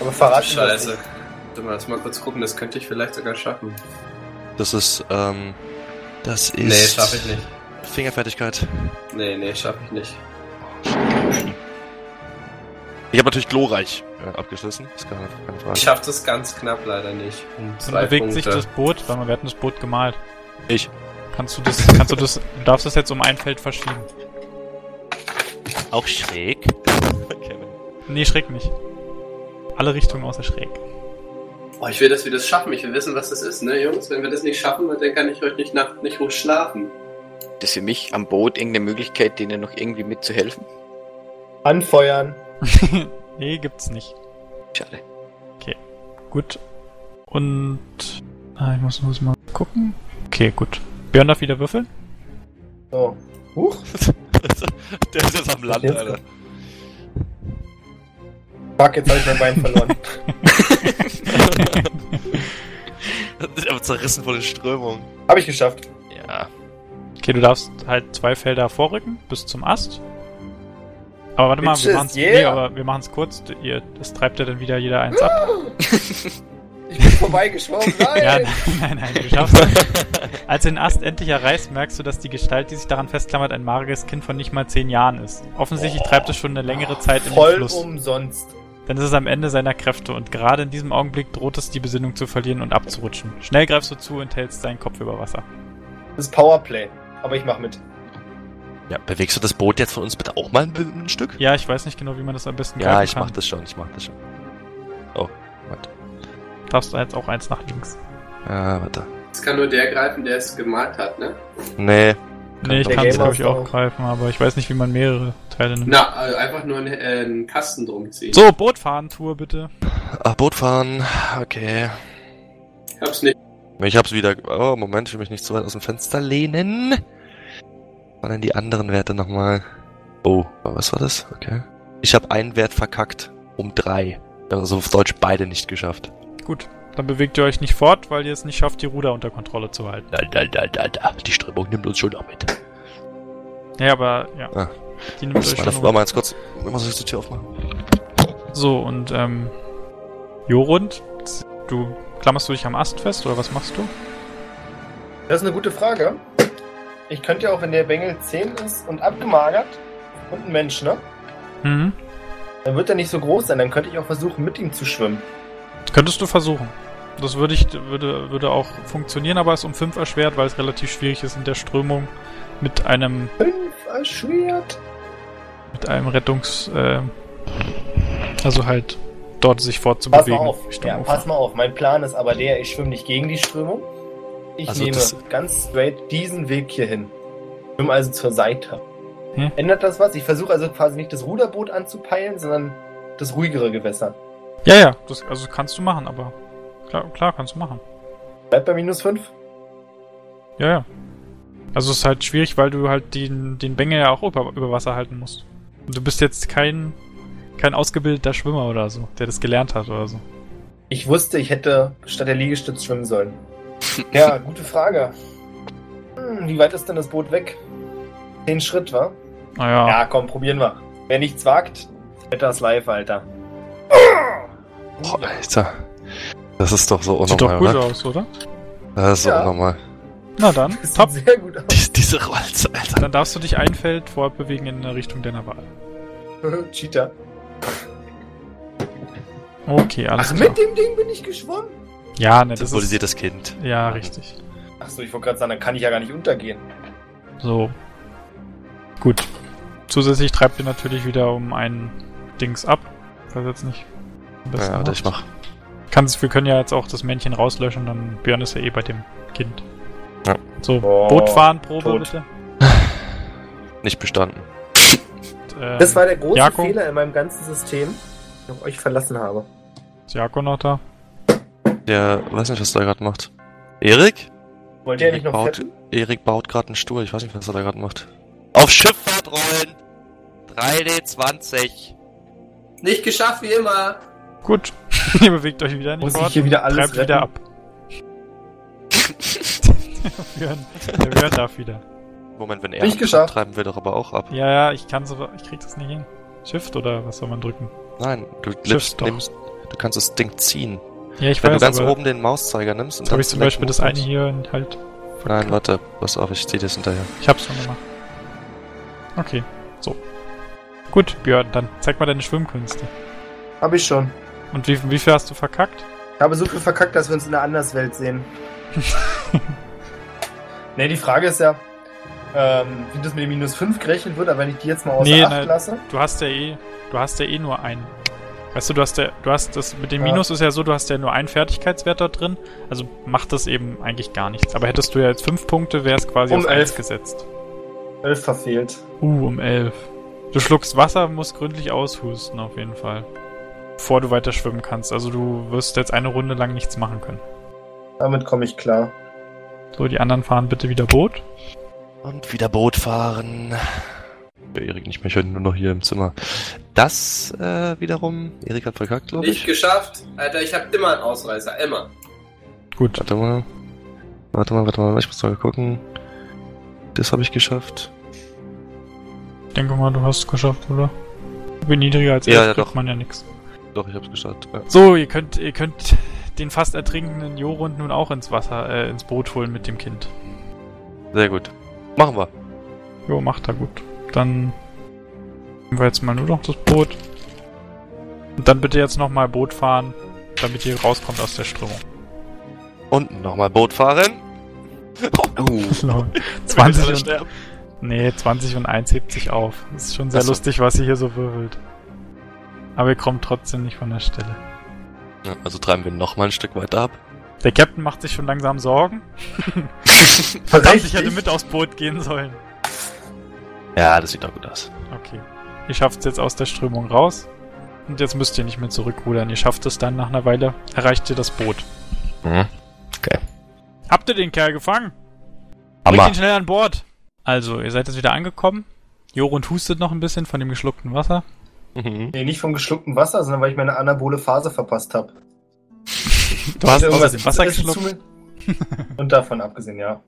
Aber verraten wir das Scheiße. nicht. Warte mal, lass mal kurz gucken, das könnte ich vielleicht sogar schaffen. Das ist, ähm... Das ist... Nee, schaffe ich nicht. Fingerfertigkeit. Nee, nee, schaffe ich nicht. Ich habe natürlich glorreich äh, abgeschlossen. Ist keine, keine Frage. Ich schaffe das ganz knapp leider nicht. Um Dann bewegt Punkte. sich das Boot, weil wir hatten das Boot gemalt. Ich. Kannst du das, kannst du das, du darfst das jetzt um ein Feld verschieben. Auch schräg. Kevin. Nee, schräg nicht. Alle Richtungen außer schräg. Oh, ich will, dass wir das schaffen. Ich will wissen, was das ist, ne, Jungs? Wenn wir das nicht schaffen, dann kann ich heute nicht Nacht nicht ruhig schlafen. Das ist für mich am Boot irgendeine Möglichkeit, denen noch irgendwie mitzuhelfen. Anfeuern. nee, gibt's nicht. Schade. Gut. Und, ah, ich muss, muss mal gucken. Okay, gut. Björn darf wieder würfeln. So. Huch. Der ist jetzt am Land, Jetzt- Alter. Fuck, jetzt habe ich mein Bein verloren. Aber zerrissen von den Strömungen. Habe ich geschafft. Ja. Okay, du darfst halt zwei Felder vorrücken bis zum Ast. Aber warte mal, wir Bitches, machen's, yeah. nee, aber wir machen's kurz. Ihr, das treibt ja dann wieder jeder eins ab. Ich bin vorbeigeschwommen. Nein! Ja, nein, nein, du schaffst es. Als du den Ast endlich erreichst, merkst du, dass die Gestalt, die sich daran festklammert, ein mageres Kind von nicht mal zehn Jahren ist. Offensichtlich treibt es schon eine längere Zeit in den Voll Fluss. umsonst. Dann ist es am Ende seiner Kräfte und gerade in diesem Augenblick droht es, die Besinnung zu verlieren und abzurutschen. Schnell greifst du zu und hältst seinen Kopf über Wasser. Das ist Powerplay. Aber ich mach mit. Ja, bewegst du das Boot jetzt von uns bitte auch mal ein, ein Stück? Ja, ich weiß nicht genau, wie man das am besten Ja, greifen ich kann. mach das schon, ich mach das schon. Darfst du jetzt auch eins nach links. Ja, warte. Das kann nur der greifen, der es gemalt hat, ne? Nee. Nee, ich kann es glaube ich auch auch. greifen, aber ich weiß nicht, wie man mehrere Teile nimmt. Na, also einfach nur einen, äh, einen Kasten drum ziehen. So, Bootfahren-Tour bitte. Ach, Boot fahren. Okay. Ich hab's nicht. Ich hab's wieder. Oh, Moment, ich will mich nicht zu weit aus dem Fenster lehnen. Was waren denn die anderen Werte nochmal? Oh, was war das? Okay. Ich habe einen Wert verkackt. Um drei. Also auf Deutsch beide nicht geschafft. Gut, dann bewegt ihr euch nicht fort, weil ihr es nicht schafft, die Ruder unter Kontrolle zu halten. Da, da, da, da, da. Die Strömung nimmt uns schon noch mit. Ja, aber ja. Ah. Die nimmt euch Warte, schon warte mal ganz kurz. Ich muss jetzt die Tür aufmachen. So, und ähm, Jorund, du klammerst du dich am Ast fest oder was machst du? Das ist eine gute Frage. Ich könnte ja auch, wenn der Bengel 10 ist und abgemagert und ein Mensch, ne? Mhm. Dann wird er nicht so groß sein. Dann könnte ich auch versuchen, mit ihm zu schwimmen. Könntest du versuchen. Das würde ich, würde, würde auch funktionieren, aber ist um 5 erschwert, weil es relativ schwierig ist in der Strömung mit einem, Fünf erschwert. mit einem Rettungs, äh, also halt dort sich Pass fortzubewegen. mal auf. Ja, pass mal auf. Mein Plan ist aber der, ich schwimme nicht gegen die Strömung. Ich Also nehme ganz straight diesen Weg hier hin. Schwimme also zur Seite. Hm. Ändert das was? Ich versuche also quasi nicht das Ruderboot anzupeilen, sondern das ruhigere Gewässer. Ja, ja, das, also kannst du machen, aber klar, klar kannst du machen. Bleibt bei minus 5. Ja, ja. Also es ist halt schwierig, weil du halt den, den Bengel ja auch über, über Wasser halten musst. Und du bist jetzt kein, kein ausgebildeter Schwimmer oder so, der das gelernt hat oder so. Ich wusste, ich hätte statt der Liegestütz schwimmen sollen. Ja, gute Frage. Hm, wie weit ist denn das Boot weg? Zehn Schritt, wa? Naja, Ja, komm, probieren wir. Wer nichts wagt, hätte das live, Alter. Boah, Alter. Das ist doch so sieht doch unnormal, gut oder? aus, oder? Das ist Ja. unnormal. Na dann, Das top. sieht sehr gut aus. Die, diese Rolls, Alter. Dann darfst du dich ein Feld fortbewegen in der Richtung deiner Wahl. Cheater. Okay, alles Ach, klar. mit dem Ding bin ich geschwommen? Ja, ne, das ist... Symbolisiertes Kind. Ja, richtig. Achso, ich wollte gerade sagen, dann kann ich ja gar nicht untergehen. So. Gut. Zusätzlich treibt ihr natürlich wieder um ein Dings ab. Ich weiß jetzt nicht. Besten Ja, macht. ich mach. Kannst, wir können ja jetzt auch das Männchen rauslöschen, dann Björn ist ja eh bei dem Kind. Ja. So, Oh, Bootfahrenprobe tot. bitte. Nicht bestanden. Und, ähm, Das war der große Jako? Fehler in meinem ganzen System, den ich auf euch verlassen habe. Ist Jako noch da? Der weiß nicht, was der gerade macht. Erik? Wollt ihr nicht noch baut, fetten? Erik baut gerade einen Stuhl. Ich weiß nicht, was er da gerade macht. Auf Schifffahrt rollen! 3D20. Nicht geschafft wie immer. Gut. ihr bewegt euch wieder nicht Muss ich fort. hier wieder alles Treibt wieder ab. Björn, der Björn darf wieder. Moment, wenn er Nicht abtreibt, geschafft. treiben wir doch aber auch ab. Ja, ja, ich kann's aber, ich krieg das nicht hin. Shift oder was soll man drücken? Nein, du nimmst, doch. nimmst, du kannst das Ding ziehen. Ja, ich Wenn weiß, du ganz aber oben den Mauszeiger nimmst und jetzt habe ich zum Select Beispiel das eine Movement- hier halt. Nein, warte, pass auf, ich zieh das hinterher. Ich hab's schon gemacht. Okay, so. Gut, Björn, dann zeig mal deine Schwimmkünste. Hab ich schon. Und wie, wie viel hast du verkackt? Ich habe so viel verkackt, dass wir uns in der Anderswelt sehen. ne, die Frage ist ja, ähm, wie das mit dem minus 5 gerechnet wird, aber wenn ich die jetzt mal außer Nee, Acht ne. lasse. Du hast ja eh, du hast ja eh nur einen. Weißt du, du hast ja, du hast das mit dem Ja. Minus ist ja so, du hast ja nur einen Fertigkeitswert da drin, also macht das eben eigentlich gar nichts. Aber hättest du ja jetzt fünf Punkte, wäre es quasi Um auf elf. gesetzt. 11 verfehlt. Uh, um elf. Du schluckst Wasser, musst gründlich aushusten auf jeden Fall. Bevor du weiter schwimmen kannst. Also du wirst jetzt eine Runde lang nichts machen können. Damit komme ich klar. So, die anderen fahren bitte wieder Boot. Und wieder Boot fahren. Der Erik nicht mehr, ich bin nur noch hier im Zimmer. Das äh, wiederum, Erik hat verkackt, glaube Nicht ich. geschafft. Alter, ich hab immer einen Ausreißer. Immer. Gut. Warte mal. Warte mal, warte mal, ich muss mal gucken. Das habe ich geschafft. Ich denke mal, du hast es geschafft, oder? Wie niedriger als Ja, ja, kriegt doch. man ja nichts. Doch, ich hab's geschafft. Ja. So, ihr könnt, ihr könnt den fast ertrinkenden Jorund nun auch ins Wasser, äh, ins Boot holen mit dem Kind. Sehr gut. Machen wir. Jo, macht er gut. Dann nehmen wir jetzt mal nur noch das Boot. Und dann bitte jetzt nochmal Boot fahren, damit ihr rauskommt aus der Strömung. Und nochmal Boot fahren. Oh. 20 und, nee, 20 und 1 hebt sich auf. Das ist schon sehr so. lustig, was ihr hier so wirbelt. Aber ihr kommt trotzdem nicht von der Stelle. Ja, also treiben wir nochmal ein Stück weiter ab. Der Captain macht sich schon langsam Sorgen. Verdammt, ich hätte mit aufs Boot gehen sollen. Ja, das sieht doch gut aus. Okay. Ihr schafft es jetzt aus der Strömung raus. Und jetzt müsst ihr nicht mehr zurückrudern. Ihr schafft es dann nach einer Weile, erreicht ihr das Boot. Mhm. Habt ihr den Kerl gefangen? Bringt Hammer. ihn schnell an Bord. Also, ihr seid jetzt wieder angekommen. Jorund hustet noch ein bisschen von dem geschluckten Wasser. Mhm. Nee, nicht vom geschlucktem Wasser, sondern weil ich meine anabole Phase verpasst habe. Du hast aus dem Wasser geschluckt. Und davon abgesehen, ja.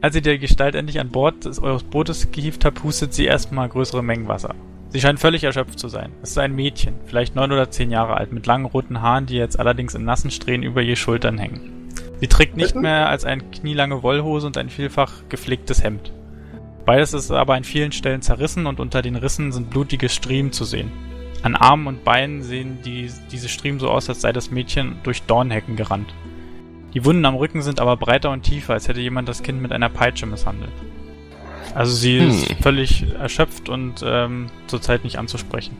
Als ihr die Gestalt endlich an Bord des eures Bootes gehievt habt, hustet sie erstmal größere Mengen Wasser. Sie scheint völlig erschöpft zu sein. Es ist ein Mädchen, vielleicht neun oder zehn Jahre alt, mit langen roten Haaren, die jetzt allerdings in nassen Strähnen über ihr Schultern hängen. Sie trägt nicht mehr als eine knielange Wollhose und ein vielfach gepflegtes Hemd. Beides ist aber an vielen Stellen zerrissen und unter den Rissen sind blutige Striemen zu sehen. An Armen und Beinen sehen die, diese Striemen so aus, als sei das Mädchen durch Dornhecken gerannt. Die Wunden am Rücken sind aber breiter und tiefer, als hätte jemand das Kind mit einer Peitsche misshandelt. Also sie Hm. ist völlig erschöpft und ähm, zurzeit nicht anzusprechen.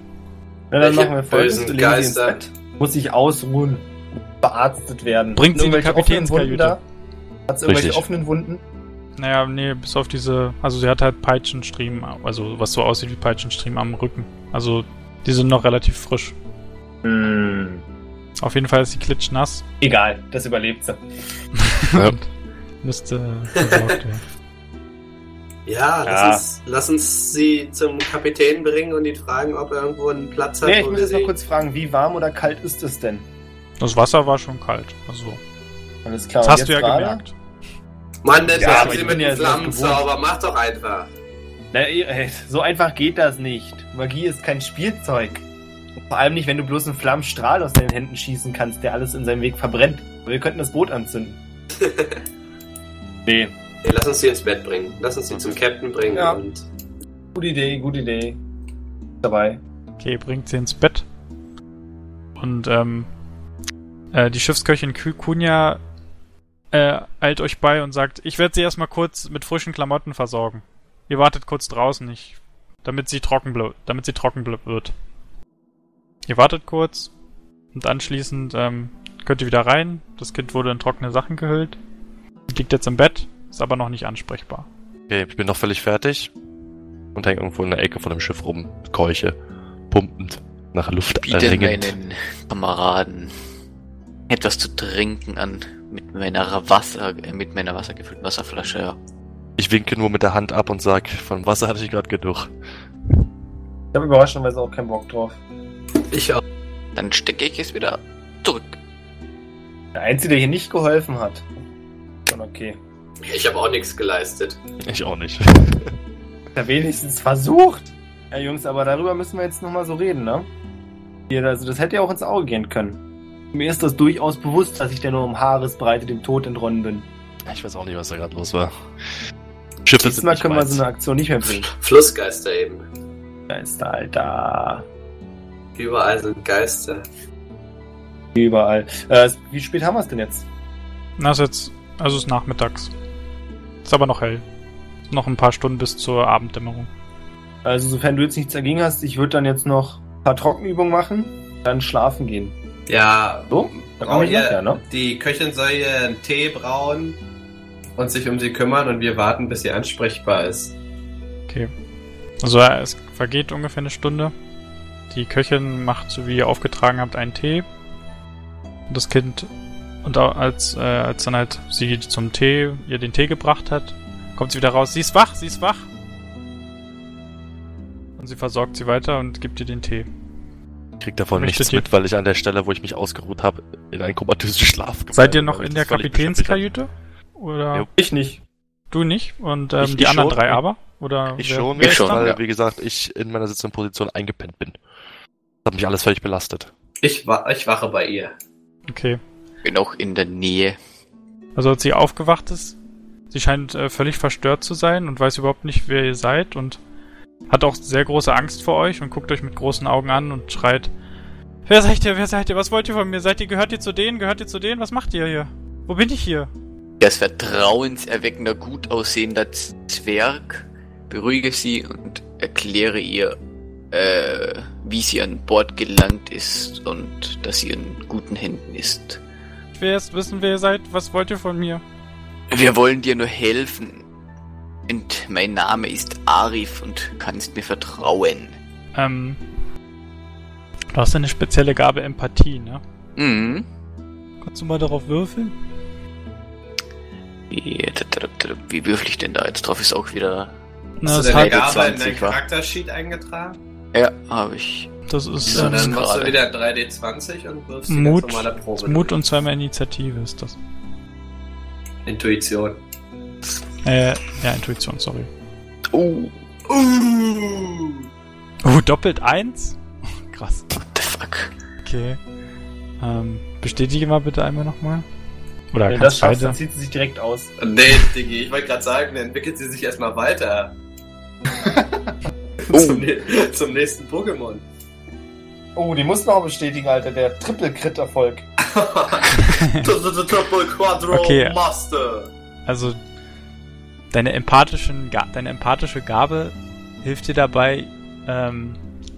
Na, dann Welche machen wir folgendes. Geister? Muss sich ausruhen. Verarztet werden. Bringt sie in die Kapitänskajüte. da? Hat sie irgendwelche Richtig. offenen Wunden? Naja, nee, bis auf diese, also sie hat halt Peitschenstriemen, also was so aussieht wie Peitschenstriemen am Rücken. Also die sind noch relativ frisch. Hm. Auf jeden Fall ist sie klitschnass Egal, das überlebt sie. Ja. müsste versorgt werden. Ja, Ja. Lass, uns, lass uns sie zum Kapitän bringen und ihn fragen, ob er irgendwo einen Platz hat. Nee, ich muss wir jetzt noch kurz fragen, wie warm oder kalt ist es denn? Das Wasser war schon kalt. Also, Alles klar. das hast du ja gerade? gemerkt. Mann, das Ja, sie mit ja Flammenzauber. Mach doch einfach. Na, ey, so einfach geht das nicht. Magie ist kein Spielzeug. Vor allem nicht, wenn du bloß einen Flammenstrahl aus deinen Händen schießen kannst, der alles in seinem Weg verbrennt. Wir könnten das Boot anzünden. nee, Nee, lass uns sie ins Bett bringen. Lass uns sie zum Captain bringen Ja. und gute Idee, gute Idee. Dabei. Okay, bringt sie ins Bett. Und ähm, äh, die Schiffsköchin Ku- Kunja äh, eilt euch bei und sagt, ich werde sie erstmal kurz mit frischen Klamotten versorgen. Ihr wartet kurz draußen, ich, damit sie trocken damit sie trocken wird. Ihr wartet kurz und anschließend ähm, könnt ihr wieder rein. Das Kind wurde in trockene Sachen gehüllt. Liegt jetzt im Bett, ist aber noch nicht ansprechbar. Okay, ich bin noch völlig fertig und hänge irgendwo in der Ecke von dem Schiff rum, keuche, pumpend, nach Luft Biete erringend. meinen Kameraden etwas zu trinken an mit meiner Wasser, äh, mit meiner wassergefüllten Wasserflasche, ja. Ich winke nur mit der Hand ab und sag, von Wasser hatte ich gerade genug. Ich habe überraschenderweise auch keinen Bock drauf. ich auch. Dann stecke ich es wieder zurück. Der Einzige, der hier nicht geholfen hat. Schon okay. Ich habe auch nichts geleistet. Ich auch nicht. Der wenigstens versucht. Ja, Jungs, aber darüber müssen wir jetzt nochmal so reden, ne? Hier, also das hätte ja auch ins Auge gehen können. Mir ist das durchaus bewusst, dass ich da nur um Haaresbreite dem Tod entronnen bin. Ich weiß auch nicht, was da gerade los war. Schiffe Diesmal können wir meins. so eine Aktion nicht mehr bringen. Flussgeister eben. Geister, Alter. Überall sind Geister. Überall. Äh, wie spät haben wir es denn jetzt? Na, ist jetzt, also ist nachmittags. Ist aber noch hell. Noch ein paar Stunden bis zur Abenddämmerung. Also, sofern du jetzt nichts dagegen hast, ich würde dann jetzt noch ein paar Trockenübungen machen, dann schlafen gehen. Ja, So? Wir, das ja, ne? die Köchin soll ihr einen Tee brauen und sich um sie kümmern und wir warten, bis sie ansprechbar ist. Okay. Also es vergeht ungefähr eine Stunde. Die Köchin macht, so wie ihr aufgetragen habt, einen Tee. Und das Kind, und als, äh, als dann halt sie zum Tee, ihr den Tee gebracht hat, kommt sie wieder raus. Sie ist wach, sie ist wach. Und sie versorgt sie weiter und gibt ihr den Tee. Ich krieg davon Möchtet nichts mit, weil ich an der Stelle, wo ich mich ausgeruht habe, in einen komatösen Schlaf gefallen Seid ihr noch in der. Kapitänskajüte? Oder Jo. Ich nicht. du nicht? Und ähm, Ich- die ich anderen schon. drei aber? Oder Ich wer- schon, wer Ich schon, weil, ja. wie gesagt, ich in meiner sitzenden Position eingepennt bin. Das hat mich alles völlig belastet. Ich, wa ich wache bei ihr. Okay. Bin auch in der Nähe. Also als sie aufgewacht ist, sie scheint äh, völlig verstört zu sein und weiß überhaupt nicht, wer ihr seid und hat auch sehr große Angst vor euch und guckt euch mit großen Augen an und schreit, wer seid ihr, wer seid ihr, was wollt ihr von mir, seid ihr, gehört ihr zu denen, gehört ihr zu denen, was macht ihr hier? Wo bin ich hier? Das vertrauenserweckender, gut aussehender Zwerg beruhige sie und erkläre ihr, äh, wie sie an Bord gelangt ist und dass sie in guten Händen ist. Ich will erst wissen, wer ihr seid, was wollt ihr von mir? Wir wollen dir nur helfen. Und mein Name ist Arif und kannst mir vertrauen. Ähm, du hast eine spezielle Gabe Empathie, ne? Mhm. Kannst du mal darauf würfeln? Wie, wie würfel ich denn da jetzt drauf? Ist auch wieder Na, Hast das, du deine Gabe in dein 20. Charaktersheet eingetragen? Ja, habe ich. das ist ähm, dann machst du gerade. wieder 3D20 und wirfst die Mut, ganz normale Probe. Mut durch. und zweimal Initiative ist das. Intuition. Äh, ja, Intuition, sorry. Oh, Uh. Oh, doppelt eins? Krass. what the fuck? Okay. Ähm, bestätige mal bitte einmal nochmal. Oder Wenn du das schaffst, dann zieht sie sich direkt aus. Nee, Diggi, ich wollte gerade sagen, dann entwickelt sie sich erstmal weiter. Oh. zum, zum nächsten Pokémon. Oh, die muss noch bestätigen, Alter. Der Triple-Crit-Erfolg. Triple Quadro Okay. Master. Also, deine, empathischen, deine empathische Gabe hilft dir dabei, ähm,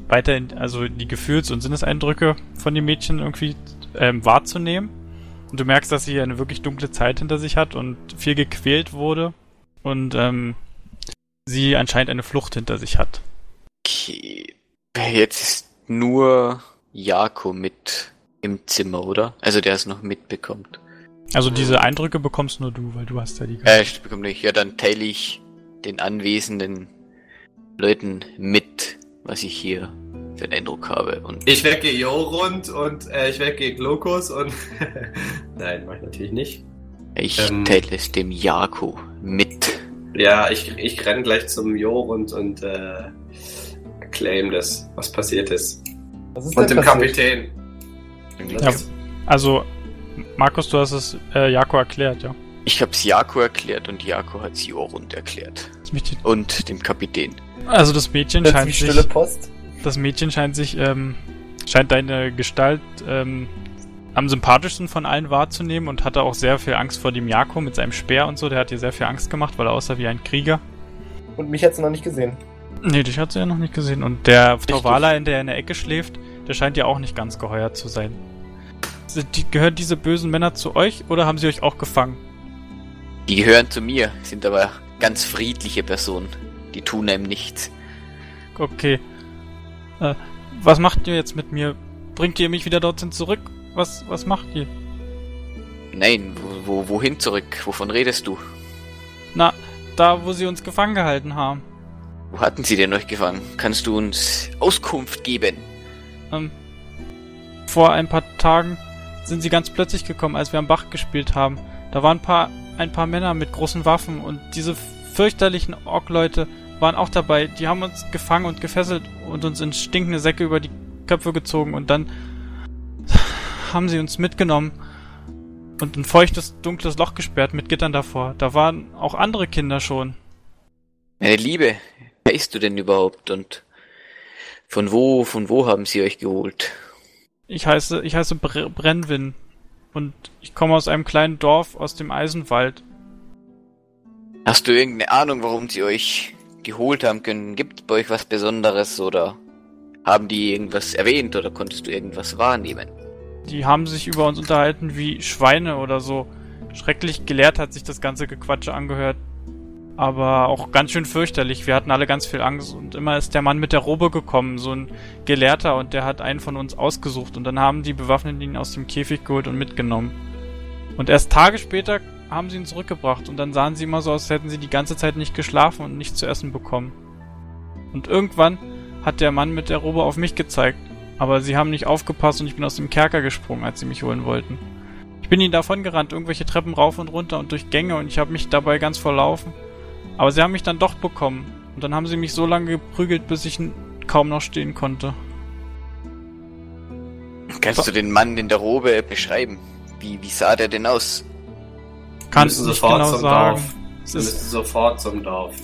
weiterhin, also die Gefühls- und Sinneseindrücke von den Mädchen irgendwie ähm, wahrzunehmen. Und du merkst, dass sie eine wirklich dunkle Zeit hinter sich hat und viel gequält wurde. Und ähm, sie anscheinend eine Flucht hinter sich hat. Okay. Jetzt ist nur Jako mit im Zimmer, oder? Also der es noch mitbekommt. Also diese Eindrücke bekommst nur du, weil du hast ja die Äh, ich bekomme nicht. Ja, dann teile ich den anwesenden Leuten mit, was ich hier für einen Eindruck habe. Und Ich wecke Jorund und äh, ich wecke Glokus und. Nein, mach ich natürlich nicht. ich Ähm. teile es dem Jako mit. Ja, ich, ich renn gleich zum Jorund und äh, claim das, was passiert ist. Was ist Und dem passiert? Kapitän. Ja, also, Markus, du hast es äh, Jako erklärt, ja. Ich hab's Jako erklärt und Jako hat's Jorund erklärt. Das Mädchen, Und dem Kapitän. also das Mädchen scheint Plötzlich sich, stille Post. das Mädchen scheint sich, ähm, scheint deine Gestalt ähm, am sympathischsten von allen wahrzunehmen und hatte auch sehr viel Angst vor dem Jako mit seinem Speer und so. Der hat dir sehr viel Angst gemacht, weil er aussah wie ein Krieger. Und mich hat sie noch nicht gesehen. Nee, dich hat sie ja noch nicht gesehen. Und der Torvala, in der in der Ecke schläft, der scheint ja auch nicht ganz geheuer zu sein. Die, gehören diese bösen Männer zu euch oder haben sie euch auch gefangen? Die gehören zu mir, sind aber ganz friedliche Personen. Die tun einem nichts. Okay. Äh, was macht ihr jetzt mit mir? Bringt ihr mich wieder dorthin zurück? Was, was macht ihr? Nein, wo, wo, wohin zurück? Wovon redest du? Na, da, wo sie uns gefangen gehalten haben. Wo hatten sie denn euch gefangen? Kannst du uns Auskunft geben? Ähm, vor ein paar Tagen sind sie ganz plötzlich gekommen, als wir am Bach gespielt haben. Da waren ein paar, ein paar Männer mit großen Waffen und diese fürchterlichen Ork-Leute waren auch dabei. Die haben uns gefangen und gefesselt und uns in stinkende Säcke über die Köpfe gezogen und dann haben sie uns mitgenommen und ein feuchtes, dunkles Loch gesperrt mit Gittern davor. Da waren auch andere Kinder schon. Meine Liebe, wer bist du denn überhaupt und von wo, von wo haben sie euch geholt? Ich heiße, ich heiße Br Brennwin und ich komme aus einem kleinen Dorf aus dem Eisenwald. Hast du irgendeine Ahnung, warum sie euch geholt haben können? Gibt bei euch was Besonderes oder haben die irgendwas erwähnt oder konntest du irgendwas wahrnehmen? Die haben sich über uns unterhalten wie Schweine oder so. Schrecklich gelehrt hat sich das ganze Gequatsche angehört. Aber auch ganz schön fürchterlich. Wir hatten alle ganz viel Angst und immer ist der Mann mit der Robe gekommen, so ein Gelehrter, und der hat einen von uns ausgesucht und dann haben die Bewaffneten ihn aus dem Käfig geholt und mitgenommen. Und erst Tage später haben sie ihn zurückgebracht und dann sahen sie immer so aus, als hätten sie die ganze Zeit nicht geschlafen und nichts zu essen bekommen. Und irgendwann hat der Mann mit der Robe auf mich gezeigt, aber sie haben nicht aufgepasst und ich bin aus dem Kerker gesprungen, als sie mich holen wollten. Ich bin ihnen davon gerannt, irgendwelche Treppen rauf und runter und durch Gänge und ich habe mich dabei ganz verlaufen. Aber sie haben mich dann doch bekommen und dann haben sie mich so lange geprügelt, bis ich kaum noch stehen konnte. Kannst du den Mann in der Robe beschreiben? Wie, wie sah der denn aus? Kann müssen ich nicht sofort genau zum sagen. Dorf. Es Wir ist, müssen sofort zum Dorf.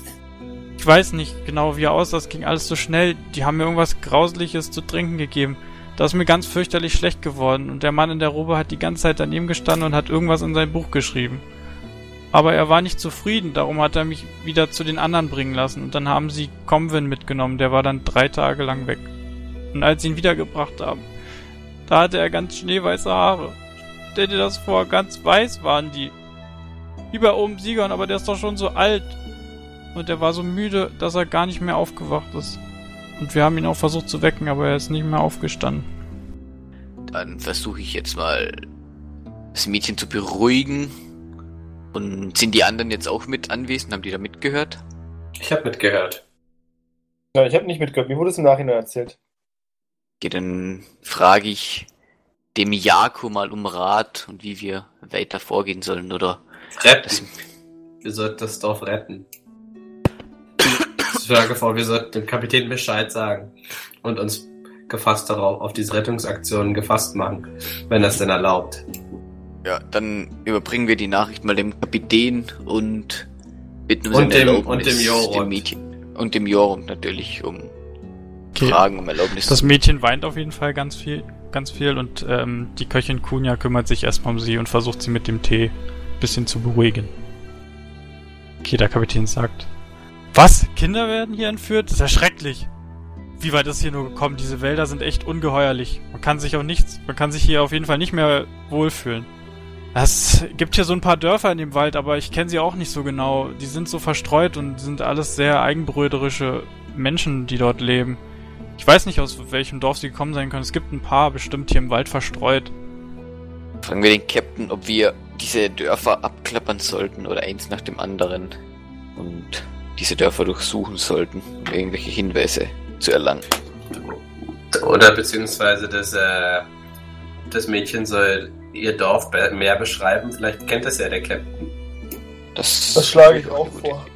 ich weiß nicht genau, wie er aussah. Es ging alles so schnell. Die haben mir irgendwas Grausliches zu trinken gegeben. Da ist mir ganz fürchterlich schlecht geworden und der Mann in der Robe hat die ganze Zeit daneben gestanden und hat irgendwas in sein Buch geschrieben. Aber er war nicht zufrieden, darum hat er mich wieder zu den anderen bringen lassen und dann haben sie Comwin mitgenommen, der war dann drei Tage lang weg. Und als sie ihn wiedergebracht haben, da hatte er ganz schneeweiße Haare. Stell dir das vor, ganz weiß waren die. Wie bei oben Siegern, aber der ist doch schon so alt. Und er war so müde, dass er gar nicht mehr aufgewacht ist. Und wir haben ihn auch versucht zu wecken, aber er ist nicht mehr aufgestanden. Dann versuche ich jetzt mal das Mädchen zu beruhigen. Und sind die anderen jetzt auch mit anwesend? Haben die da mitgehört? Ich habe mitgehört. Ja, ich habe nicht mitgehört. Mir wurde es im Nachhinein erzählt. Okay, dann frage ich dem Jako mal um Rat und wie wir weiter vorgehen sollen, oder? Retten. Das, Wir sollten das Dorf retten. Ich schlage vor, wir sollten dem Kapitän Bescheid sagen und uns gefasst darauf, auf diese Rettungsaktionen gefasst machen, wenn das denn erlaubt. Ja, dann überbringen wir die Nachricht mal dem Kapitän und bitten um Und dem- und dem Jorund. dem Mädchen. Und dem Jorund natürlich, um Okay. Fragen um Erlaubnis Das Mädchen weint auf jeden Fall ganz viel, ganz viel und ähm, die Köchin Kunja kümmert sich erstmal um sie und versucht sie mit dem Tee ein bisschen zu beruhigen. Okay, der Kapitän sagt. Was? Kinder werden hier entführt? Das ist ja schrecklich. Wie weit ist hier nur gekommen? Diese Wälder sind echt ungeheuerlich. Man kann sich auch nichts, man kann sich hier auf jeden Fall nicht mehr wohlfühlen. Es gibt hier so ein paar Dörfer in dem Wald, aber ich kenne sie auch nicht so genau. Die sind so verstreut und sind alles sehr eigenbröderische Menschen, die dort leben. Ich weiß nicht, aus welchem Dorf sie gekommen sein können. Es gibt ein paar bestimmt hier im Wald verstreut. Fragen wir den Captain, ob wir diese Dörfer abklappern sollten oder eins nach dem anderen und diese Dörfer durchsuchen sollten, um irgendwelche Hinweise zu erlangen. Oder beziehungsweise das, äh, das Mädchen soll ihr Dorf mehr beschreiben. Vielleicht kennt es ja der Captain. Das, Das schlage ich auch vor.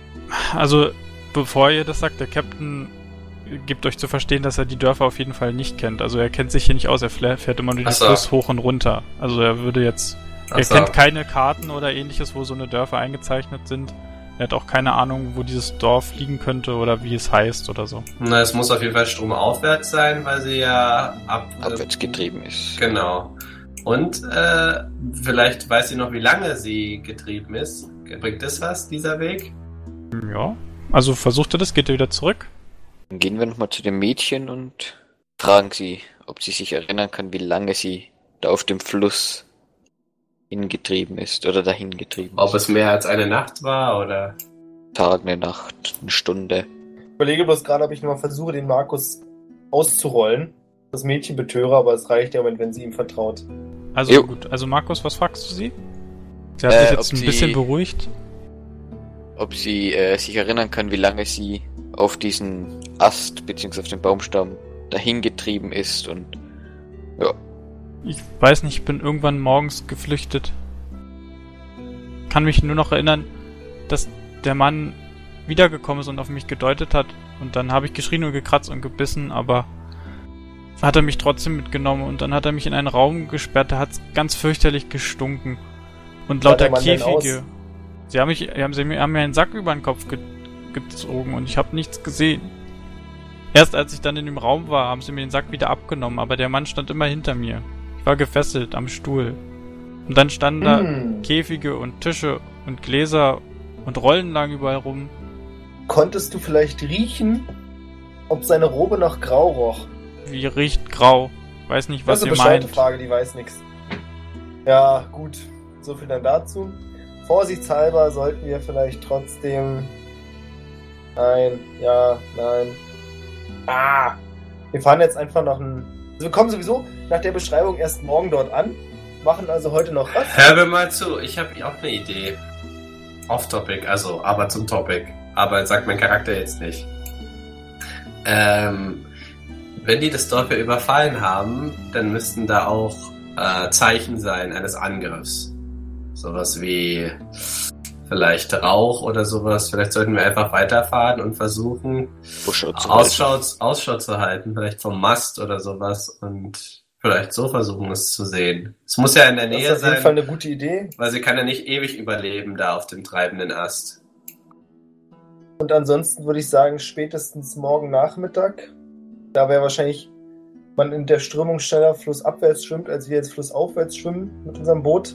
Also, bevor ihr das sagt, der Captain gibt euch zu verstehen, dass er die Dörfer auf jeden Fall nicht kennt. Also er kennt sich hier nicht aus, er fährt fährt immer nur den so. Fluss hoch und runter. Also er würde jetzt... Ach er so. kennt keine Karten oder ähnliches, wo so eine Dörfer eingezeichnet sind. Er hat auch keine Ahnung, wo dieses Dorf liegen könnte oder wie es heißt oder so. Na, es muss auf jeden Fall stromaufwärts sein, weil sie ja ab, abwärts getrieben ist. Genau. Und äh, vielleicht weiß sie noch, wie lange sie getrieben ist. Bringt das was, dieser Weg? Ja. Also versucht er das, geht er wieder zurück. Dann gehen wir nochmal zu dem Mädchen und fragen sie, ob sie sich erinnern kann, wie lange sie da auf dem Fluss hingetrieben ist oder dahin getrieben Ob ist. es mehr als eine Nacht war oder. Tag, eine Nacht, eine Stunde. Ich überlege bloß gerade, ob ich nochmal versuche, den Markus auszurollen. Das Mädchen betöre, aber es reicht ja, wenn, wenn sie ihm vertraut. Also Jo. gut. Also Markus, was fragst du sie? Sie hat Äh, sich jetzt ein sie- bisschen beruhigt. Ob sie äh, sich erinnern kann, wie lange sie auf diesen Ast bzw. auf den Baumstamm dahin getrieben ist und Ich weiß nicht, ich bin irgendwann morgens geflüchtet. Kann mich nur noch erinnern, dass der Mann wiedergekommen ist und auf mich gedeutet hat. Und dann habe ich geschrien und gekratzt und gebissen, aber hat er mich trotzdem mitgenommen und dann hat er mich in einen Raum gesperrt, da hat es ganz fürchterlich gestunken. Und lauter Käfige. Sie haben mich, haben, sie mir, haben mir einen Sack über den Kopf ge gezogen und ich habe nichts gesehen. Erst als ich dann in dem Raum war, haben sie mir den Sack wieder abgenommen, aber der Mann stand immer hinter mir. Ich war gefesselt am Stuhl. Und dann standen da Hm. Käfige und Tische und Gläser und Rollen lagen überall rum. Konntest du vielleicht riechen, ob seine Robe nach Grau roch? Wie riecht grau. Weiß nicht, was das ist ihr eine meint. Frage, die weiß nichts. Ja, gut. So viel dann dazu. Vorsichtshalber sollten wir vielleicht trotzdem. Nein, ja, nein. Ah! Wir fahren jetzt einfach noch ein. Also wir kommen sowieso nach der Beschreibung erst morgen dort an. Machen also heute noch was. Hör mir mal zu, ich habe auch eine Idee. Off-Topic, also, aber zum Topic. Aber sagt mein Charakter jetzt nicht. Ähm, wenn die das Dorf ja überfallen haben, dann müssten da auch äh, Zeichen sein eines Angriffs. Sowas wie vielleicht Rauch oder sowas. Vielleicht sollten wir einfach weiterfahren und versuchen, Ausschau zu halten. Ausschau, Ausschau zu halten, vielleicht vom Mast oder sowas und vielleicht so versuchen es zu sehen. Es muss ja in der Das Nähe ist auf jeden sein. Fall eine gute Idee. Weil sie kann ja nicht ewig überleben da auf dem treibenden Ast. Und ansonsten würde ich sagen, spätestens morgen Nachmittag. Da wäre wahrscheinlich man in der Strömung schneller flussabwärts schwimmt, als wir jetzt flussaufwärts schwimmen mit unserem Boot.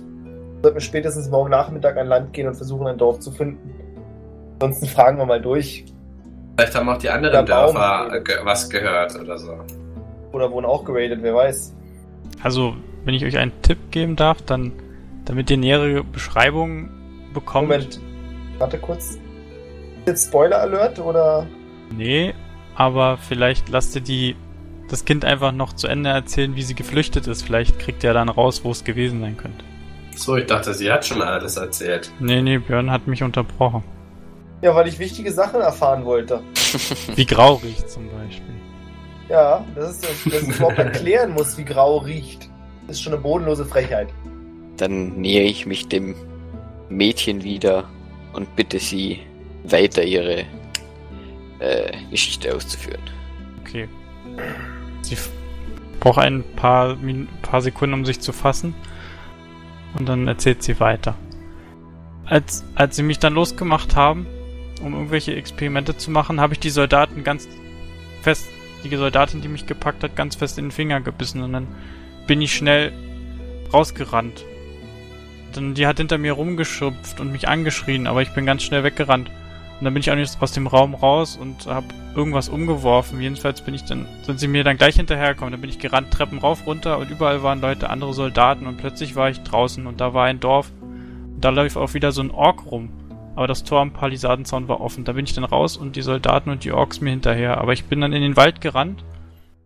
Sollten wir spätestens morgen Nachmittag an Land gehen und versuchen, ein Dorf zu finden. Ansonsten fragen wir mal durch. Vielleicht haben auch die anderen. Dörfer was gehört oder so. Oder wurden auch geradet, wer weiß. Also, wenn ich euch einen Tipp geben darf, dann, damit ihr nähere Beschreibungen bekommt. Moment. Warte kurz. Jetzt Spoiler Alert oder? Nee, aber vielleicht lasst ihr die, das Kind einfach noch zu Ende erzählen, wie sie geflüchtet ist. Vielleicht kriegt ihr dann raus, wo es gewesen sein könnte. So, ich dachte, sie hat schon alles erzählt. Nee, nee, Björn hat mich unterbrochen. Ja, weil ich wichtige Sachen erfahren wollte. Wie grau riecht zum Beispiel. Ja, das ist, dass ich überhaupt erklären muss, wie grau riecht. Das ist schon eine bodenlose Frechheit. Dann nähere ich mich dem Mädchen wieder und bitte sie, weiter ihre äh, Geschichte auszuführen. Okay. Sie braucht ein paar, Min paar Sekunden, um sich zu fassen. Und dann erzählt sie weiter. Als, als sie mich dann losgemacht haben, um irgendwelche Experimente zu machen, habe ich die Soldaten ganz fest, die Soldatin, die mich gepackt hat, ganz fest in den Finger gebissen. Und dann bin ich schnell rausgerannt. Dann, die hat hinter mir rumgeschupft und mich angeschrien, aber ich bin ganz schnell weggerannt. Und dann bin ich auch nicht aus dem Raum raus und habe irgendwas umgeworfen. Jedenfalls bin ich dann, sind sie mir dann gleich hinterhergekommen. Dann bin ich gerannt, Treppen rauf, runter und überall waren Leute, andere Soldaten und plötzlich war ich draußen und da war ein Dorf. Und da lief auch wieder so ein Ork rum. Aber das Tor am Palisadenzaun war offen. Da bin ich dann raus und die Soldaten und die Orks mir hinterher. Aber ich bin dann in den Wald gerannt.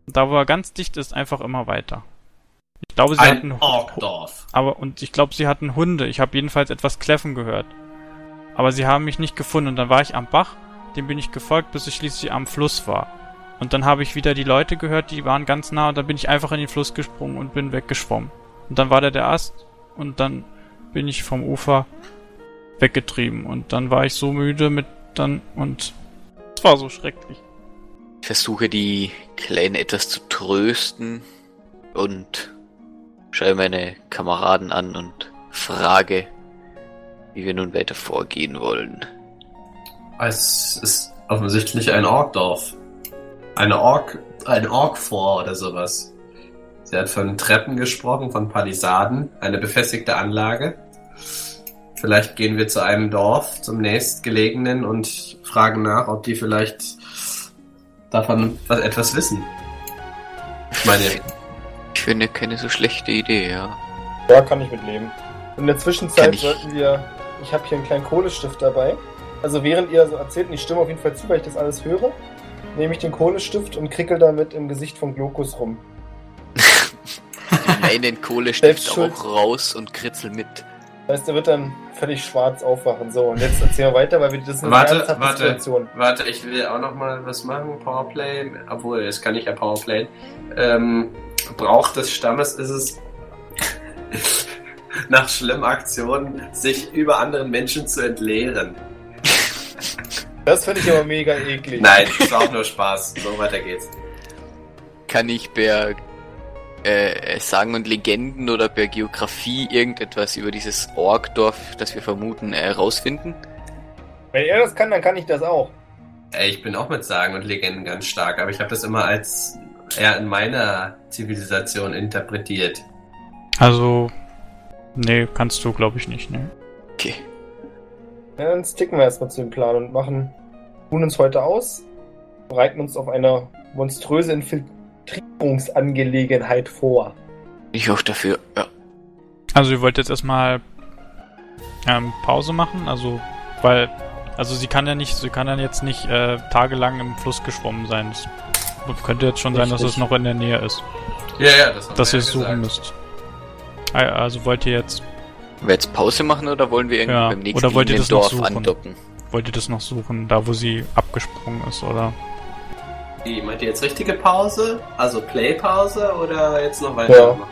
Und da, wo er ganz dicht ist, einfach immer weiter. Ich glaube, sie hatten Ein Orkdorf. aber und ich glaube, sie hatten Hunde. Ich habe jedenfalls etwas kläffen gehört. Aber sie haben mich nicht gefunden und dann war ich am Bach, dem bin ich gefolgt, bis ich schließlich am Fluss war. Und dann habe ich wieder die Leute gehört, die waren ganz nah und dann bin ich einfach in den Fluss gesprungen und bin weggeschwommen. Und dann war da der Ast und dann bin ich vom Ufer weggetrieben und dann war ich so müde mit dann und es war so schrecklich. Ich versuche die Kleine etwas zu trösten und schaue meine Kameraden an und frage, wie wir nun weiter vorgehen wollen. Es ist offensichtlich ein Orkdorf. Eine Ork, ein Orkfort oder sowas. Sie hat von Treppen gesprochen, von Palisaden, eine befestigte Anlage. Vielleicht gehen wir zu einem Dorf, zum nächstgelegenen und fragen nach, ob die vielleicht davon was, etwas wissen. Ich meine, Ich finde keine so schlechte Idee, ja. Ja, kann ich mitleben. In der Zwischenzeit sollten wir. Ich habe hier einen kleinen Kohlestift dabei. Also während ihr so erzählt, und ich stimme auf jeden Fall zu, weil ich das alles höre, nehme ich den Kohlestift und krickel damit im Gesicht von Glokus rum. Meinen Kohlestift Selbst schuld. auch raus und kritzel mit. Das heißt, er wird dann völlig schwarz aufwachen. So, und jetzt erzählen wir weiter, weil wir das eine Warte, warte. Situation. Warte, ich will auch noch mal was machen. Powerplay, obwohl, das kann ich ja Powerplay. Ähm, Brauch des Stammes ist es, nach schlimmen Aktionen sich über anderen Menschen zu entleeren. Das finde ich aber mega eklig. Nein, das war auch nur Spaß. So weiter geht's. Kann ich per äh, Sagen und Legenden oder per Geografie irgendetwas über dieses Orkdorf, das wir vermuten, äh, herausfinden? Wenn er das kann, dann kann ich das auch. Ich bin auch mit Sagen und Legenden ganz stark, aber ich habe das immer als eher in meiner Zivilisation interpretiert. Also, nee, kannst du glaube ich nicht, ne? Okay. Ja, dann sticken wir erstmal zu dem Plan und machen, tun uns heute aus, bereiten uns auf eine monströse Infiltrierungsangelegenheit vor. Ich auch dafür, ja. Also ihr wollt jetzt erstmal ähm, Pause machen, also weil also sie kann ja nicht, sie kann ja jetzt nicht äh, tagelang im Fluss geschwommen sein. Es könnte jetzt schon sein, dass es Richtig. noch in der Nähe ist, Ja, ja, das haben dass wir ihr ja es suchen müsst. Ah, Also wollt ihr jetzt, Wollen wir jetzt Pause machen oder wollen wir irgendwie Ja, beim nächsten oder wollt ihr das noch Dorf suchen? andocken? wollt ihr das noch suchen, da wo sie abgesprungen ist, oder? Wie, meint ihr jetzt richtige Pause? Also Play-Pause oder jetzt noch weiter Ja. machen?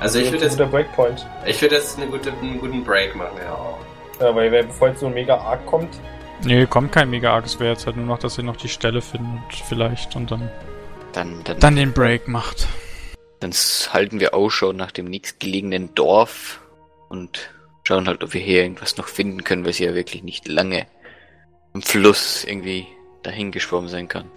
Also ich würde jetzt, Breakpoint. ich würde jetzt eine gute, einen guten Break machen, ja. auch. Ja, weil bevor jetzt so ein mega Arc kommt, Nee, kommt kein mega arg, es wäre jetzt halt nur noch, dass ihr noch die Stelle findet, vielleicht, und dann, Dann, dann, dann den Break macht. Dann halten wir Ausschau nach dem nächstgelegenen Dorf und schauen halt, ob wir hier irgendwas noch finden können, weil sie ja wirklich nicht lange im Fluss irgendwie dahin geschwommen sein kann.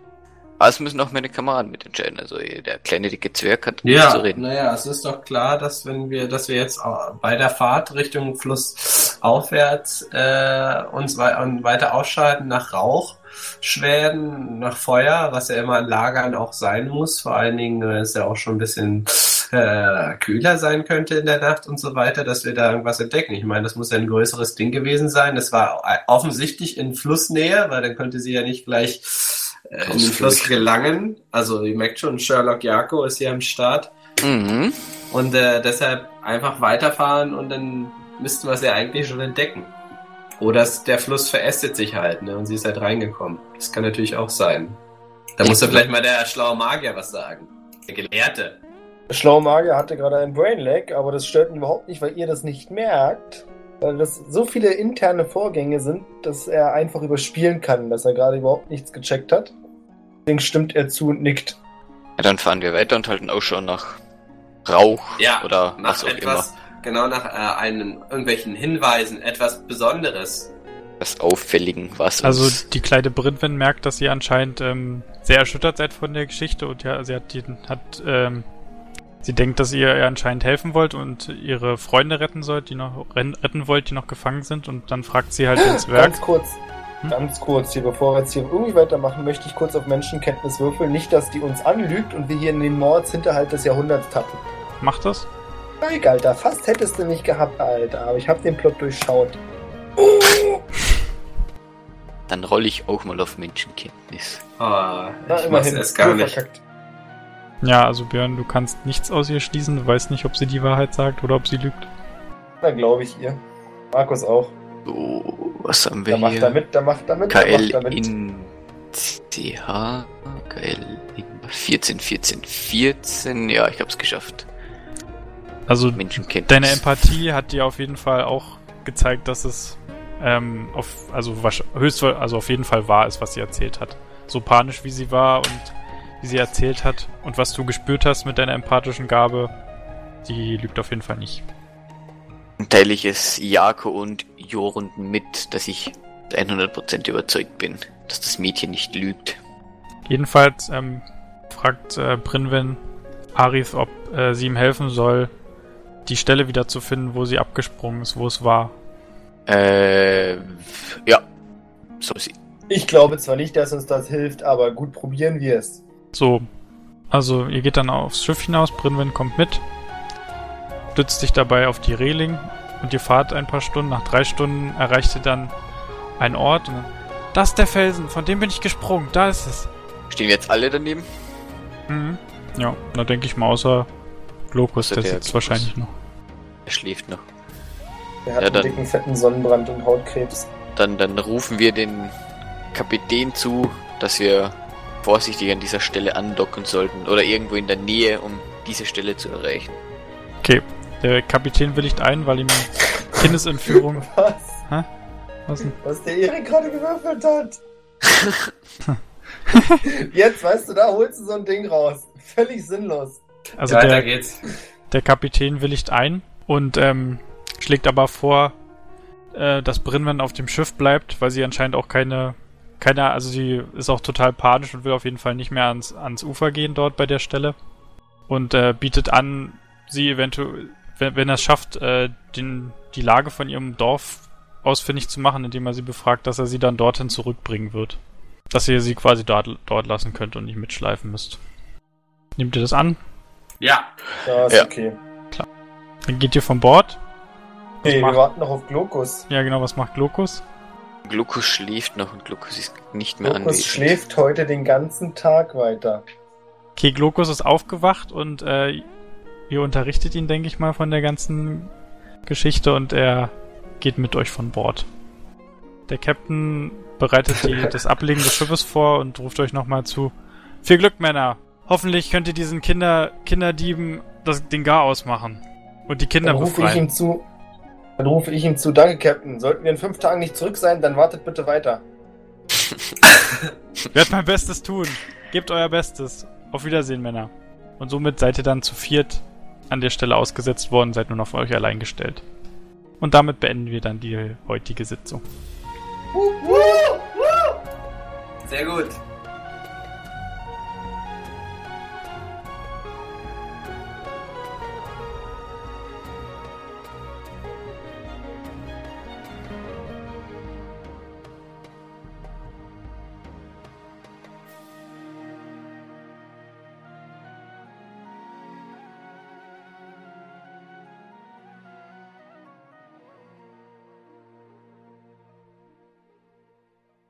Aber es müssen auch meine Kameraden mitentscheiden. Also der kleine dicke Zwerg hat nicht zu reden. naja, es ist doch klar, dass wenn wir, dass wir jetzt bei der Fahrt Richtung Fluss aufwärts äh, uns und weiter ausschalten nach Rauchschwäden, nach Feuer, was ja immer an Lagern auch sein muss. Vor allen Dingen, weil es ja auch schon ein bisschen äh, kühler sein könnte in der Nacht und so weiter, dass wir da irgendwas entdecken. Ich meine, das muss ja ein größeres Ding gewesen sein. Das war offensichtlich in Flussnähe, weil dann könnte sie ja nicht gleich äh, in den. Fluss gelangen. Also ihr merkt schon, Sherlock Jako ist hier am Start. Mhm. Und äh, deshalb einfach weiterfahren und dann müssten wir es ja eigentlich schon entdecken. Oder der Fluss verästet sich halt, ne? Und sie ist halt reingekommen. Das kann natürlich auch sein. Da muss ja vielleicht mal der schlaue Magier was sagen. Der Gelehrte. Der schlaue Magier hatte gerade einen Brainlag, aber das stört ihn überhaupt nicht, weil ihr das nicht merkt. Weil das so viele interne Vorgänge sind, dass er einfach überspielen kann, dass er gerade überhaupt nichts gecheckt hat. Deswegen stimmt er zu und nickt. Ja, dann fahren wir weiter und halten Ausschau nach Rauch Ja, oder nach was auch etwas, genau nach äh, einem, irgendwelchen Hinweisen, etwas Besonderes. immer. Das Auffälligen, was Also die kleine Brinwin merkt, dass ihr anscheinend ähm, sehr erschüttert seid von der Geschichte und ja, sie hat, die, hat ähm, sie denkt, dass ihr ihr anscheinend helfen wollt und ihre Freunde retten sollt, die noch retten wollt, die noch gefangen sind und dann fragt sie halt den Zwerg. Ganz kurz, Hm? ganz kurz hier, bevor wir jetzt hier irgendwie weitermachen, möchte ich kurz auf Menschenkenntnis würfeln. Nicht, dass die uns anlügt und wir hier in den Mordshinterhalt des Jahrhunderts tappen. Macht das? Zeig, Alter, fast hättest du mich gehabt, Alter, aber ich hab den Plot durchschaut. Dann rolle ich auch mal auf Menschenkenntnis. Ah, Na, ich mach's erst gar nur nicht. verkackt. Ja, also Björn, du kannst nichts aus ihr schließen, du weißt nicht, ob sie die Wahrheit sagt oder ob sie lügt. Na, glaube ich ihr. Markus auch. So, was haben Da wir macht hier? er mit, da macht er mit, da KL macht er mit. in CH, KL in 14, 14, 14. Ja, ich hab's geschafft. Also deine Empathie hat dir auf jeden Fall auch gezeigt, dass es ähm, auf, also höchst, also auf jeden Fall wahr ist, was sie erzählt hat. So panisch wie sie war und wie sie erzählt hat und was du gespürt hast mit deiner empathischen Gabe, die lügt auf jeden Fall nicht. Dann teile ich es Jako und Jorund mit, dass ich 100% überzeugt bin, dass das Mädchen nicht lügt. Jedenfalls ähm, fragt äh, Brinwen Arith, ob äh, sie ihm helfen soll, die Stelle wieder zu finden, wo sie abgesprungen ist, wo es war. Äh, ja. So sie. Ich glaube zwar nicht, dass uns das hilft, aber gut probieren wir es. So, also ihr geht dann aufs Schiff hinaus, Brinwen kommt mit, stützt sich dabei auf die Reling und ihr fahrt ein paar Stunden. Nach drei Stunden erreicht ihr dann einen Ort und dann, das ist der Felsen, von dem bin ich gesprungen, da ist es. Stehen wir jetzt alle daneben? Mhm. Ja, da denke ich mal, außer Glokus, der der sitzt Glokus. wahrscheinlich noch. Er schläft noch. Er hat Ja, einen dann- dicken, fetten Sonnenbrand und Hautkrebs. Dann, dann rufen wir den Kapitän zu, dass wir vorsichtig an dieser Stelle andocken sollten oder irgendwo in der Nähe, um diese Stelle zu erreichen. Okay, der Kapitän willigt ein, weil ihm Kindesentführung... Was? Was denn? Was der Erik gerade gewürfelt hat. Jetzt, weißt du, da holst du so ein Ding raus. Völlig sinnlos. Also Weiter der, geht's. Der Kapitän willigt ein und ähm, schlägt aber vor, äh, dass Brinwen auf dem Schiff bleibt, weil sie anscheinend auch keine, keine, also sie ist auch total panisch und will auf jeden Fall nicht mehr ans, ans Ufer gehen dort bei der Stelle und äh, bietet an, sie eventuell, wenn, wenn er es schafft, äh, den, die Lage von ihrem Dorf ausfindig zu machen, indem er sie befragt, dass er sie dann dorthin zurückbringen wird. Dass ihr sie quasi dort, dort lassen könnt und nicht mitschleifen müsst. Nehmt ihr das an? Ja. Ja, ist Ja. okay. Dann geht ihr von Bord. Was Okay, wir warten noch auf Glokus. Ja, genau, was macht Glokus? Gluckus schläft noch und Gluckus ist nicht mehr Glokus anwesend. schläft heute den ganzen Tag weiter. Okay, Glokus ist aufgewacht und äh, ihr unterrichtet ihn, denke ich mal, von der ganzen Geschichte und er geht mit euch von Bord. Der Captain bereitet die, das Ablegen des Schiffes vor und ruft euch nochmal zu. Viel Glück, Männer! Hoffentlich könnt ihr diesen Kinder, Kinderdieben das, den Gar ausmachen. Und die Kinder Dann rufe ich befreien. ihm zu. Dann rufe ich ihm zu, danke, Captain. Sollten wir in fünf Tagen nicht zurück sein, dann wartet bitte weiter. Werd mein Bestes tun. Gebt euer Bestes. Auf Wiedersehen, Männer. Und somit seid ihr dann zu viert an der Stelle ausgesetzt worden, seid nun auf euch allein gestellt. Und damit beenden wir dann die heutige Sitzung. Sehr gut.